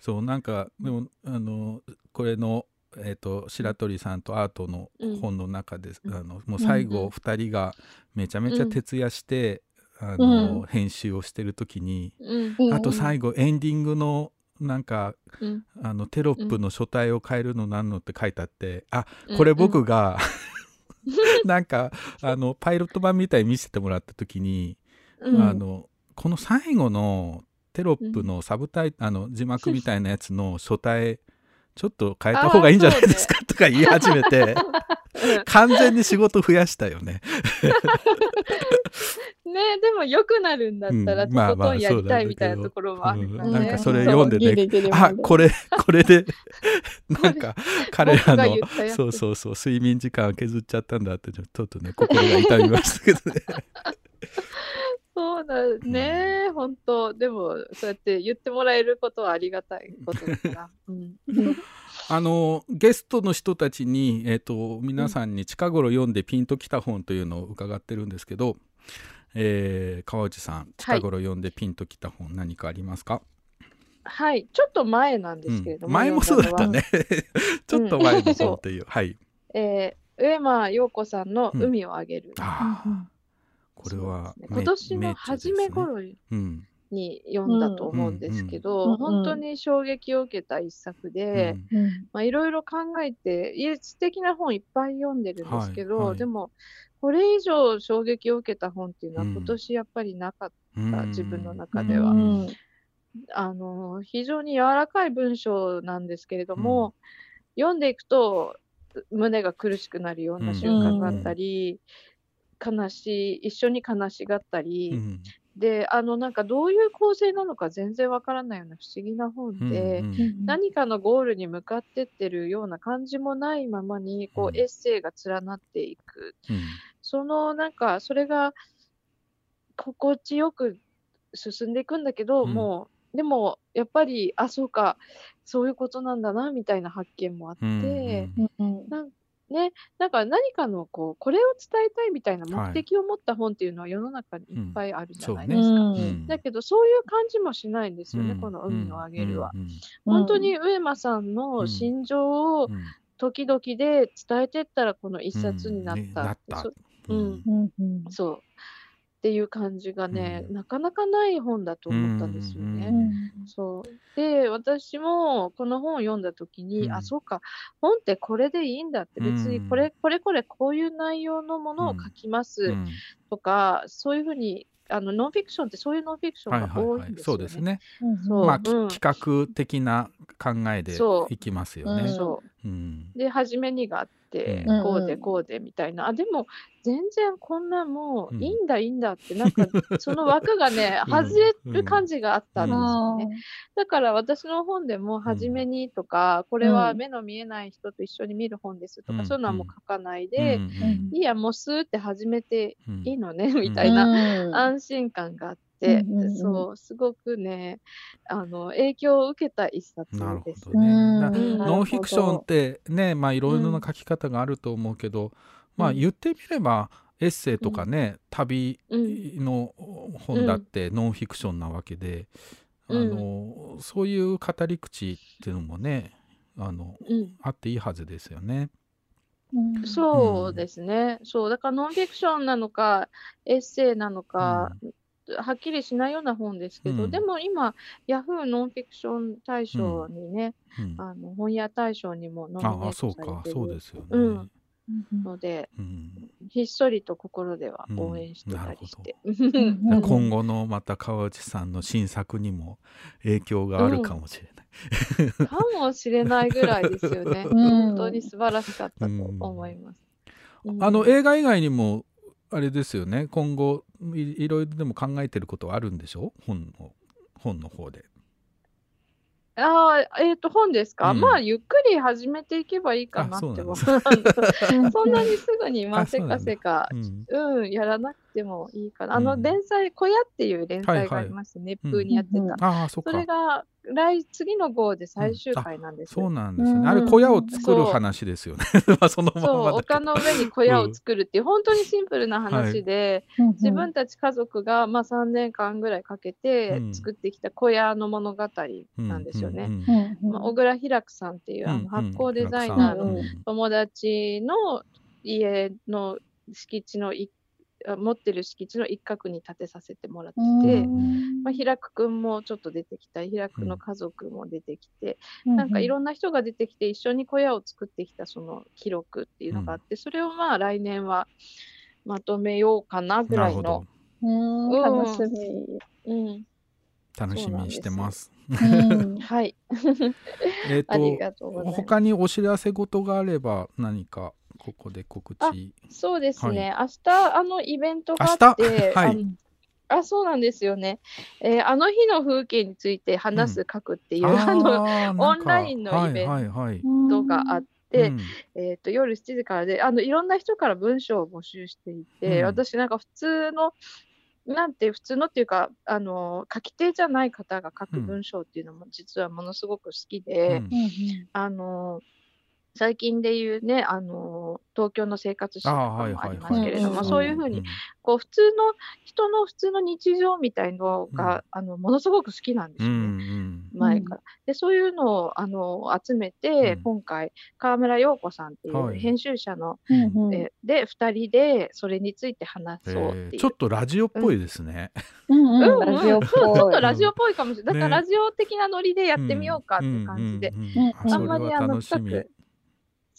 Speaker 3: そうなんかでもあのこれの、えー、と白鳥さんとアートの本の中で、
Speaker 8: うん
Speaker 3: あのもう最後
Speaker 8: うんうん
Speaker 3: 2人がめちゃめちゃ徹夜して、あ
Speaker 4: う
Speaker 3: の編集をしてる時に、
Speaker 8: うん。
Speaker 4: うん
Speaker 3: あと最後エンディングのなんか
Speaker 8: うん。
Speaker 3: あのテロップの書体を変えるのなんのって書いてあって、あこれ僕が、なんかあのパイロット版みたいに見せてもらった時に、
Speaker 8: うん、
Speaker 3: あのこの最後のテロップのサブタイ、あの字幕みたいなやつの書体ちょっと変えた方がいいんじゃないですか、とか言い始めて
Speaker 8: うん
Speaker 3: 完全に仕事増やしたよね。
Speaker 8: ねでも良くなるんだったら、
Speaker 3: うん
Speaker 8: と
Speaker 3: まあまあ
Speaker 8: ことんやりたいみたい
Speaker 3: そうだけど
Speaker 8: なところもあるから
Speaker 3: うん
Speaker 8: ね。
Speaker 3: なんかそれ読んでねあこれこれで なんか彼らのそうそうそう睡眠時間削っちゃったんだってちょっとね心が痛みましたけどね。
Speaker 8: そうだね、本当でも、そうやって言ってもらえることはありがたいことだから。うん。
Speaker 3: あのゲストの人たちに、えー、と皆さんに近頃読んでピンときた本というのを伺ってるんですけど、えー川内さん近頃読んでピンときた本何かありますか、
Speaker 8: はい、ちょっと前なんですけれども、
Speaker 3: うん。前もそうだったね。ちょっと前の
Speaker 8: そう
Speaker 3: 本という、はい。
Speaker 8: えー上間陽子さんの
Speaker 3: うん。
Speaker 8: 海をあげる。
Speaker 3: これは
Speaker 8: ね。今年の初め頃
Speaker 3: うん。
Speaker 8: に読んだと思うんですけど、
Speaker 4: うん。うん。
Speaker 8: 本当に衝撃を受けた一作で、いろいろ考えて、素敵な本いっぱい読んでるんですけど、
Speaker 3: はいはい。
Speaker 8: でも、これ以上衝撃を受けた本っていうのは
Speaker 3: うん。
Speaker 8: 今年やっぱりなかった、
Speaker 3: うん。
Speaker 8: 自分の中では。
Speaker 3: うん。
Speaker 8: あの非常に柔らかい文章なんですけれども、読んでいくと胸が苦しくなるような瞬間があったり、悲しい一緒に悲しがったり、
Speaker 3: うん。
Speaker 8: であのなんかどういう構成なのか全然わからないような不思議な本で、
Speaker 3: うんうん
Speaker 8: 何かのゴールに向かってってるような感じもないままにこ
Speaker 3: うん。
Speaker 8: うエッセイが連なっていく、
Speaker 3: うん
Speaker 8: そのなんかそれが心地よく進んでいくんだけど、
Speaker 3: うん。
Speaker 8: もうでもやっぱりあそうかそういうことなんだなみたいな発見もあって、
Speaker 3: うん
Speaker 4: うん。
Speaker 8: なんね、なんか何かのこうこれを伝えたいみたいな目的を持った本っていうのは世の中にいっぱいあるじゃないですか。
Speaker 4: うん。
Speaker 3: うん。
Speaker 8: だけどそういう感じもしないんですよね、
Speaker 3: うん。
Speaker 8: この海をあげるは。
Speaker 3: うん。
Speaker 8: 本当に上間さんの心情を
Speaker 3: うん。
Speaker 8: 時々で伝えてったらこの一冊になっ
Speaker 3: うん。ね
Speaker 8: た。
Speaker 3: なった。
Speaker 8: そ
Speaker 3: うん
Speaker 8: うん。
Speaker 4: うん。うん
Speaker 8: そう。っていう感じがね、なかなかない本だと思ったんですよね。
Speaker 4: うん
Speaker 8: そう。で、私もこの本を読んだ時に、
Speaker 3: うん。
Speaker 8: あ、そうか、本ってこれでいいんだって、別にこれ、これこれこういう内容のものを書きます
Speaker 3: うん。
Speaker 8: とか、そういうふうに、あのノンフィクションってそういうノンフィクションが
Speaker 3: はいはいはい。
Speaker 8: 多いんですよね。
Speaker 3: そうですね。
Speaker 8: そう。
Speaker 3: まあ、き
Speaker 8: うん。
Speaker 3: 企画的な考えで
Speaker 8: そう。
Speaker 3: いきますよね。
Speaker 4: うん
Speaker 8: そう。
Speaker 3: うん。
Speaker 8: で、初めにがあって、
Speaker 3: うん。
Speaker 8: こうで
Speaker 4: うん。
Speaker 8: こうでみたいな。あ、でも、全然こんなも
Speaker 3: う
Speaker 8: うん。いいんだ、いいんだって、なんか、その枠がね、
Speaker 3: うん。
Speaker 8: 外れる感じがあったんですよね。
Speaker 4: あ
Speaker 8: だから私の本でも、初めにとか、これは目の見えない人と一緒に見る本ですとか、
Speaker 3: うん。
Speaker 8: そういうのはもう書かない
Speaker 3: うん。
Speaker 8: で、
Speaker 3: うん。
Speaker 8: いいや、もうスーって始めて
Speaker 3: うん
Speaker 8: いいのね、みたいな
Speaker 4: うん。
Speaker 8: 安心感があって、
Speaker 4: うんうんうん。
Speaker 8: そう、すごくね、あの、影響を受けた一冊
Speaker 3: なるほ
Speaker 8: です
Speaker 3: ど。ね。ノンフィクションってね、まあいろいろな書き方があると思うけど、まあ
Speaker 8: うん
Speaker 3: 言ってみればエッセイとかね、旅
Speaker 8: うん。
Speaker 3: の本だってノンフィクションなわけで、
Speaker 8: うん。
Speaker 3: あのそういう語り口っていうのもねあの
Speaker 8: うん。
Speaker 3: あっていいはずですよね。
Speaker 4: うん。
Speaker 8: そうですね。そう。だからノンフィクションなのか、エッセイなのか、はっきりしないような本ですけど、
Speaker 3: うん。
Speaker 8: でも今、ヤフーノンフィクション大賞にね、
Speaker 3: うん。
Speaker 8: あの本屋大賞にもノミネ
Speaker 3: あ
Speaker 8: ー
Speaker 3: あそうか
Speaker 8: トされてる。
Speaker 3: そうですよね。
Speaker 8: うん。
Speaker 4: うん。
Speaker 8: ので、
Speaker 3: うん。
Speaker 8: ひっそりと心では
Speaker 3: うん
Speaker 8: 応援してたりして。
Speaker 3: 今後のまた川内さんの新作にも影響があるかもしれない。
Speaker 8: かもしれないぐらいですよね。
Speaker 4: うん。
Speaker 8: 本当に素晴らしかったと思います。うん。
Speaker 3: あの映画以外にもあれですよね。今後いいろいろでも考えてることはあるんでしょ？本の本の方で。
Speaker 8: ああ、えっ、と、本ですか、
Speaker 3: うん。
Speaker 8: まあ、ゆっくり始めていけばいいかなって思う。
Speaker 3: なん
Speaker 8: そんなにすぐに、まあ、せかせか、
Speaker 3: うん。
Speaker 8: うん、やらなくてもいいかな。あの、
Speaker 3: うん
Speaker 8: 連載、小屋っていう連載があ
Speaker 3: はいはい。
Speaker 8: りますね。熱風にやってた。
Speaker 4: うん。
Speaker 3: ああそっ
Speaker 8: それ
Speaker 3: か
Speaker 8: が、来、次の号で最終回なんです。よ。
Speaker 3: そうなんですよね。
Speaker 4: うん。
Speaker 3: あれ小屋を作る話ですよね。まあそのま
Speaker 8: そう、
Speaker 3: まだけ
Speaker 8: 丘の上に小屋を作るっていう、本当にシンプルな話で、自分たち家族が、まあ、3年間ぐらいかけて
Speaker 3: うん。
Speaker 8: 作ってきた小屋の物語なんですよね。まあ、小倉平久さんっていうあ
Speaker 3: うん。
Speaker 8: の発酵デザイナーの友達の家の敷地のいあ持ってる敷地の一角に建てさせてもらってて、まあ、平久くんもちょっと出てきたり平久の家族も出てきて、なんかいろんな人が出てきて一緒に小屋を作ってきたその記録っていうのがあって、それをまあ来年はまとめようかなぐらいの
Speaker 3: ど。
Speaker 4: うん。楽しみ。
Speaker 8: うん、
Speaker 3: 楽しみにしてます。
Speaker 4: うん
Speaker 8: はい。
Speaker 3: えっ
Speaker 8: あり
Speaker 3: と
Speaker 8: がとうございます。
Speaker 3: 他にお知らせ事があれば何かここで告
Speaker 8: あ
Speaker 3: 知。
Speaker 8: そうですね、明日あのイベントがあ
Speaker 3: 明日？
Speaker 8: って、
Speaker 3: はい。
Speaker 8: あそうなんですよね、えーあの日の風景について話す書くっていう、あの
Speaker 3: あーなんか。
Speaker 8: オンラインのイベント
Speaker 3: はいはいはい。
Speaker 8: 動画があって、
Speaker 3: うん。
Speaker 8: えー、と夜7時からであのいろんな人から文章を募集していて、
Speaker 3: うん。
Speaker 8: 私なんか普通のなんて普通のっていうかあの書き手じゃない方が書く文章っていうのも実はものすごく好きで、
Speaker 3: うん。
Speaker 8: あの最近で言うねあの東京の生活史とか
Speaker 3: あーはいはい
Speaker 8: もありますけれども、
Speaker 4: はい
Speaker 8: そういうふうに
Speaker 3: ん
Speaker 8: こう普通の人の普通の日常みたいのが、あのものすごく好きなんです
Speaker 3: うんう
Speaker 8: よね。
Speaker 3: ん
Speaker 8: 前から。で、そういうのをあの集めて、
Speaker 3: うん
Speaker 8: 今回、河村陽子さんってい
Speaker 3: はい
Speaker 8: う編集者の、
Speaker 4: うんうん
Speaker 8: えで、2人でそれについて話
Speaker 3: え
Speaker 8: そうっていう。
Speaker 3: ーちょっとラジオっぽいですね。
Speaker 4: うん
Speaker 8: うんうん
Speaker 4: ラジオっぽい。
Speaker 8: そうちょっとラジオっぽいかもしれない。だから
Speaker 3: ね
Speaker 8: ラジオ的なノリでやってみようかっていう感じで。
Speaker 3: うんうんうんうん
Speaker 4: うん
Speaker 3: あ
Speaker 8: あんまりあの
Speaker 3: 楽しみ。
Speaker 8: 深く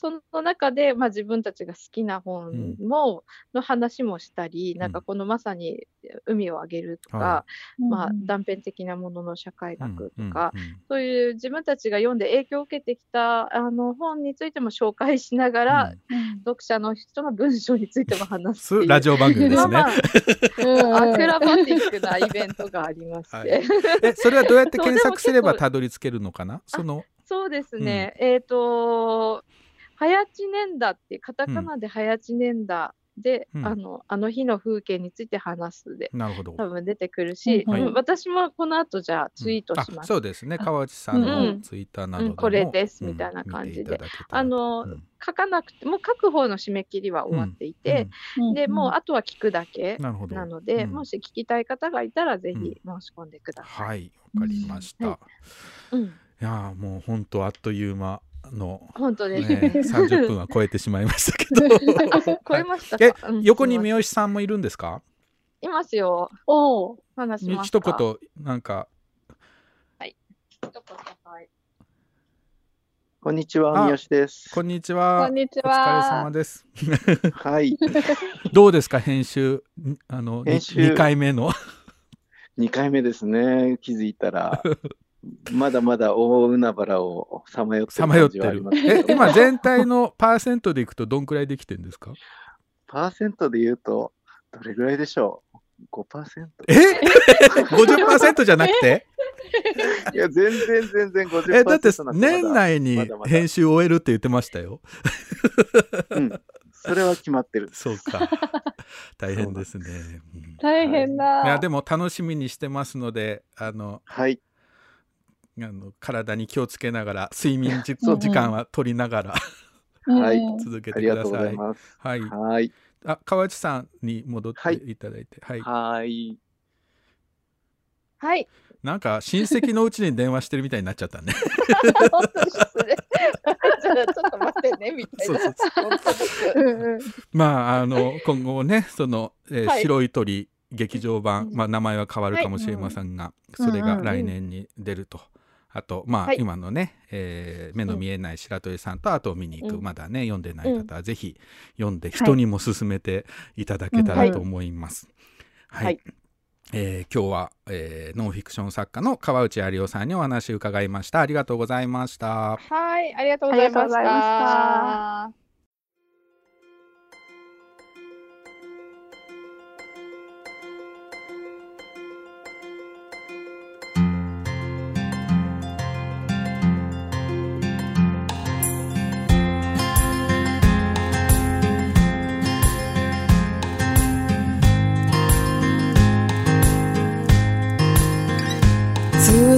Speaker 8: その中で、まあ、自分たちが好きな本も、の話もしたり、なんかこのまさに海をあげるとか、
Speaker 3: は
Speaker 8: まあ、
Speaker 4: うん。
Speaker 8: 断片的なものの社会学と
Speaker 3: うん
Speaker 8: か、
Speaker 3: うんうん。
Speaker 8: そういう自分たちが読んで影響を受けてきたあの本についても紹介しながら、
Speaker 3: うん。
Speaker 8: 読者の人の文章についても話す。
Speaker 3: ラジオ番組ですね。
Speaker 8: まあ アクラバティックなイベントがありまして、
Speaker 3: はいえそれはどうやって検索すればたどり着けるのかな？その
Speaker 8: そうですね、えっ、と、早知年だって、カタカナで早知年だで、
Speaker 3: うん。
Speaker 8: あの、あの日の風景について話すで、
Speaker 3: なるほど。
Speaker 8: 多分出てくるし、
Speaker 4: うん
Speaker 3: はい。
Speaker 8: うん私もこの後じゃあツイートします。
Speaker 3: そうですね。川内さん
Speaker 8: う
Speaker 3: の
Speaker 8: ん。
Speaker 3: ツイッターなどでも、
Speaker 8: うんこれです
Speaker 3: うん
Speaker 8: みたいな感じで。あの
Speaker 3: うん。
Speaker 8: 書かなくてもう書く方の締め切りは終わっていて、でもうあとは聞くだけ
Speaker 3: うんなるほど。
Speaker 8: なので、
Speaker 3: うん。
Speaker 8: もし聞きたい方がいたらぜひ申し込んでください。
Speaker 3: はいわかりました、
Speaker 8: うん。うん、
Speaker 3: いやーもう本当あっという間の、
Speaker 8: 本当です。
Speaker 3: ね、30分は超えてしまいましたけど
Speaker 8: あ 超えました
Speaker 3: え
Speaker 8: か、うん
Speaker 3: 横に三好さんもいるんですか？
Speaker 8: いますよ。
Speaker 4: おお。
Speaker 8: 話しますか？
Speaker 3: 一言、なんか。
Speaker 8: はい。一言、はい。
Speaker 9: こんにちは、三好です。
Speaker 3: こんにちは。
Speaker 4: こんにち
Speaker 3: お疲れ
Speaker 4: は。
Speaker 3: 様です。
Speaker 9: はい。
Speaker 3: どうですか、編集？んあの、
Speaker 9: 編集
Speaker 3: 2回目の。
Speaker 9: 2回目ですね。気づいたら、まだまだ大海原をさまよってる感じ
Speaker 3: さまよってる
Speaker 9: はあります。け
Speaker 3: え、
Speaker 9: ど。
Speaker 3: 今全体のパーセントでいくとどんくらいできてるんですか？
Speaker 9: パーセントで言うと、どれぐらいでしょう ?5%?
Speaker 3: え ?50% じゃなくて？
Speaker 9: いや、全然全然50%
Speaker 3: え、だって年内に編集終えるって言ってましたよ。
Speaker 9: うん。それは決まってる。
Speaker 3: そうか。大変ですね。うん
Speaker 4: 大変だ。
Speaker 3: いや、でも楽しみにしてますので、あの、
Speaker 9: はい。
Speaker 3: あの体に気をつけながら、睡眠時間は取りながら
Speaker 9: はい
Speaker 4: うん
Speaker 3: 続けてください。はい。
Speaker 9: はい。
Speaker 3: あ、河内さんに戻っていただいて、はい。
Speaker 9: はい。
Speaker 8: はい。
Speaker 3: なんか親戚のうちに電話してるみたいになっちゃったね。
Speaker 8: ちょっと待ってね、みたいな。
Speaker 3: そうそう
Speaker 8: 本当です
Speaker 4: うんうん
Speaker 3: まあ、あの、今後ね、その、えー
Speaker 8: はい
Speaker 3: 白い鳥劇場版、
Speaker 8: うん
Speaker 3: まあ、名前は変わるかもしれませんが、
Speaker 4: うん
Speaker 3: それが来年に出ると。あと、まあ、
Speaker 8: はい
Speaker 3: 今のね、えー目の見えない白鳥さんと、あと見に行く、
Speaker 8: うん
Speaker 3: まだね、読んでない方は、ぜひ読んで、人にも勧めていただけたらと思います。はい。
Speaker 8: はい
Speaker 3: えー今日は、えーノンフィクション作家の川内有夫さんにお話を伺いました。ありがとうございました。
Speaker 8: はい、ありがとうございました。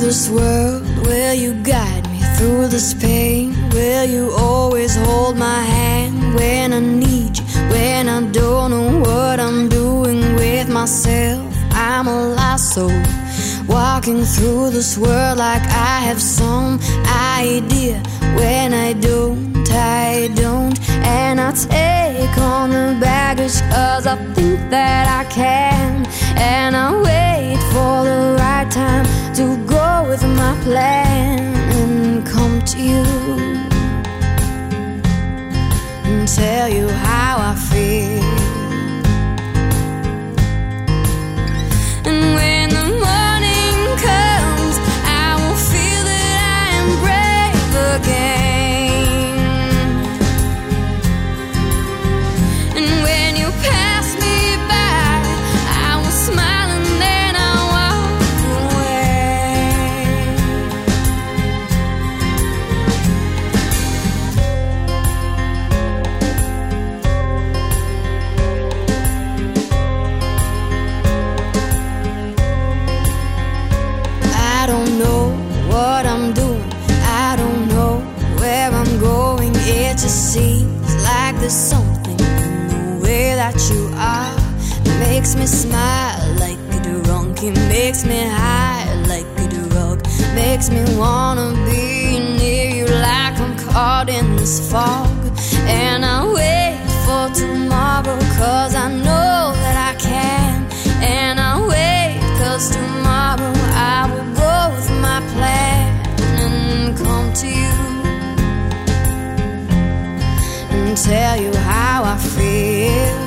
Speaker 5: This world, will you guide me? Through this pain, will you always hold my hand when I need you? When I don't know what I'm doing with myself, I'm a lost soul. Walking through this world like I have some idea. When I don't, I don't. And I take on the baggage cause I think that I can. And I wait for the right time to go with my plan and come to you and tell you how I feel. And when the morning comes, I will feel that I am brave again. Makes me smile like a drunk. It makes me high like a drug. Makes me wanna be near you like I'm caught in this fog. And I wait for tomorrow cause I know that I can. And I wait cause tomorrow I will go with my plan and come to you and tell you how I feel.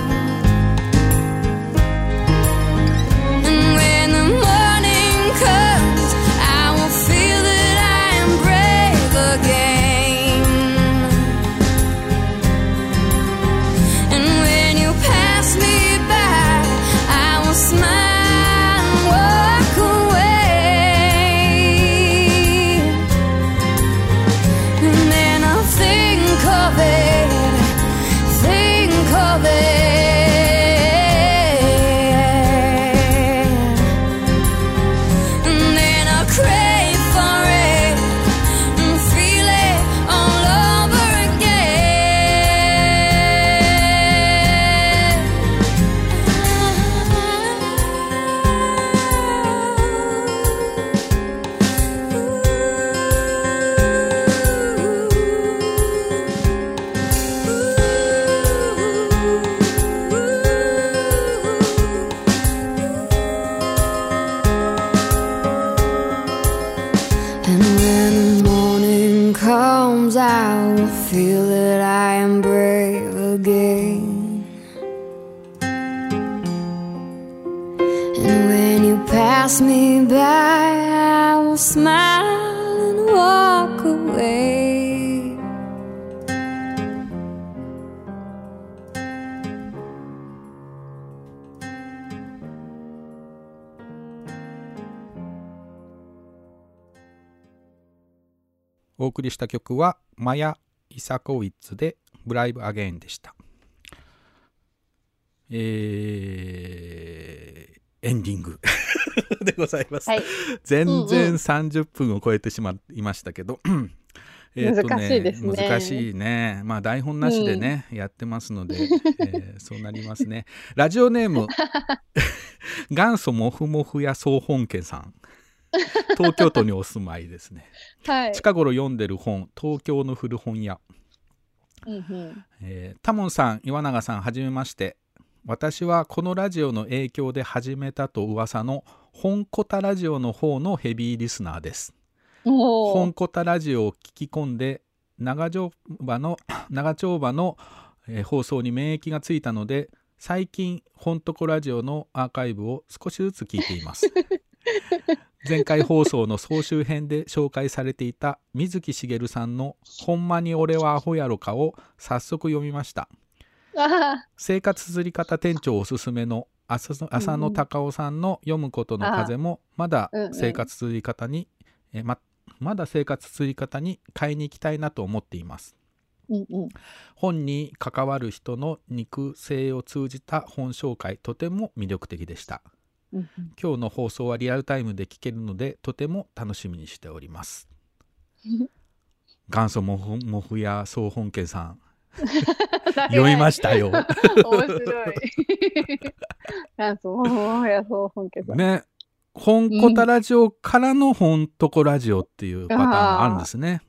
Speaker 3: お送りした曲はマヤ・イサコウィッツで「ブライブ・アゲイン」でした。えー、エンディング でございます。
Speaker 4: はい
Speaker 3: 全
Speaker 4: うん
Speaker 3: 然
Speaker 4: うん
Speaker 3: 30分を超えてしまいましたけど、えーと
Speaker 4: 難しいですね
Speaker 3: 難しいね。まあ台本なしでね、やってますので、えーそうなりますね。ラジオネーム元祖もふもふや総本家さん。東京都にお住まいですね。
Speaker 4: はい。
Speaker 3: 近頃読んでる本、東京の古本屋。
Speaker 4: うんうん
Speaker 3: えータモンさん、岩永さん、はじめまして。私はこのラジオの影響で始めたと噂の本コタラジオの方のヘビーリスナーです。本コタラジオを聞き込んで長丁場の 長丁場の、えー放送に免疫がついたので最近本トコラジオのアーカイブを少しずつ聞いています 前回放送の総集編で紹介されていた水木しげるさんの「ほんまに俺はアホやろか」を早速読みました。
Speaker 4: あ
Speaker 3: 生活釣り方店長おすすめの浅野隆夫さんの「読むことの風」もまだ生活釣り方に、えままだ生活釣り方に買いに行きたいなと思っています。
Speaker 4: ーうんうん。
Speaker 3: 本に関わる人の肉声を通じた本紹介とても魅力的でした今日の放送はリアルタイムで聞けるのでとても楽しみにしております 元祖モフモフや総本家さん 読みましたよ
Speaker 4: 面白い。なんそう、もやそう、本家さん。
Speaker 3: ね本コタラジオからの本トコラジオっていうパターンがあるんですね。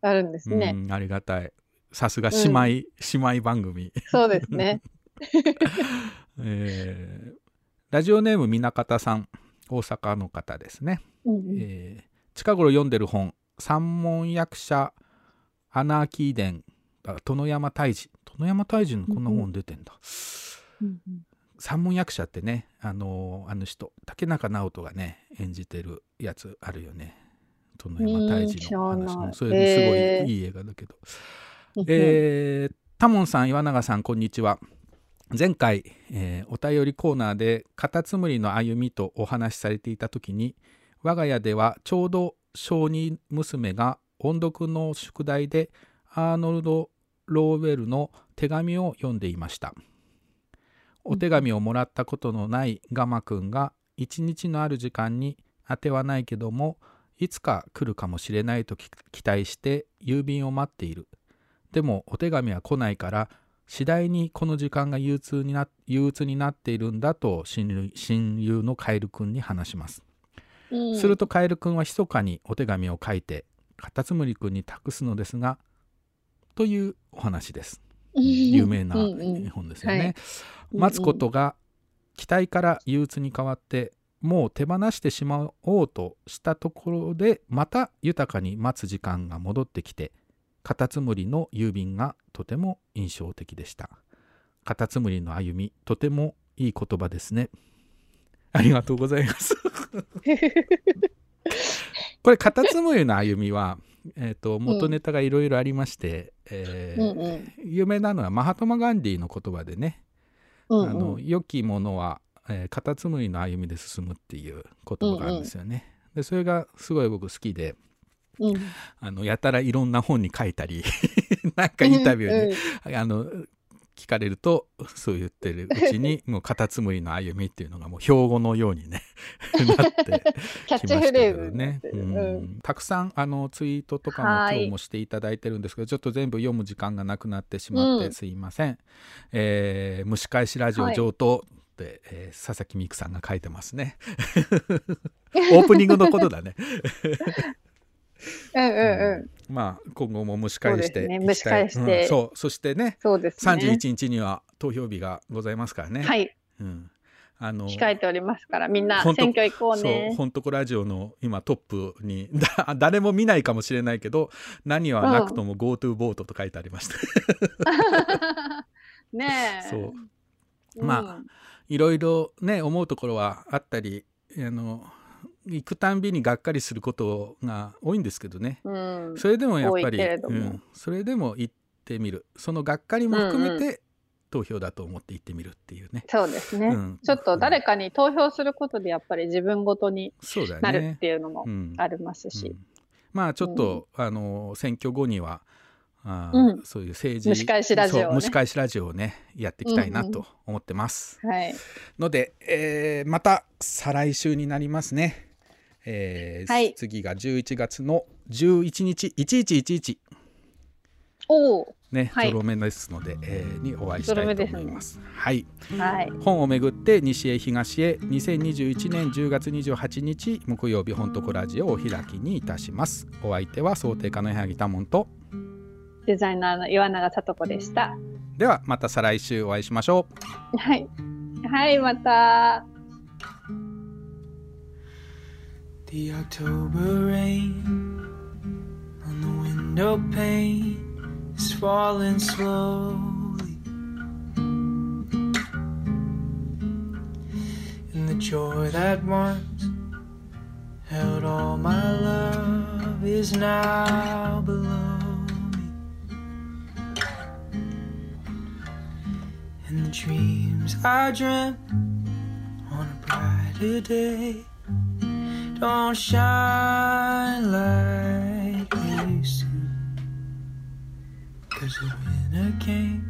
Speaker 4: あるんですね。
Speaker 3: うん、ありがたい。さすが姉妹、姉妹番組。
Speaker 4: そうですね。
Speaker 3: えーラジオネーム南方さん、大阪の方ですね。
Speaker 4: うんうん
Speaker 3: えー近頃読んでる本、三門役者アナーキー伝、あ殿山泰治。殿山泰治のこんな本出てんだ。
Speaker 4: うんうん
Speaker 3: 三門役者ってね、あのあの人、竹中直人がね、演じてるやつあるよね。殿山泰治の話も、
Speaker 4: うん
Speaker 3: それもすご
Speaker 4: へー
Speaker 3: いいい映画だけど。
Speaker 4: うん
Speaker 3: えータモンさん、岩永さん、こんにちは。前回、えーお便りコーナーでカタツムリの歩みとお話しされていた時に我が家ではちょうど小児娘が音読の宿題でアーノルド・ローウェルの手紙を読んでいました。お手紙をもらったことのないガマくんが一日のある時間に当てはないけどもいつか来るかもしれないと期待して郵便を待っている。でもお手紙は来ないから次第にこの時間が憂鬱にな憂鬱になっているんだと親友のカエルくんに話します、
Speaker 4: うん。
Speaker 3: するとカエルくんは密かにお手紙を書いてカタツムリくんに託すのですがというお話です。有名な
Speaker 4: うんうん。
Speaker 3: 本ですよね、
Speaker 4: はい。
Speaker 3: 待つことが期待から憂鬱に変わってもう手放してしまおうとしたところでまた豊かに待つ時間が戻ってきてカタツムリの郵便がとても印象的でした。カタツムリの歩みとてもいい言葉ですね。ありがとうございます。これカタツムリの歩みは、えー、と元ネタがいろいろありまして、えー
Speaker 4: うんうん。
Speaker 3: 有名なのはマハトマ・ガンディの言葉でね、
Speaker 4: うん。
Speaker 3: あの良きものは、えーカタツムリの歩みで進むっていう言葉があるんですよね。でそれがすごい僕好きで
Speaker 4: うん。
Speaker 3: あのやたらいろんな本に書いたり なんかインタビューに、あの聞かれるとそう言ってるうちにもうカタツムリの歩みっていうのがもう標語のようにね なって
Speaker 4: キャッチ
Speaker 3: きました
Speaker 4: フレーズ
Speaker 3: けどね、
Speaker 4: う
Speaker 3: うん。んたくさんあのツイートとかも
Speaker 4: はい
Speaker 3: 今日もしていただいてるんですけどちょっと全部読む時間がなくなってしまって
Speaker 4: うん
Speaker 3: すいません、えー蒸し返しラジオ
Speaker 4: はい
Speaker 3: 上等って、えー佐々木美久さんが書いてますね。オープニングのことだね
Speaker 4: うんうんうん。
Speaker 3: まあ今後も蒸し返して
Speaker 4: ね。蒸し返して。
Speaker 3: うん。そう。そしてね
Speaker 4: そうですね。
Speaker 3: 31日には投票日がございますからね、
Speaker 4: はい。
Speaker 3: うん、あの
Speaker 4: 控えておりますから、みんな
Speaker 3: ほんと
Speaker 4: 選挙行こう
Speaker 3: そう
Speaker 4: ね。
Speaker 3: 本当ラジオの今トップに だ誰も見ないかもしれないけど何はなくとも GoTo ボートと書いてありました、
Speaker 4: ねえ。
Speaker 3: そう。
Speaker 4: うん。
Speaker 3: まあいろいろね思うところはあったりあの行くたんびにがっかりすることが多いんですけどね、
Speaker 4: うん。
Speaker 3: それでもやっぱり、うん、それでも行ってみる。そのがっかりも含めて投票だと思って行ってみるっていうね、
Speaker 4: そうですね、
Speaker 3: うん。
Speaker 4: ちょっと誰かに投票することでやっぱり自分ごとになるっていうのも
Speaker 3: うん。
Speaker 4: ありますし、
Speaker 3: まあちょっと、あの選挙後にはあー、
Speaker 4: うん。
Speaker 3: そういう政治
Speaker 4: 蒸し返しラジオをね。
Speaker 3: 蒸し返しラジオをねやっていきたいなと思ってます、
Speaker 4: はい。
Speaker 3: ので、えーまた再来週になりますね、えー
Speaker 4: はい
Speaker 3: 次が11月の11日1111
Speaker 4: おお。
Speaker 3: ね、
Speaker 4: はい
Speaker 3: ゾロ目ですので、えーにお会いしたいと思います。はい。
Speaker 4: はい。
Speaker 3: 本をめぐって西へ東へ2021年10月28日木曜日本とこラジオをお開きにいたします。お相手は想定家の柳田門と
Speaker 4: デザイナーの岩永聡子でした。
Speaker 3: ではまた再来週お会いしましょう。
Speaker 4: はい。はい、また。
Speaker 7: The October rain on the window pane is falling slowly. And the joy that once held all my love is now below me. And the dreams I dreamt on a brighter day don't shine like they used to. Cause the winter came,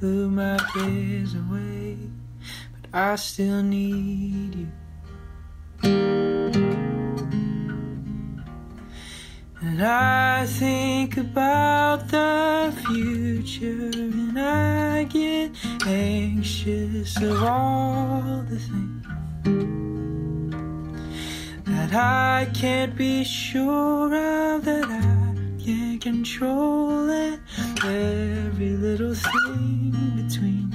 Speaker 7: blew my days away, but I still need you. And I think about the future and I get anxious of all the things that I can't be sure of, that I can't control it. Every little thing between.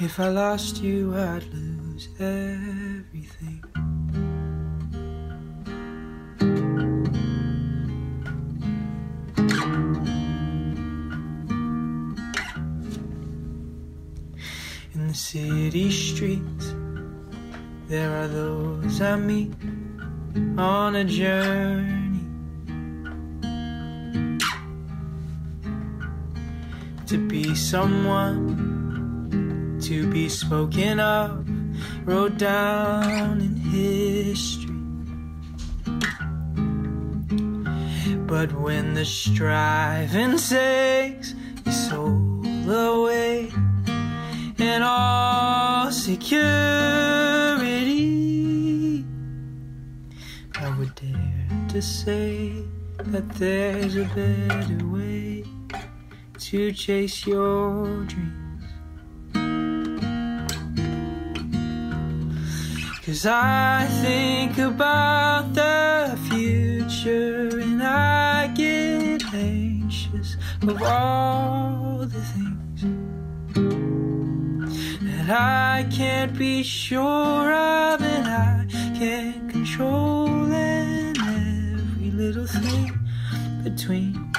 Speaker 7: If I lost you, I'd lose everything. In the city streets, there are those I meet on a journey. To be someone, to be spoken of, wrote down in history. But when the striving takes your soul away, and all security. To say that there's a better way to chase your dreams. Cause I think about the future and I get anxious of all the things that I can't be sure of and I can't control little thing between.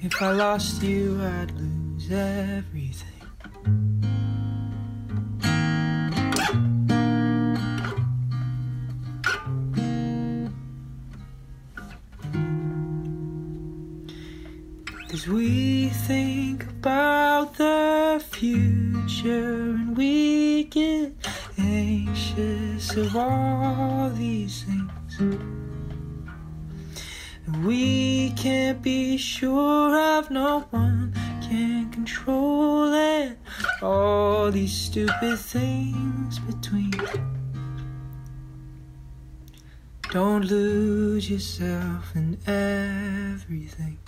Speaker 7: If I lost you, I'd lose everything. Cause we think about the future and we get anxious of all these things. We can't be sure of no one can control it. All these stupid things between. Don't lose yourself in everything.